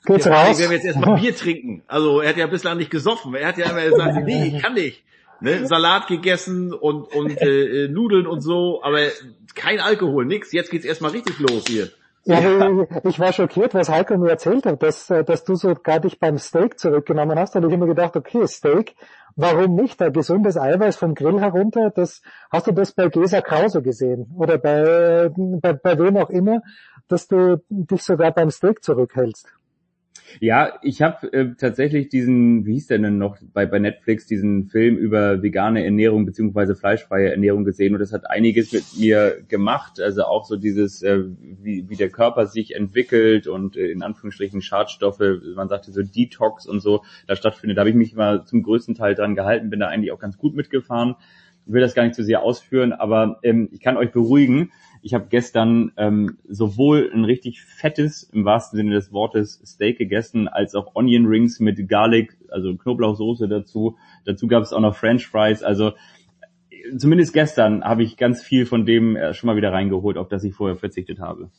Geht's ja, raus? Wir werden jetzt erstmal Bier trinken. Also er hat ja bislang nicht gesoffen. Er hat ja immer gesagt, nee, ich kann nicht. Ne? Salat gegessen und, und äh, Nudeln und so, aber kein Alkohol, nix. Jetzt geht's erstmal richtig los hier. Ja, ja, ich war schockiert, was Heiko mir erzählt hat, dass, dass du sogar dich beim Steak zurückgenommen hast. Da habe ich immer gedacht, okay, Steak, warum nicht? Ein gesundes Eiweiß vom Grill herunter, das, hast du das bei Gesa Krause gesehen? Oder bei, bei, bei wem auch immer, dass du dich sogar beim Steak zurückhältst? Ja, ich habe äh, tatsächlich diesen, wie hieß der denn noch bei, bei Netflix, diesen Film über vegane Ernährung beziehungsweise fleischfreie Ernährung gesehen und das hat einiges mit mir gemacht. Also auch so dieses, äh, wie, wie der Körper sich entwickelt und äh, in Anführungsstrichen Schadstoffe, man sagte so Detox und so, da stattfindet. Da habe ich mich mal zum größten Teil dran gehalten, bin da eigentlich auch ganz gut mitgefahren. Ich will das gar nicht zu sehr ausführen, aber ähm, ich kann euch beruhigen, ich habe gestern ähm, sowohl ein richtig fettes, im wahrsten Sinne des Wortes, Steak gegessen, als auch Onion Rings mit Garlic, also Knoblauchsoße dazu. Dazu gab es auch noch French Fries. Also zumindest gestern habe ich ganz viel von dem äh, schon mal wieder reingeholt, auf das ich vorher verzichtet habe.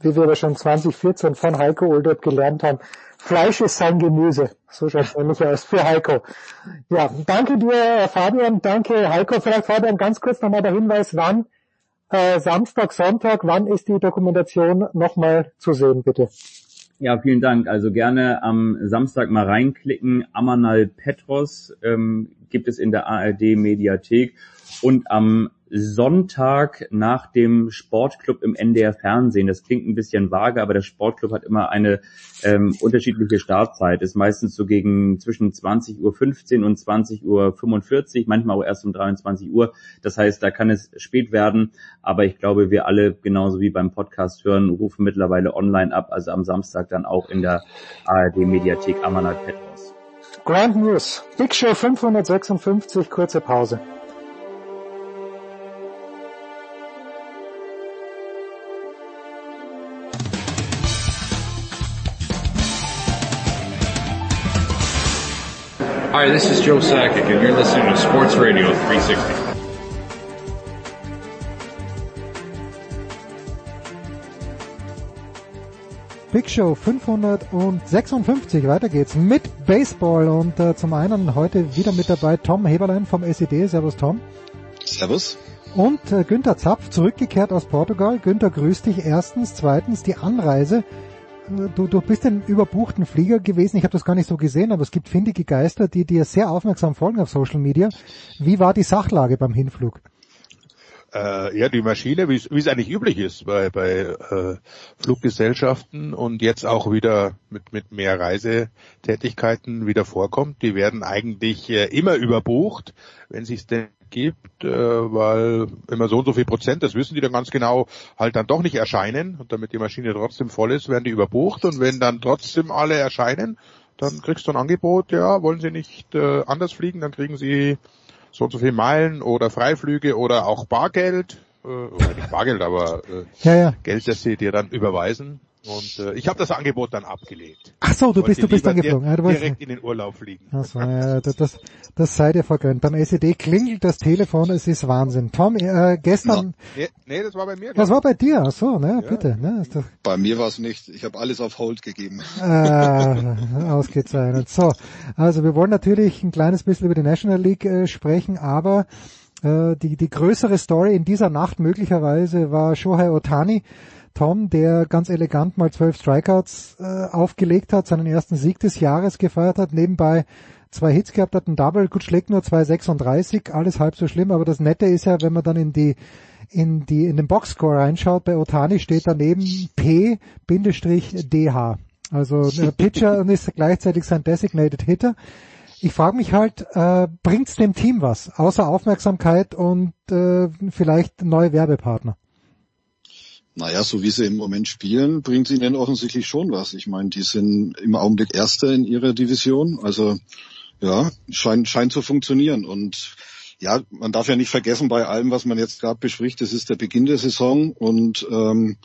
Wie wir aber schon 2014 von Heiko Oldorp gelernt haben, Fleisch ist sein Gemüse. So schaut es nämlich aus für Heiko. Ja, danke dir, Fabian. Danke, Heiko. Vielleicht, Fabian, ganz kurz nochmal der Hinweis, wann äh, Samstag, Sonntag, wann ist die Dokumentation nochmal zu sehen, bitte? Ja, vielen Dank. Also gerne am Samstag mal reinklicken. Amanal Petros ähm, gibt es in der ARD Mediathek und am Sonntag nach dem Sportclub im NDR Fernsehen. Das klingt ein bisschen vage, aber der Sportclub hat immer eine ähm, unterschiedliche Startzeit. Ist meistens so gegen zwischen 20.15 Uhr und 20.45 Uhr, manchmal auch erst um 23 Uhr. Das heißt, da kann es spät werden, aber ich glaube, wir alle, genauso wie beim Podcast hören, rufen mittlerweile online ab, also am Samstag dann auch in der ARD Mediathek Amanat Petros. Grand News. Big Show 556, kurze Pause. Hi, this is Joe Sakic, and you're listening to Sports Radio 360. Big Show 556, weiter geht's mit Baseball und äh, zum einen heute wieder mit dabei Tom Heberlein vom SED. Servus Tom. Servus. Und äh, Günther Zapf, zurückgekehrt aus Portugal. Günther, grüß dich erstens. Zweitens die Anreise du, du bist ein überbuchten Flieger gewesen. Ich habe das gar nicht so gesehen, aber es gibt findige Geister, die dir sehr aufmerksam folgen auf Social Media. Wie war die Sachlage beim Hinflug? Äh, ja, die Maschine, wie es eigentlich üblich ist bei, bei äh, Fluggesellschaften und jetzt auch wieder mit, mit mehr Reisetätigkeiten wieder vorkommt, die werden eigentlich äh, immer überbucht, wenn sich denn gibt, äh, weil immer so und so viel Prozent, das wissen die dann ganz genau, halt dann doch nicht erscheinen und damit die Maschine trotzdem voll ist, werden die überbucht und wenn dann trotzdem alle erscheinen, dann kriegst du ein Angebot, ja, wollen sie nicht äh, anders fliegen, dann kriegen sie so und so viel Meilen oder Freiflüge oder auch Bargeld, äh, oder nicht Bargeld, aber äh, ja, ja. Geld, das sie dir dann überweisen. Und äh, ich habe das Angebot dann abgelehnt. Ach so, du bist du bist dann geflogen. Ja, du direkt in den Urlaub fliegen. Ach so, ja, das, das, das sei dir vergönnt. Beim SED klingelt das Telefon, es ist Wahnsinn. Tom, äh, gestern... Nee, nee, das war bei mir. Das war bei dir, ach so, ne, ja. bitte. Ne, ist doch... Bei mir war es nicht. Ich habe alles auf Hold gegeben. Äh, ausgezeichnet. So, also wir wollen natürlich ein kleines bisschen über die National League äh, sprechen, aber äh, die, die größere Story in dieser Nacht möglicherweise war Shohei Otani, Tom, der ganz elegant mal zwölf Strikeouts äh, aufgelegt hat, seinen ersten Sieg des Jahres gefeiert hat, nebenbei zwei Hits gehabt hat, ein Double, gut schlägt nur 2,36, alles halb so schlimm, aber das Nette ist ja, wenn man dann in die in die in den Boxscore reinschaut, bei Otani steht daneben P-DH. Also der Pitcher und ist gleichzeitig sein Designated Hitter. Ich frage mich halt, äh, bringt's dem Team was, außer Aufmerksamkeit und äh, vielleicht neue Werbepartner? Naja, so wie sie im Moment spielen, bringt es ihnen offensichtlich schon was. Ich meine, die sind im Augenblick Erster in ihrer Division. Also ja, scheint, scheint zu funktionieren. Und ja, man darf ja nicht vergessen bei allem, was man jetzt gerade bespricht, das ist der Beginn der Saison und ähm,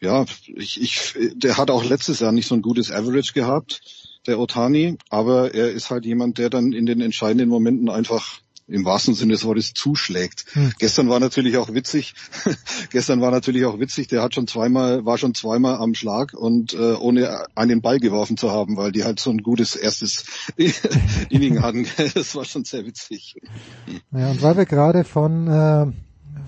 ja, ich, ich, der hat auch letztes Jahr nicht so ein gutes Average gehabt der Otani, aber er ist halt jemand, der dann in den entscheidenden Momenten einfach im wahrsten Sinne des Wortes zuschlägt. Hm. Gestern war natürlich auch witzig. gestern war natürlich auch witzig. Der hat schon zweimal, war schon zweimal am Schlag und äh, ohne einen Ball geworfen zu haben, weil die halt so ein gutes erstes Inning hatten. das war schon sehr witzig. Ja, und weil wir gerade von äh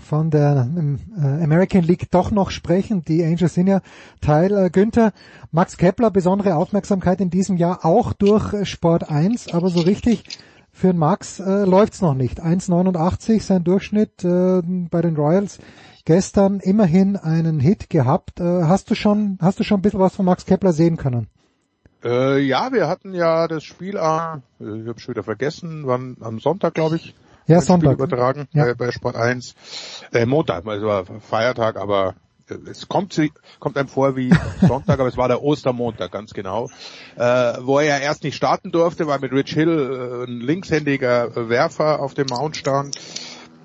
von der äh, American League doch noch sprechen. Die Angels sind ja Teil. Äh, Günther, Max Kepler, besondere Aufmerksamkeit in diesem Jahr auch durch Sport 1, aber so richtig für den Max äh, läuft's noch nicht. 1,89 sein Durchschnitt äh, bei den Royals. Gestern immerhin einen Hit gehabt. Äh, hast du schon, hast du schon ein bisschen was von Max Kepler sehen können? Äh, ja, wir hatten ja das Spiel am, äh, ich habe schon wieder vergessen, wann am Sonntag, glaube ich, ja, Sonntag. übertragen ja. Bei, bei Sport 1. Äh, Montag, also war Feiertag, aber äh, es kommt, kommt einem vor wie Sonntag, aber es war der Ostermontag, ganz genau, äh, wo er ja erst nicht starten durfte, weil mit Rich Hill äh, ein linkshändiger Werfer auf dem Mount stand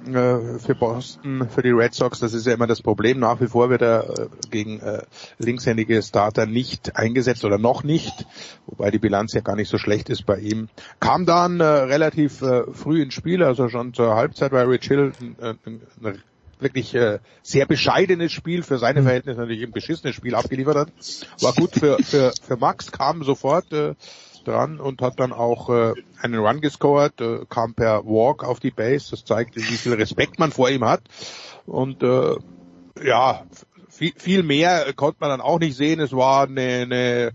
äh, für Boston, für die Red Sox. Das ist ja immer das Problem. Nach wie vor wird er äh, gegen äh, linkshändige Starter nicht eingesetzt oder noch nicht, wobei die Bilanz ja gar nicht so schlecht ist bei ihm. Kam dann äh, relativ äh, früh ins Spiel, also schon zur Halbzeit, weil Rich Hill äh, ein, ein wirklich äh, sehr bescheidenes Spiel, für seine mhm. Verhältnisse natürlich ein beschissenes Spiel abgeliefert hat. War gut für, für, für Max, kam sofort äh, dran und hat dann auch äh, einen Run gescored, äh, kam per Walk auf die Base. Das zeigt, wie viel Respekt man vor ihm hat. Und äh, ja, viel, viel mehr konnte man dann auch nicht sehen. Es war eine, eine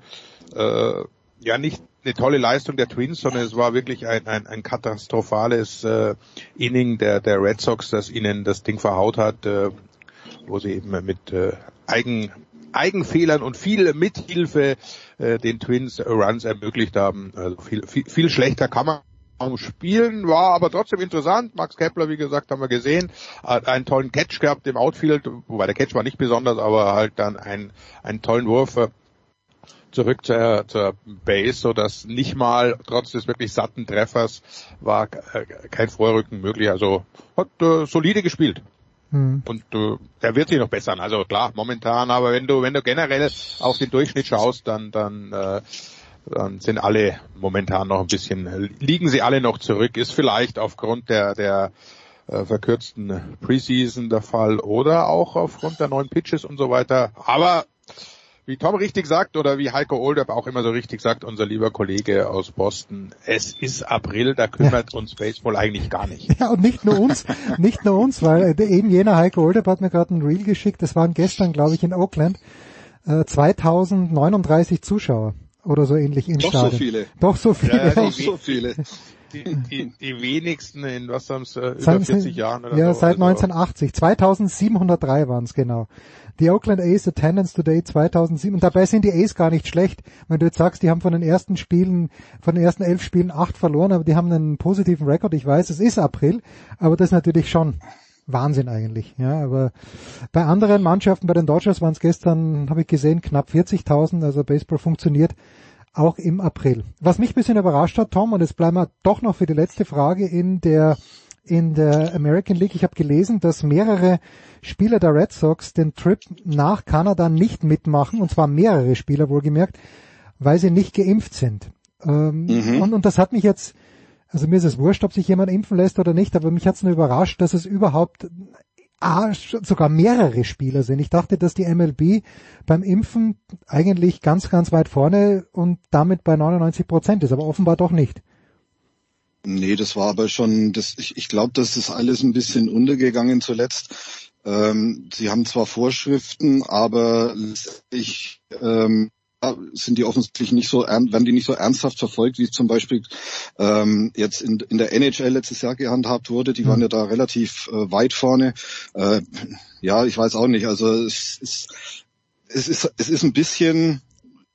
äh, ja nicht eine tolle Leistung der Twins, sondern es war wirklich ein, ein, ein katastrophales äh, Inning der, der Red Sox, das ihnen das Ding verhaut hat, äh, wo sie eben mit äh, Eigen, Eigenfehlern und viel Mithilfe äh, den Twins Runs ermöglicht haben. Also viel, viel, viel schlechter kann man spielen, war aber trotzdem interessant. Max Kepler, wie gesagt, haben wir gesehen, hat einen tollen Catch gehabt im Outfield, wobei der Catch war nicht besonders, aber halt dann einen, einen tollen Wurf äh, zurück zur, zur Base, so dass nicht mal trotz des wirklich satten Treffers war äh, kein Vorrücken möglich. Also hat äh, solide gespielt. Hm. Und äh, der wird sich noch bessern. Also klar, momentan, aber wenn du, wenn du generell auf den Durchschnitt schaust, dann, dann, äh, dann sind alle momentan noch ein bisschen, liegen sie alle noch zurück. Ist vielleicht aufgrund der, der äh, verkürzten Preseason der Fall oder auch aufgrund der neuen Pitches und so weiter. Aber wie Tom richtig sagt oder wie Heiko Olderb auch immer so richtig sagt, unser lieber Kollege aus Boston, es ist April, da kümmert ja. uns Baseball eigentlich gar nicht. Ja, und nicht nur uns, nicht nur uns, weil äh, eben jener Heiko Olderb hat mir gerade ein Reel geschickt, das waren gestern, glaube ich, in Oakland, äh, 2039 Zuschauer oder so ähnlich im Doch Stadion. so viele. Doch so viele. Ja, Doch so viele. Die, die, die wenigsten in was haben es äh, über 40 Jahren oder Ja, so, seit also. 1980. 2703 waren es genau. Die Oakland A's Attendance Today 2007. Und dabei sind die A's gar nicht schlecht. Wenn du jetzt sagst, die haben von den ersten Spielen, von den ersten elf Spielen acht verloren, aber die haben einen positiven Rekord. Ich weiß, es ist April, aber das ist natürlich schon Wahnsinn eigentlich. Ja, aber bei anderen Mannschaften, bei den Dodgers waren es gestern, habe ich gesehen, knapp 40.000. Also Baseball funktioniert auch im April. Was mich ein bisschen überrascht hat, Tom, und jetzt bleiben wir doch noch für die letzte Frage in der in der American League. Ich habe gelesen, dass mehrere Spieler der Red Sox den Trip nach Kanada nicht mitmachen, und zwar mehrere Spieler wohlgemerkt, weil sie nicht geimpft sind. Ähm, mhm. und, und das hat mich jetzt, also mir ist es wurscht, ob sich jemand impfen lässt oder nicht, aber mich hat es nur überrascht, dass es überhaupt ah, sogar mehrere Spieler sind. Ich dachte, dass die MLB beim Impfen eigentlich ganz, ganz weit vorne und damit bei 99 Prozent ist, aber offenbar doch nicht. Nee, das war aber schon, das, ich, ich glaube, das ist alles ein bisschen untergegangen zuletzt. Ähm, sie haben zwar Vorschriften, aber letztlich ähm, sind die offensichtlich nicht so werden die nicht so ernsthaft verfolgt, wie es zum Beispiel ähm, jetzt in, in der NHL letztes Jahr gehandhabt wurde. Die waren ja da relativ äh, weit vorne. Äh, ja, ich weiß auch nicht. Also es ist es ist es ist ein bisschen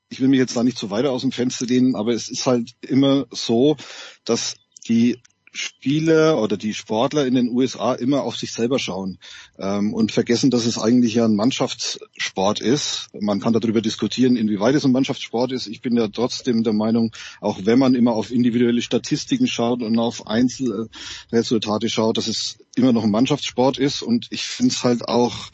ich will mich jetzt da nicht zu weiter aus dem Fenster lehnen, aber es ist halt immer so, dass die Spieler oder die Sportler in den USA immer auf sich selber schauen ähm, und vergessen, dass es eigentlich ja ein Mannschaftssport ist. Man kann darüber diskutieren, inwieweit es ein Mannschaftssport ist. Ich bin ja trotzdem der Meinung, auch wenn man immer auf individuelle Statistiken schaut und auf Einzelresultate schaut, dass es immer noch ein Mannschaftssport ist. Und ich finde es halt auch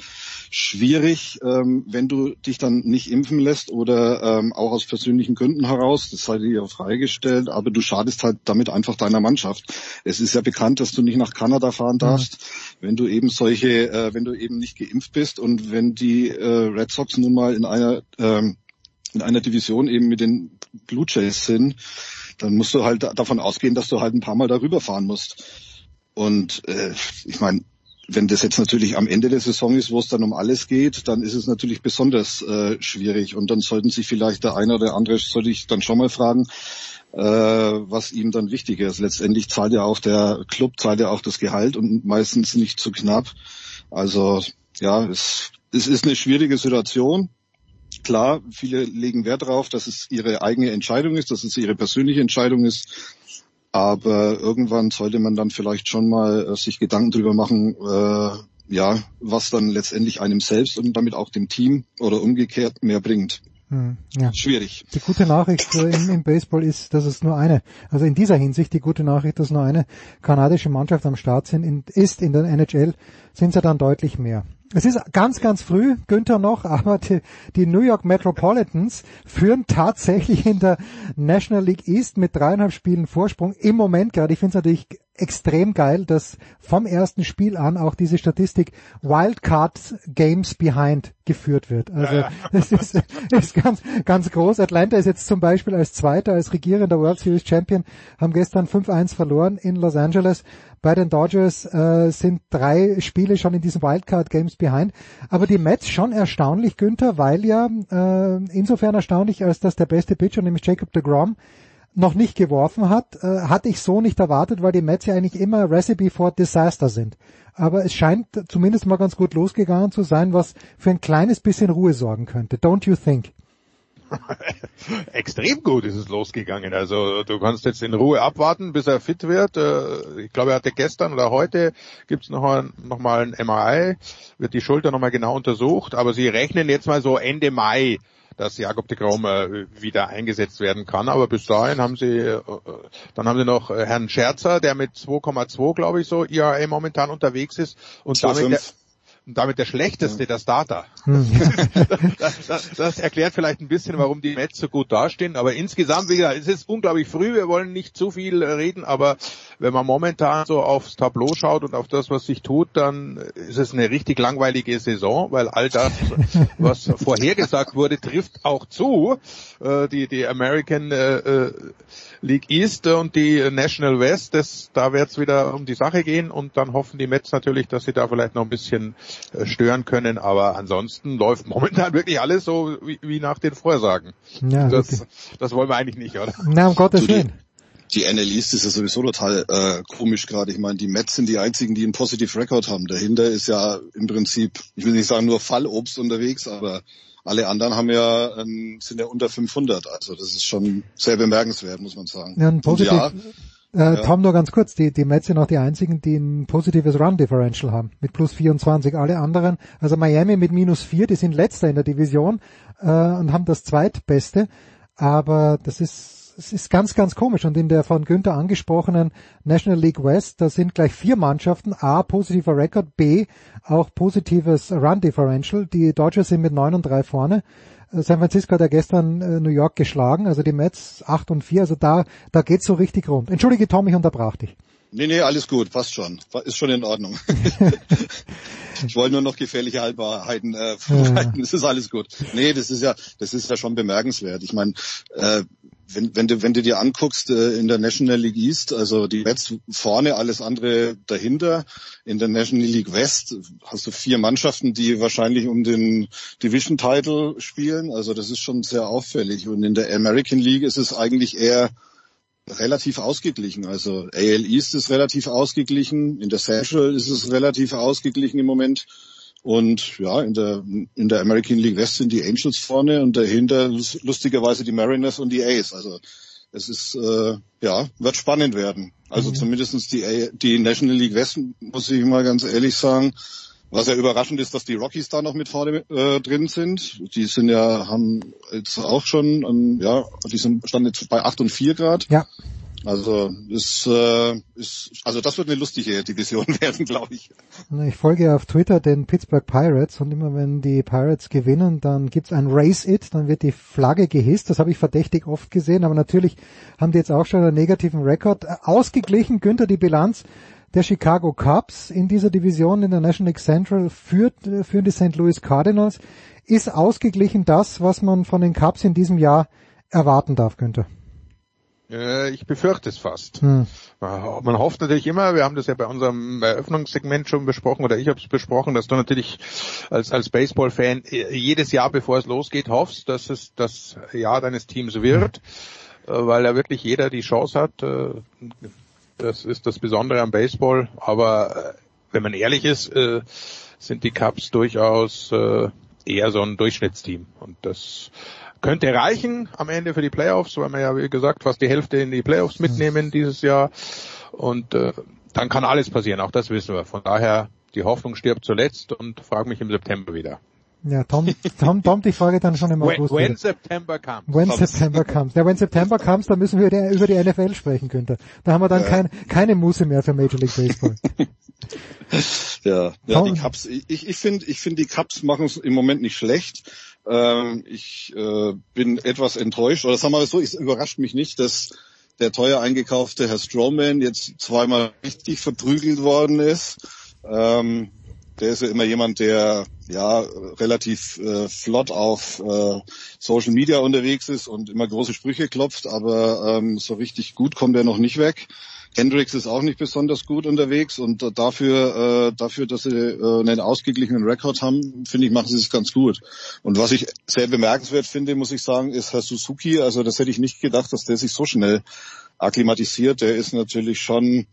schwierig, ähm, wenn du dich dann nicht impfen lässt oder ähm, auch aus persönlichen Gründen heraus, das sei dir ja freigestellt, aber du schadest halt damit einfach deiner Mannschaft. Es ist ja bekannt, dass du nicht nach Kanada fahren darfst, mhm. wenn du eben solche, äh, wenn du eben nicht geimpft bist und wenn die äh, Red Sox nun mal in einer ähm, in einer Division eben mit den Blue Jays sind, dann musst du halt davon ausgehen, dass du halt ein paar Mal darüber fahren musst. Und äh, ich meine, wenn das jetzt natürlich am Ende der Saison ist, wo es dann um alles geht, dann ist es natürlich besonders äh, schwierig. Und dann sollten sich vielleicht der eine oder andere, sollte ich dann schon mal fragen, äh, was ihm dann wichtiger ist. Letztendlich zahlt ja auch der Club, zahlt ja auch das Gehalt und meistens nicht zu knapp. Also ja, es, es ist eine schwierige Situation. Klar, viele legen Wert darauf, dass es ihre eigene Entscheidung ist, dass es ihre persönliche Entscheidung ist. Aber irgendwann sollte man dann vielleicht schon mal äh, sich Gedanken darüber machen, äh, ja, was dann letztendlich einem selbst und damit auch dem Team oder umgekehrt mehr bringt. Hm, ja. Schwierig. Die gute Nachricht äh, im, im, Baseball ist, dass es nur eine, also in dieser Hinsicht die gute Nachricht, dass nur eine kanadische Mannschaft am Start sind, in, ist in der NHL, sind sie dann deutlich mehr. Es ist ganz, ganz früh, Günther noch, aber die, die, New York Metropolitans führen tatsächlich in der National League East mit dreieinhalb Spielen Vorsprung im Moment gerade. Ich finde es natürlich extrem geil, dass vom ersten Spiel an auch diese Statistik Wildcard Games Behind geführt wird. Also ja. das ist, ist ganz, ganz groß. Atlanta ist jetzt zum Beispiel als Zweiter, als regierender World Series Champion, haben gestern 5-1 verloren in Los Angeles. Bei den Dodgers äh, sind drei Spiele schon in diesen Wildcard Games behind. Aber die Mets schon erstaunlich, Günther, weil ja äh, insofern erstaunlich, als dass der beste Pitcher, nämlich Jacob de Grom, noch nicht geworfen hat, äh, hatte ich so nicht erwartet, weil die Mets ja eigentlich immer Recipe for Disaster sind. Aber es scheint zumindest mal ganz gut losgegangen zu sein, was für ein kleines bisschen Ruhe sorgen könnte. Don't you think? Extrem gut ist es losgegangen. Also du kannst jetzt in Ruhe abwarten, bis er fit wird. Äh, ich glaube, er hatte gestern oder heute gibt's noch, ein, noch mal ein MRI, wird die Schulter noch mal genau untersucht. Aber sie rechnen jetzt mal so Ende Mai dass Jakob de Grom äh, wieder eingesetzt werden kann. Aber bis dahin haben sie, äh, dann haben sie noch Herrn Scherzer, der mit 2,2 glaube ich so IAA momentan unterwegs ist und damit der, und damit der schlechteste der Starter. Hm. das, das, das, erklärt vielleicht ein bisschen, warum die Mets so gut dastehen. Aber insgesamt, wie gesagt, es ist unglaublich früh. Wir wollen nicht zu viel reden, aber wenn man momentan so aufs Tableau schaut und auf das, was sich tut, dann ist es eine richtig langweilige Saison, weil all das, was vorhergesagt wurde, trifft auch zu. Äh, die, die American äh, äh, League East und die National West, das, da wird es wieder um die Sache gehen und dann hoffen die Mets natürlich, dass sie da vielleicht noch ein bisschen äh, stören können, aber ansonsten läuft momentan wirklich alles so wie, wie nach den Vorsagen. Ja, das, das wollen wir eigentlich nicht, oder? Na, um Gottes Willen. Die NL East ist ja sowieso total äh, komisch gerade. Ich meine, die Mets sind die einzigen, die einen Positive Record haben. Dahinter ist ja im Prinzip, ich will nicht sagen nur Fallobst unterwegs, aber alle anderen haben ja, ähm, sind ja unter 500. Also das ist schon sehr bemerkenswert, muss man sagen. Ja, ein Positiv, ja, äh, Tom, nur ganz kurz, die, die Mets sind auch die einzigen, die ein positives Run Differential haben, mit plus 24. Alle anderen, also Miami mit minus 4, die sind letzter in der Division äh, und haben das zweitbeste. Aber das ist es ist ganz, ganz komisch. Und in der von Günther angesprochenen National League West, da sind gleich vier Mannschaften. A, positiver Rekord, B, auch positives Run Differential. Die Dodgers sind mit 9 und 3 vorne. San Francisco hat ja gestern äh, New York geschlagen, also die Mets 8 und 4, also da, da geht's so richtig rund. Entschuldige Tom, ich unterbrach dich. Nee, nee, alles gut, passt schon. Ist schon in Ordnung. ich wollte nur noch gefährliche Halbwahrheiten äh, verbreiten. Ja. Das ist alles gut. Nee, das ist ja, das ist ja schon bemerkenswert. Ich meine, äh, wenn, wenn, du, wenn du dir anguckst äh, in der National League East, also die Mets vorne, alles andere dahinter. In der National League West hast du vier Mannschaften, die wahrscheinlich um den Division Title spielen. Also das ist schon sehr auffällig. Und in der American League ist es eigentlich eher relativ ausgeglichen. Also AL East ist relativ ausgeglichen. In der Central ist es relativ ausgeglichen im Moment. Und ja, in der, in der American League West sind die Angels vorne und dahinter lustigerweise die Mariners und die A's. Also es ist, äh, ja, wird spannend werden. Also mhm. zumindestens die, die National League West, muss ich mal ganz ehrlich sagen, was ja überraschend ist, dass die Rockies da noch mit vorne äh, drin sind. Die sind ja, haben jetzt auch schon, ähm, ja, die sind, standen jetzt bei 8 und 4 Grad. Ja. Also ist, äh, ist, also das wird eine lustige Division werden, glaube ich. Ich folge auf Twitter den Pittsburgh Pirates und immer wenn die Pirates gewinnen, dann gibt's ein Race It, dann wird die Flagge gehisst. Das habe ich verdächtig oft gesehen, aber natürlich haben die jetzt auch schon einen negativen Rekord. Ausgeglichen, Günther, die Bilanz der Chicago Cubs in dieser Division in der National League Central führt, führen die St. Louis Cardinals. Ist ausgeglichen das, was man von den Cubs in diesem Jahr erwarten darf, Günther? Äh, ich befürchte es fast. Hm. Man hofft natürlich immer, wir haben das ja bei unserem Eröffnungssegment schon besprochen oder ich habe es besprochen, dass du natürlich als, als Baseball-Fan jedes Jahr, bevor es losgeht, hoffst, dass es das Jahr deines Teams wird, weil da wirklich jeder die Chance hat. Äh, das ist das Besondere am Baseball. Aber wenn man ehrlich ist, sind die Cubs durchaus eher so ein Durchschnittsteam. Und das könnte reichen am Ende für die Playoffs, weil wir ja, wie gesagt, fast die Hälfte in die Playoffs mitnehmen dieses Jahr. Und äh, dann kann alles passieren, auch das wissen wir. Von daher, die Hoffnung stirbt zuletzt und frage mich im September wieder. Ja, Tom, Tom, Tom, die Frage dann schon im August. When, when September comes. When September comes. Ja, wenn September comes, dann müssen wir über die NFL sprechen, Günther. Da haben wir dann ja. kein, keine Muße mehr für Major League Baseball. ja, ja die Cups, ich, ich finde, ich finde die Cups machen es im Moment nicht schlecht. Ähm, ich äh, bin etwas enttäuscht, oder sagen wir mal so, es überrascht mich nicht, dass der teuer eingekaufte Herr Strowman jetzt zweimal richtig verprügelt worden ist. Ähm, der ist ja immer jemand, der ja relativ äh, flott auf äh, Social Media unterwegs ist und immer große Sprüche klopft, aber ähm, so richtig gut kommt er noch nicht weg. Hendricks ist auch nicht besonders gut unterwegs und dafür, äh, dafür, dass sie äh, einen ausgeglichenen Rekord haben, finde ich, machen sie es ganz gut. Und was ich sehr bemerkenswert finde, muss ich sagen, ist Herr Suzuki. Also das hätte ich nicht gedacht, dass der sich so schnell akklimatisiert. Der ist natürlich schon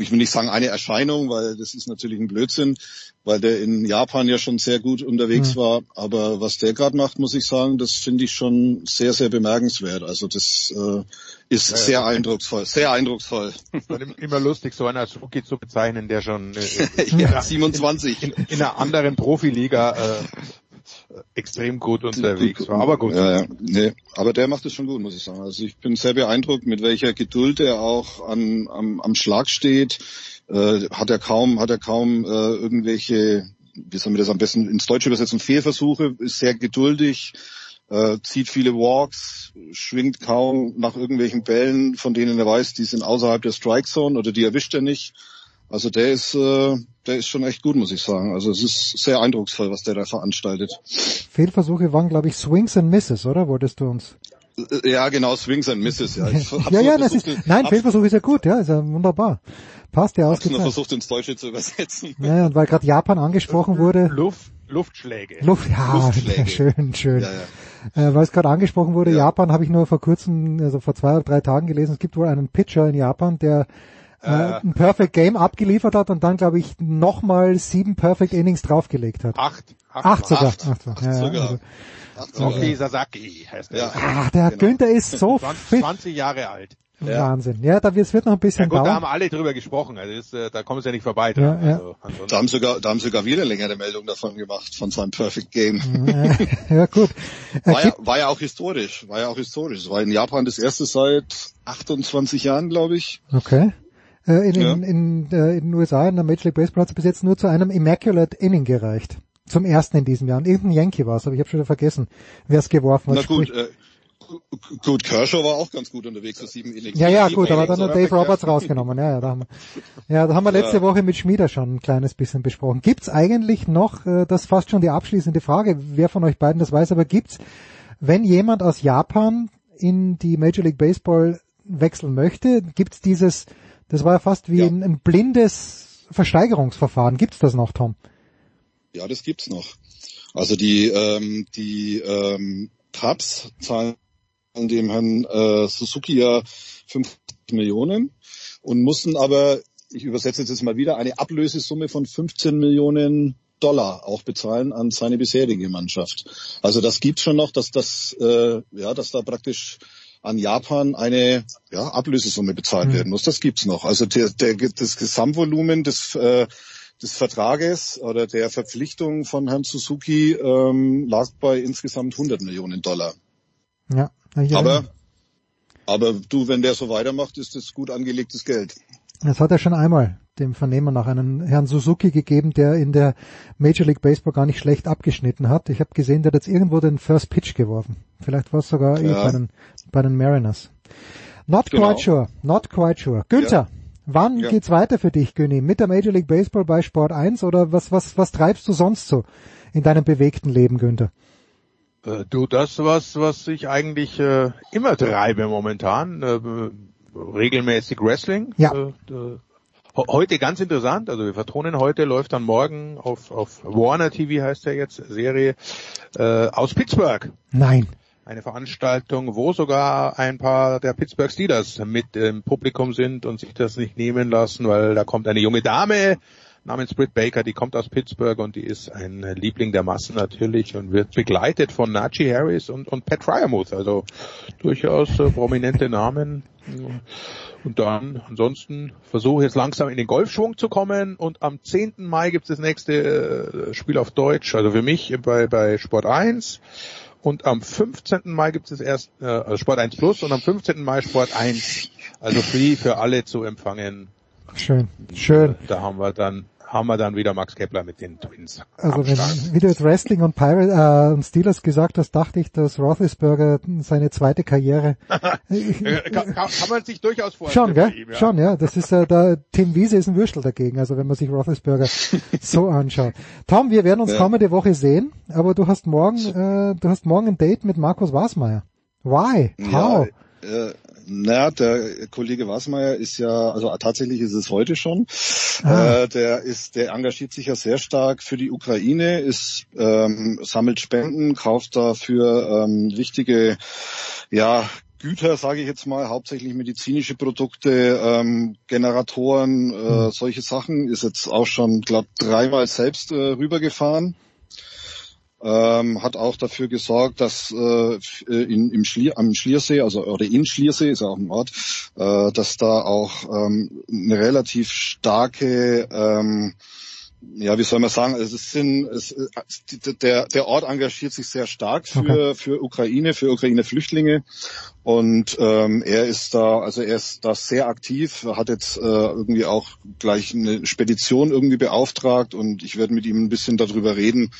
ich will nicht sagen eine Erscheinung, weil das ist natürlich ein Blödsinn, weil der in Japan ja schon sehr gut unterwegs mhm. war. Aber was der gerade macht, muss ich sagen, das finde ich schon sehr, sehr bemerkenswert. Also das äh, ist ja, sehr ja. eindrucksvoll, sehr eindrucksvoll. Immer lustig, so einen Azuki zu bezeichnen, der schon äh, ja, 27 in, in, einer anderen Profiliga äh, extrem gut unterwegs war. Aber gut. Ja, ja. Nee, aber der macht es schon gut, muss ich sagen. Also ich bin sehr beeindruckt, mit welcher Geduld er auch an, am, am Schlag steht. Äh, hat er kaum, hat er kaum äh, irgendwelche, wie soll man das am besten ins Deutsche übersetzen, Fehlversuche, ist sehr geduldig, äh, zieht viele Walks, schwingt kaum nach irgendwelchen Bällen, von denen er weiß, die sind außerhalb der Strike Zone oder die erwischt er nicht. Also der ist, äh, der ist schon echt gut, muss ich sagen. Also es ist sehr eindrucksvoll, was der da veranstaltet. Fehlversuche waren, glaube ich, Swings and Misses, oder? Wolltest du uns? Äh, ja, genau, Swings and Misses, ja. ja, ja, das ist, nein, Fehlversuch ist ja gut, ja, ist ja wunderbar. Passt ja ausgezeichnet. Ich versucht ins Deutsche zu übersetzen. Ja, und weil gerade Japan angesprochen wurde. Luft, Luftschläge. Luft, ja, Luftschläge. schön, schön. Ja, ja. Äh, weil es gerade angesprochen wurde, ja. Japan habe ich nur vor kurzem, also vor zwei oder drei Tagen gelesen, es gibt wohl einen Pitcher in Japan, der äh, ein Perfect Game abgeliefert hat und dann, glaube ich, nochmal sieben Perfect Innings draufgelegt hat. Acht. Acht, acht sogar. Acht, acht, acht ja, sogar. Also, Aoki Sasaki heißt er. Ja. Ah, der genau. Günther ist so 20, fit. 20 Jahre alt. Wahnsinn. Ja, da wird, es wird noch ein bisschen ja, gut, dauern. Da haben alle drüber gesprochen. Also ist, äh, da kommen sie ja nicht vorbei. Ja, ja. Also, da haben sogar, da haben sogar wieder längere Meldung davon gemacht von seinem Perfect Game. ja, gut. War ja, war ja auch historisch. War ja auch historisch. Es war in Japan das erste seit 28 Jahren, glaube ich. Okay. Äh, in, ja. in, in, äh, in den USA, in der Major League Baseball hat es bis jetzt nur zu einem Immaculate Inning gereicht. Zum ersten in diesem Jahr. Und irgendein Yankee war es, aber ich habe schon wieder vergessen, wer es geworfen hat. Na gut, äh, gut, Kershaw war auch ganz gut unterwegs für sieben Innings. Ja, ja, gut, aber dann hat Dave Roberts rausgenommen. Ja, ja, da haben wir, ja, da haben wir letzte ja. Woche mit Schmieder schon ein kleines bisschen besprochen. Gibt's eigentlich noch, äh, das ist fast schon die abschließende Frage, wer von euch beiden das weiß, aber gibt's, wenn jemand aus Japan in die Major League Baseball wechseln möchte, gibt's dieses das war ja fast wie ja. Ein, ein, blindes Versteigerungsverfahren. Gibt's das noch, Tom? Ja, das gibt's noch. Also die ähm, die ähm, Cubs zahlen dem Herrn äh, Suzuki ja 50 Millionen und mussten aber, ich übersetze jetzt mal wieder, eine Ablösesumme von 15 Millionen Dollar auch bezahlen an seine bisherige Mannschaft. Also das gibt's schon noch, dass das äh, ja, dass da praktisch an Japan eine ja, Ablösesumme bezahlt werden muss. Das gibt's noch. Also der, der, das Gesamtvolumen des äh, des Vertrages oder der Verpflichtung von Herrn Suzuki ähm, lag bei insgesamt 100 Millionen Dollar. Ja. Aber, aber du, wenn der so weitermacht, ist das gut angelegtes Geld. Das hat er schon einmal dem Vernehmer nach einen Herrn Suzuki gegeben, der in der Major League Baseball gar nicht schlecht abgeschnitten hat. Ich habe gesehen, der hat jetzt irgendwo den First Pitch geworfen. Vielleicht war es sogar ja. eh bei den, bei den Mariners. Not genau. quite sure, not quite sure. Günther, ja. wann ja. geht's weiter für dich, Günni? Mit der Major League Baseball bei Sport 1 oder was, was, was treibst du sonst so in deinem bewegten Leben, Günther? Äh, du, das was, was ich eigentlich äh, immer treibe momentan, äh, regelmäßig Wrestling. Ja. Äh, heute ganz interessant, also wir vertonen heute, läuft dann morgen auf, auf Warner TV heißt der jetzt, Serie äh, aus Pittsburgh. Nein. Eine Veranstaltung, wo sogar ein paar der Pittsburgh Steelers mit im Publikum sind und sich das nicht nehmen lassen, weil da kommt eine junge Dame namens Britt Baker, die kommt aus Pittsburgh und die ist ein Liebling der Massen natürlich und wird begleitet von Najee Harris und, und Pat Fryermuth, also durchaus äh, prominente Namen. Und dann, ansonsten versuche jetzt langsam in den Golfschwung zu kommen und am 10. Mai gibt es das nächste äh, Spiel auf Deutsch, also für mich bei, bei Sport 1 und am 15. Mai gibt es erst äh, also Sport 1 Plus und am 15. Mai Sport 1, also free für alle zu empfangen. Schön, schön. Da haben wir dann haben wir dann wieder Max Kepler mit den Twins. Also wenn, wie du jetzt Wrestling und Pirate äh, und Steelers gesagt hast, dachte ich, dass Roethlisberger seine zweite Karriere äh, kann, kann, man sich durchaus vorstellen. Schon, gell? Ihm, ja. Schon, ja. Das ist äh, da Tim Wiese ist ein Würstel dagegen. Also wenn man sich Roethlisberger so anschaut. Tom, wir werden uns ja. kommende Woche sehen, aber du hast morgen, äh, du hast morgen ein Date mit Markus Wasmeier. Why? How? Ja, äh, naja, der Kollege Wasmeier ist ja, also tatsächlich ist es heute schon. Ah. Äh, der ist, der engagiert sich ja sehr stark für die Ukraine, ist ähm, sammelt Spenden, kauft dafür ähm, wichtige, ja Güter, sage ich jetzt mal, hauptsächlich medizinische Produkte, ähm, Generatoren, äh, hm. solche Sachen. Ist jetzt auch schon, glaube dreimal selbst äh, rübergefahren ähm, hat auch dafür gesorgt, dass äh, in, im Schlier, am Schliersee, also oder in Schliersee ist ja auch ein Ort, äh, dass da auch ähm, eine relativ starke ähm, ja, wie soll man sagen, es sind, es, der, der Ort engagiert sich sehr stark für, okay. für Ukraine, für Ukraine-Flüchtlinge und ähm, er ist da, also er ist da sehr aktiv, hat jetzt äh, irgendwie auch gleich eine Spedition irgendwie beauftragt und ich werde mit ihm ein bisschen darüber reden,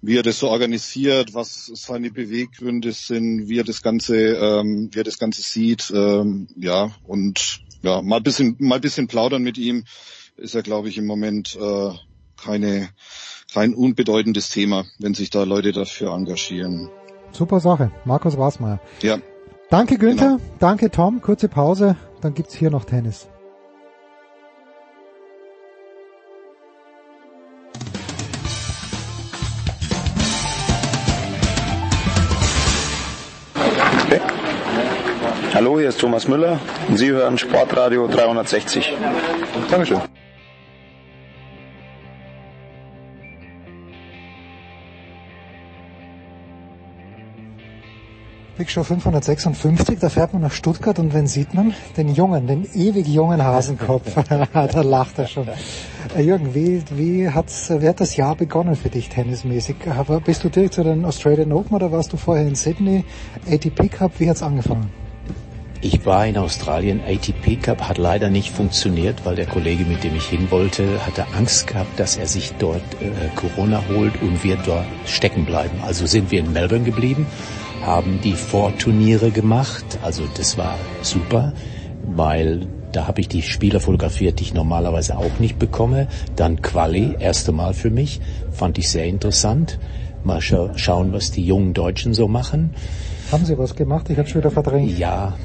wie er das so organisiert, was seine Beweggründe sind, wie er das Ganze, ähm, wie er das Ganze sieht, ähm, ja und ja mal ein bisschen, mal ein bisschen plaudern mit ihm ist ja, glaube ich, im Moment äh, keine kein unbedeutendes Thema, wenn sich da Leute dafür engagieren. Super Sache, Markus Wasmeier. Ja. Danke Günther, genau. danke Tom, kurze Pause, dann gibt's hier noch Tennis. Hallo, hier ist Thomas Müller und Sie hören Sportradio 360. Dankeschön. Big Show 556, da fährt man nach Stuttgart und wen sieht man? Den jungen, den ewig jungen Hasenkopf. da lacht er schon. Äh, Jürgen, wie, wie, hat's, wie hat das Jahr begonnen für dich tennismäßig? Bist du direkt zu den Australian Open oder warst du vorher in Sydney? ATP Cup, wie hat's angefangen? Ich war in Australien, ATP Cup hat leider nicht funktioniert, weil der Kollege, mit dem ich hin wollte, hatte Angst gehabt, dass er sich dort äh, Corona holt und wir dort stecken bleiben. Also sind wir in Melbourne geblieben, haben die Vorturniere gemacht, also das war super, weil da habe ich die Spieler fotografiert, die ich normalerweise auch nicht bekomme. Dann Quali, erste Mal für mich, fand ich sehr interessant. Mal scha schauen, was die jungen Deutschen so machen. Haben Sie was gemacht? Ich habe schon wieder verdrängt. Ja,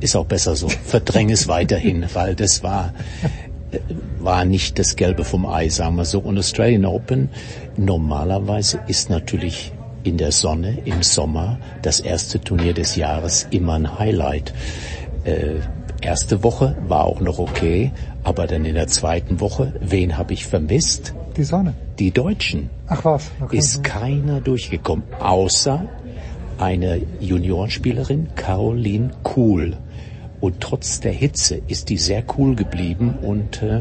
ist auch besser so. Verdräng es weiterhin, weil das war war nicht das Gelbe vom Ei, sagen wir so. Und Australian Open normalerweise ist natürlich in der Sonne im Sommer das erste Turnier des Jahres immer ein Highlight. Äh, erste Woche war auch noch okay, aber dann in der zweiten Woche, wen habe ich vermisst? Die Sonne. Die Deutschen. Ach was. Okay. Ist keiner durchgekommen, außer eine Juniorenspielerin, Caroline Kuhl. Und trotz der Hitze ist die sehr cool geblieben und äh,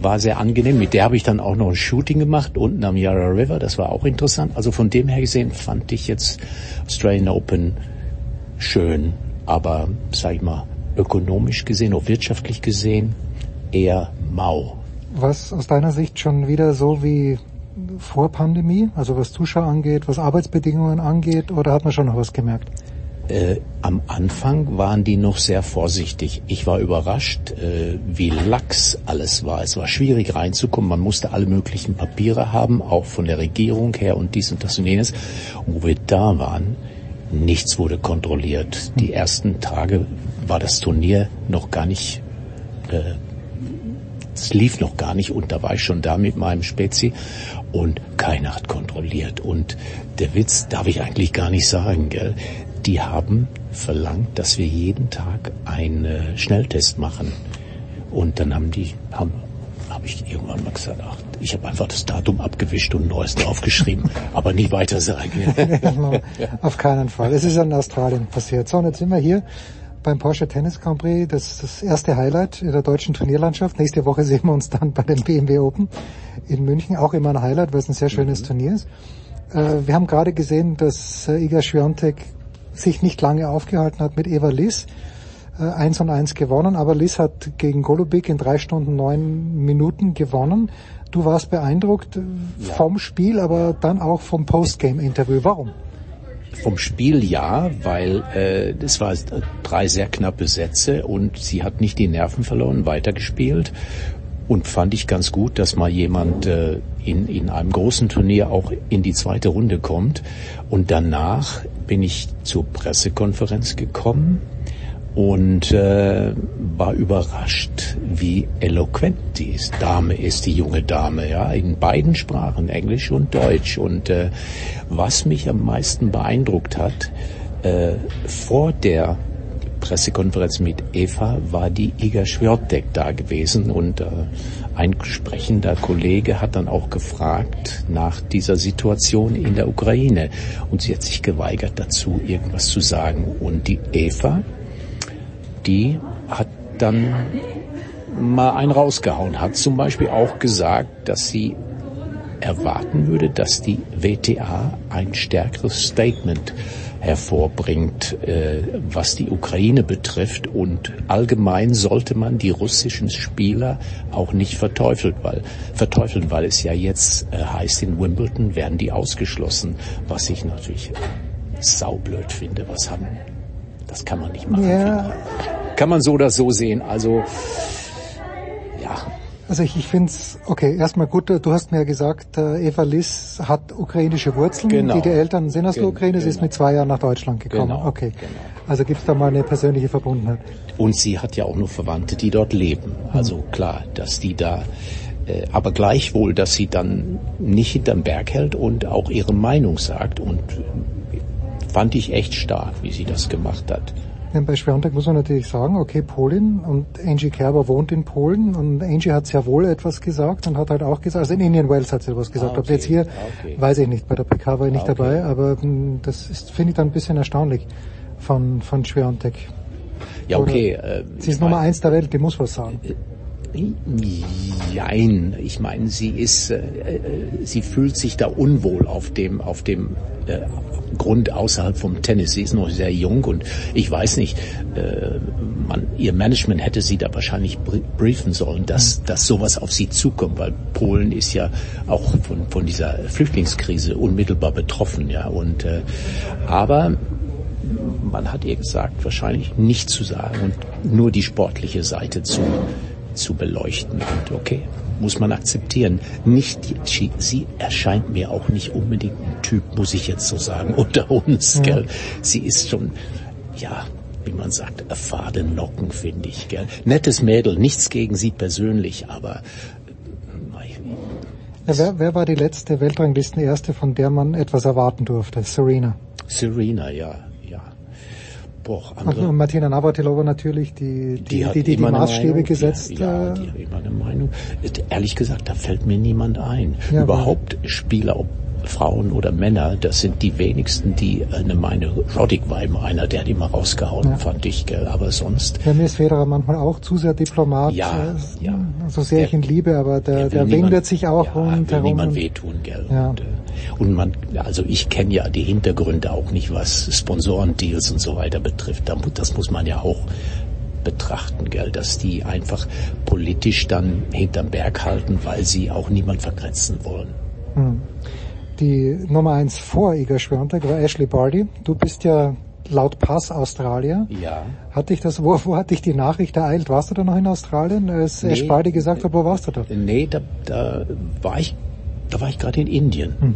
war sehr angenehm. Mit der habe ich dann auch noch ein Shooting gemacht unten am Yarra River. Das war auch interessant. Also von dem her gesehen fand ich jetzt Australian Open schön, aber sag ich mal ökonomisch gesehen, auch wirtschaftlich gesehen eher mau. Was aus deiner Sicht schon wieder so wie vor Pandemie, also was Zuschauer angeht, was Arbeitsbedingungen angeht, oder hat man schon noch was gemerkt? Äh, am Anfang waren die noch sehr vorsichtig. Ich war überrascht, äh, wie lax alles war. Es war schwierig reinzukommen. Man musste alle möglichen Papiere haben, auch von der Regierung her und dies und das und jenes. Und wo wir da waren, nichts wurde kontrolliert. Die ersten Tage war das Turnier noch gar nicht, äh, es lief noch gar nicht und da war ich schon da mit meinem Spezi und keiner hat kontrolliert. Und der Witz darf ich eigentlich gar nicht sagen, gell? Die haben verlangt, dass wir jeden Tag einen Schnelltest machen. Und dann haben die, haben, habe ich irgendwann mal gesagt, ach, ich habe einfach das Datum abgewischt und neues draufgeschrieben, aber nicht weiter sagen. Auf keinen Fall. Es ist in Australien passiert. So, und jetzt sind wir hier beim Porsche Tennis Grand Prix. Das ist das erste Highlight in der deutschen Turnierlandschaft. Nächste Woche sehen wir uns dann bei dem BMW Open in München. Auch immer ein Highlight, weil es ein sehr schönes mhm. Turnier ist. Äh, wir haben gerade gesehen, dass äh, Iga Swiatek sich nicht lange aufgehalten hat mit Eva Liss. Äh, 1 und 1 gewonnen, aber Liss hat gegen Golubik in drei Stunden neun Minuten gewonnen. Du warst beeindruckt ja. vom Spiel, aber dann auch vom Postgame-Interview. Warum? Vom Spiel ja, weil äh, es war drei sehr knappe Sätze und sie hat nicht die Nerven verloren, weitergespielt und fand ich ganz gut, dass mal jemand äh, in, in einem großen Turnier auch in die zweite Runde kommt. Und danach bin ich zur Pressekonferenz gekommen und äh, war überrascht, wie eloquent die Dame ist, die junge Dame, ja, in beiden Sprachen, Englisch und Deutsch. Und äh, was mich am meisten beeindruckt hat, äh, vor der Pressekonferenz mit Eva war die Iga Schwiertek da gewesen. Und äh, ein sprechender Kollege hat dann auch gefragt nach dieser Situation in der Ukraine. Und sie hat sich geweigert dazu irgendwas zu sagen. Und die Eva die hat dann mal einen rausgehauen, hat zum Beispiel auch gesagt, dass sie erwarten würde, dass die WTA ein stärkeres Statement hervorbringt, äh, was die Ukraine betrifft. Und allgemein sollte man die russischen Spieler auch nicht verteufeln, weil, verteufeln, weil es ja jetzt äh, heißt, in Wimbledon werden die ausgeschlossen, was ich natürlich saublöd finde. Was haben, das kann man nicht machen. Ja. Kann man so oder so sehen. Also, ja. Also ich, ich finde es, okay, erstmal gut, du hast mir ja gesagt, äh, Eva Liss hat ukrainische Wurzeln, genau. die, die Eltern sind aus der Ukraine, sie ist mit zwei Jahren nach Deutschland gekommen. Genau. Okay, genau. also gibt es da mal eine persönliche Verbundenheit. Und sie hat ja auch nur Verwandte, die dort leben. Also mhm. klar, dass die da äh, aber gleichwohl, dass sie dann nicht hinterm Berg hält und auch ihre Meinung sagt und fand ich echt stark, wie sie das gemacht hat. Denn bei Schwerontek muss man natürlich sagen, okay, Polin und Angie Kerber wohnt in Polen und Angie hat sehr wohl etwas gesagt und hat halt auch gesagt, also in Indian Wells hat sie etwas gesagt. Ah, okay. Ob jetzt hier, okay. weiß ich nicht, bei der PK war ich nicht ah, okay. dabei, aber hm, das ist, finde ich dann ein bisschen erstaunlich von, von Schwerontek. Ja, okay. Äh, sie ist Nummer eins der Welt, die muss was sagen. Äh, Nein, ich meine, sie ist, äh, äh, sie fühlt sich da unwohl auf dem, auf dem äh, Grund außerhalb vom Tennis. Sie ist noch sehr jung und ich weiß nicht, äh, man, ihr Management hätte sie da wahrscheinlich briefen sollen, dass, dass sowas auf sie zukommt, weil Polen ist ja auch von, von dieser Flüchtlingskrise unmittelbar betroffen, ja. Und äh, aber man hat ihr gesagt, wahrscheinlich nicht zu sagen und nur die sportliche Seite zu zu beleuchten. Und okay, muss man akzeptieren. Nicht, sie, erscheint mir auch nicht unbedingt ein Typ, muss ich jetzt so sagen, unter uns, gell. Sie ist schon, ja, wie man sagt, erfahrene Nocken, finde ich, gell. Nettes Mädel, nichts gegen sie persönlich, aber ja, wer, wer war die letzte Weltranglistenerste, von der man etwas erwarten durfte? Serena. Serena, ja, ja. Spruch. Andere, und Martina Navratilova natürlich, die die, die, die, die, die Maßstäbe Meinung, gesetzt. Ja, ja, die hat immer eine Meinung. Ehrlich gesagt, da fällt mir niemand ein. Ja, Überhaupt Spieler, ob Frauen oder Männer, das sind die wenigsten, die eine Meinung. Roddick war immer einer, der hat immer rausgehauen, ja. fand ich, gell? aber sonst. Ja, mir ist Federer manchmal auch zu sehr Diplomat. Ja, äh, ja. So sehr der, ich ihn liebe, aber der, der, der windet sich auch ja, rundherum. Will niemand wehtun, gell? Ja. Und, äh, und man, also ich kenne ja die Hintergründe auch nicht, was Sponsorendeals und so weiter betrifft. Das muss man ja auch betrachten, gell, dass die einfach politisch dann hinterm Berg halten, weil sie auch niemand vergrätzen wollen. Hm. Die Nummer eins vor Iga Schwiontek war Ashley Barty. Du bist ja laut Pass Australier. Ja. Hat dich das, wo, wo hat dich die Nachricht ereilt? Warst du da noch in Australien, als nee, Ash Barty gesagt hat, wo warst du da? Nee, da, da war ich, da war ich gerade in Indien. Hm.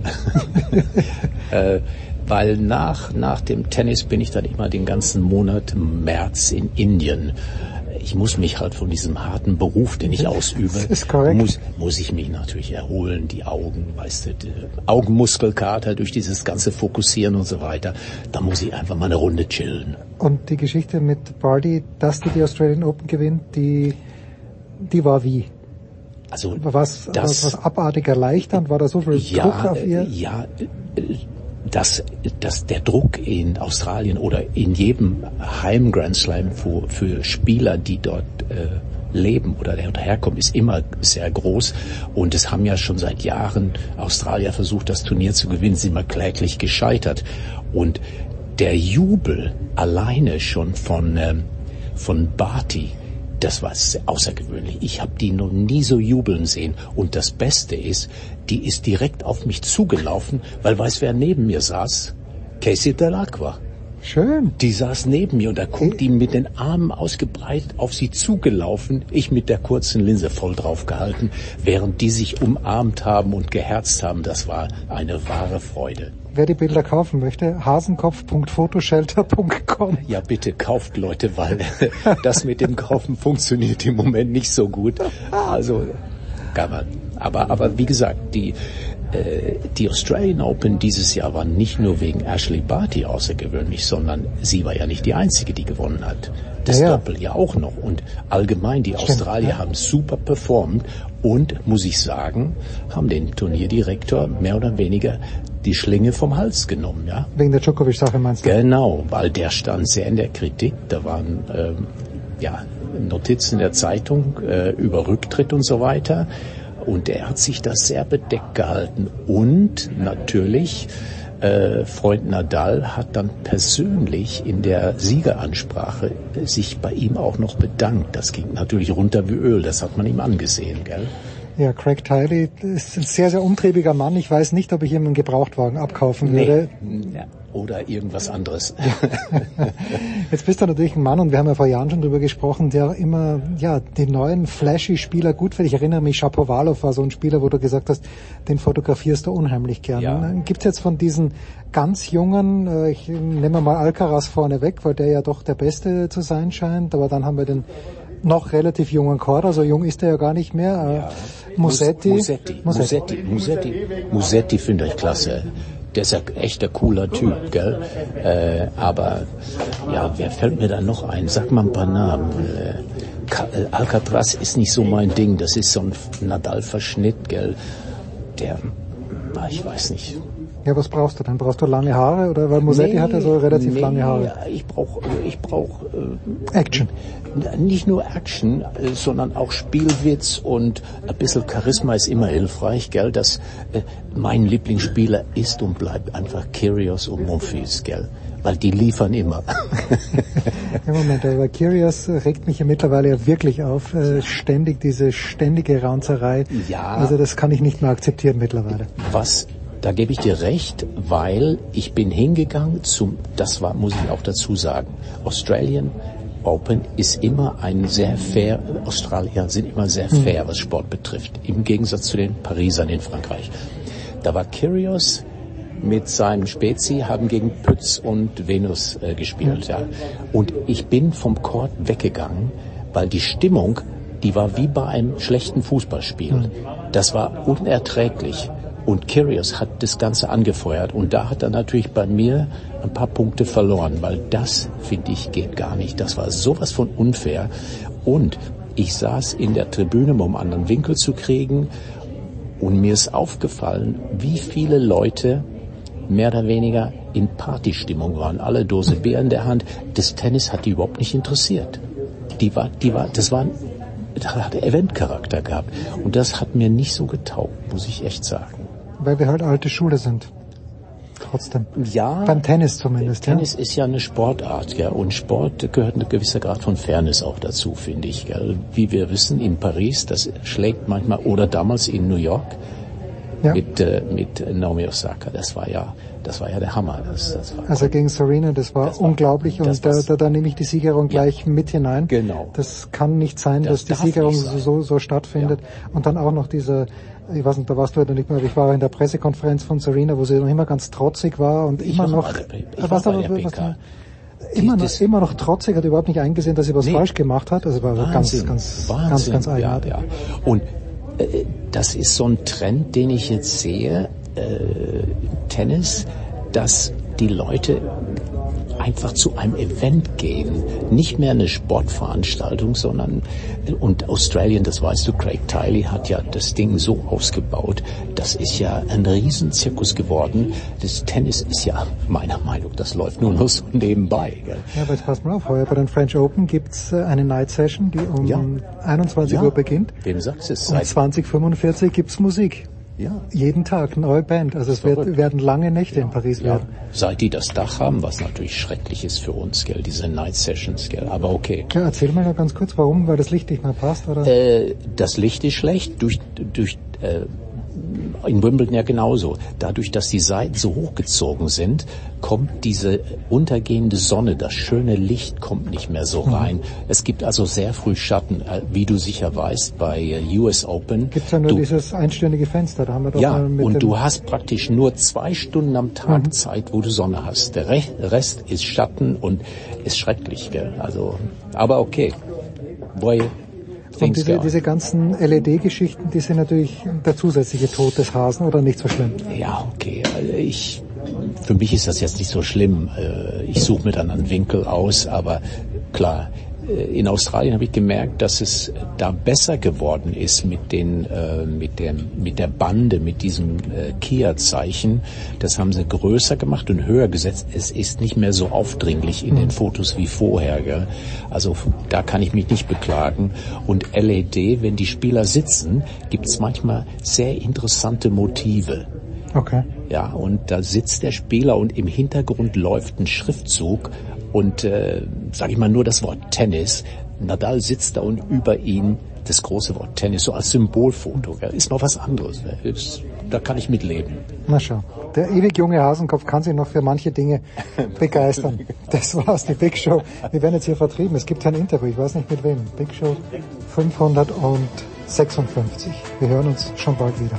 äh, weil nach, nach dem Tennis bin ich dann immer den ganzen Monat März in Indien. Ich muss mich halt von diesem harten Beruf, den ich ausübe, muss, muss ich mich natürlich erholen, die Augen, weißt du, Augenmuskelkater durch dieses ganze Fokussieren und so weiter. Da muss ich einfach mal eine Runde chillen. Und die Geschichte mit Barty, dass die die Australian Open gewinnt, die, die war wie? Also was, das, was, was abartig erleichternd? War da so viel ja, Druck auf ihr? Ja, dass, dass der Druck in Australien oder in jedem Heim Grand Slam für, für Spieler, die dort äh, leben oder herkommen, ist immer sehr groß. Und es haben ja schon seit Jahren Australier versucht, das Turnier zu gewinnen, sind immer kläglich gescheitert. Und der Jubel alleine schon von, ähm, von Barty, das war außergewöhnlich. Ich habe die noch nie so jubeln sehen. Und das Beste ist, die ist direkt auf mich zugelaufen, weil weiß wer neben mir saß? Casey Delacqua. Schön. Die saß neben mir und da guckt die mit den Armen ausgebreitet auf sie zugelaufen, ich mit der kurzen Linse voll drauf gehalten, während die sich umarmt haben und geherzt haben. Das war eine wahre Freude. Wer die Bilder kaufen möchte, hasenkopf.photoshelter.com. Ja, bitte kauft Leute, weil das mit dem Kaufen funktioniert im Moment nicht so gut. Also kann man. Aber, aber wie gesagt, die, äh, die Australian Open dieses Jahr waren nicht nur wegen Ashley Barty außergewöhnlich, sondern sie war ja nicht die einzige, die gewonnen hat. Das ja, ja. Doppel ja auch noch. Und allgemein, die Stimmt, Australier ja. haben super performt und, muss ich sagen, haben den Turnierdirektor mehr oder weniger die Schlinge vom Hals genommen, ja. Wegen der Djokovic-Sache meinst du? Genau, weil der stand sehr in der Kritik. Da waren, ähm, ja, Notizen der Zeitung äh, über Rücktritt und so weiter. Und er hat sich das sehr bedeckt gehalten. Und natürlich, äh, Freund Nadal hat dann persönlich in der Siegeransprache sich bei ihm auch noch bedankt. Das ging natürlich runter wie Öl, das hat man ihm angesehen, gell? Ja, Craig Tiley ist ein sehr, sehr umtriebiger Mann. Ich weiß nicht, ob ich ihm einen Gebrauchtwagen abkaufen würde. Nee. Oder irgendwas anderes. Jetzt bist du natürlich ein Mann und wir haben ja vor Jahren schon drüber gesprochen, der immer ja die neuen flashy Spieler gut findet. Ich erinnere mich, Shapovalov war so ein Spieler, wo du gesagt hast, den fotografierst du unheimlich gern. Ja. Gibt es jetzt von diesen ganz jungen, äh, ich nehme mal Alcaraz vorne weg, weil der ja doch der Beste zu sein scheint, aber dann haben wir den noch relativ jungen Korda, so jung ist er ja gar nicht mehr. Äh, ja. Musetti. Musetti. Musetti. Musetti. Musetti finde ich klasse der ist ja echt ein cooler Typ, gell? Äh, aber ja, wer fällt mir da noch ein? Sag mal ein paar Namen. Äh, äh, Alcatraz ist nicht so mein Ding, das ist so ein Nadal-Verschnitt, gell? Der, ich weiß nicht, ja, was brauchst du dann? Brauchst du lange Haare oder weil Musetti nee, hat ja so relativ nee, lange Haare? Ich brauche ich brauch, äh, Action. Nicht nur Action, äh, sondern auch Spielwitz und ein bisschen Charisma ist immer hilfreich, gell? Das äh, mein Lieblingsspieler ist und bleibt einfach Kyrgios und Monfils, gell? Weil die liefern immer. ja, Moment, aber Kyrgios regt mich ja mittlerweile ja wirklich auf. Äh, ständig diese ständige Raunzerei. Ja. Also das kann ich nicht mehr akzeptieren mittlerweile. Was da gebe ich dir recht, weil ich bin hingegangen zum, das war, muss ich auch dazu sagen, Australian Open ist immer ein sehr fair, Australier sind immer sehr mhm. fair, was Sport betrifft, im Gegensatz zu den Parisern in Frankreich. Da war Kyrgios mit seinem Spezi, haben gegen Pütz und Venus äh, gespielt, ja. Und ich bin vom Court weggegangen, weil die Stimmung, die war wie bei einem schlechten Fußballspiel. Mhm. Das war unerträglich Und Kyrgios hat das Ganze angefeuert und da hat er natürlich bei mir ein paar Punkte verloren, weil das, finde ich, geht gar nicht. Das war sowas von unfair. Und ich saß in der Tribüne, um einen anderen Winkel zu kriegen und mir ist aufgefallen, wie viele Leute mehr oder weniger in Partystimmung waren. Alle Dose Bier in der Hand. Das Tennis hat die überhaupt nicht interessiert. Die war, die war, das war, das hat Eventcharakter gehabt. Und das hat mir nicht so getaugt, muss ich echt sagen. Weil wir halt alte Schule sind. Trotzdem. Ja. Beim Tennis zumindest. Tennis ja. ist ja eine Sportart, ja. Und Sport gehört ein gewisser Grad von Fairness auch dazu, finde ich. Gell. Wie wir wissen, in Paris, das schlägt manchmal, oder damals in New York, ja. mit, äh, mit Naomi Osaka. Das war ja, das war ja der Hammer. Das, das war also gegen Serena, das war das unglaublich war, und da, da, da nehme ich die Siegerung gleich ja. mit hinein. Genau. Das kann nicht sein, das dass die Siegerung so, so stattfindet. Ja. Und dann auch noch dieser ich weiß nicht, da warst du heute nicht mehr, aber ich war in der Pressekonferenz von Serena, wo sie noch immer ganz trotzig war und ich immer noch, der, ich was, aber, was, immer noch, immer noch trotzig, hat überhaupt nicht eingesehen, dass sie was nee. falsch gemacht hat. Also war Wahnsinn, ganz, ganz, Wahnsinn, ganz, ganz eigenartig. Ja, ja. Und äh, das ist so ein Trend, den ich jetzt sehe, äh, Tennis, dass die Leute einfach zu einem Event gehen. Nicht mehr eine Sportveranstaltung, sondern, und Australien, das weißt du, Craig Tiley hat ja das Ding so ausgebaut, das ist ja ein Riesenzirkus geworden. Das Tennis ist ja, meiner Meinung, das läuft nur noch so nebenbei. Gell? Ja, aber jetzt pass mal auf, heuer bei den French Open gibt's äh, eine Night Session, die um ja. 21 ja. Uhr beginnt. Wem sagst du es? Um 20.45 gibt's Musik. Ja. Jeden Tag neue Band. Also es wird, werden lange Nächte ja. in Paris ja. werden. Seit die das Dach haben, was natürlich schrecklich ist für uns, gell, diese Night Sessions, gell. Aber okay. Ja, erzähl mal noch ganz kurz, warum, weil das Licht nicht mehr passt, oder? Äh, das Licht ist schlecht durch, durch äh, in Wimbledon ja genauso. Dadurch, dass die Seiten so hochgezogen sind, kommt diese untergehende Sonne, das schöne Licht kommt nicht mehr so mhm. rein. Mhm. Es gibt also sehr früh Schatten, äh, wie du sicher weißt, bei äh, US Open. Gibt ja nur du, dieses einstündige Fenster, da haben wir doch Ja, und du hast praktisch nur zwei Stunden am Tag mhm. Zeit, wo du Sonne hast. Der Rest ist Schatten und ist schrecklich, gell? Also, aber okay. Boy, und diese, diese ganzen LED-Geschichten, die sind natürlich der zusätzliche Tod des Hasen oder nicht so schlimm? Ja, okay. Also ich, für mich ist das jetzt nicht so schlimm. Äh, ich suche mir dann einen Winkel aus, aber klar, in Australien habe ich gemerkt, dass es da besser geworden ist mit den äh, mit der mit der Bande, mit diesem äh, Kia-Zeichen. Das haben sie größer gemacht und höher gesetzt. Es ist nicht mehr so aufdringlich in den Fotos wie vorher. Gell? Also da kann ich mich nicht beklagen. Und LED, wenn die Spieler sitzen, gibt es manchmal sehr interessante Motive. Okay. Ja, und da sitzt der Spieler und im Hintergrund läuft ein Schriftzug und äh, sage ich mal nur das Wort Tennis. Nadal sitzt da und über ihn das große Wort Tennis, so als Symbolfoto. Gell? Ist mal was anderes. Ist, da kann ich mitleben. Na schau. Der ewig junge Hasenkopf kann sich noch für manche Dinge begeistern. Das war's, die Big Show. Wir werden jetzt hier vertrieben. Es gibt ein Interview, ich weiß nicht mit wem. Big Show 556. Wir hören uns schon bald wieder.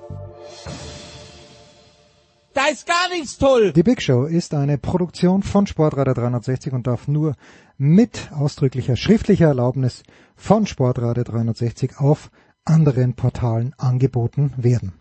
Da ist gar nichts toll. Die Big Show ist eine Produktion von Sportradio 360 und darf nur mit ausdrücklicher schriftlicher Erlaubnis von Sportradio 360 auf anderen Portalen angeboten werden.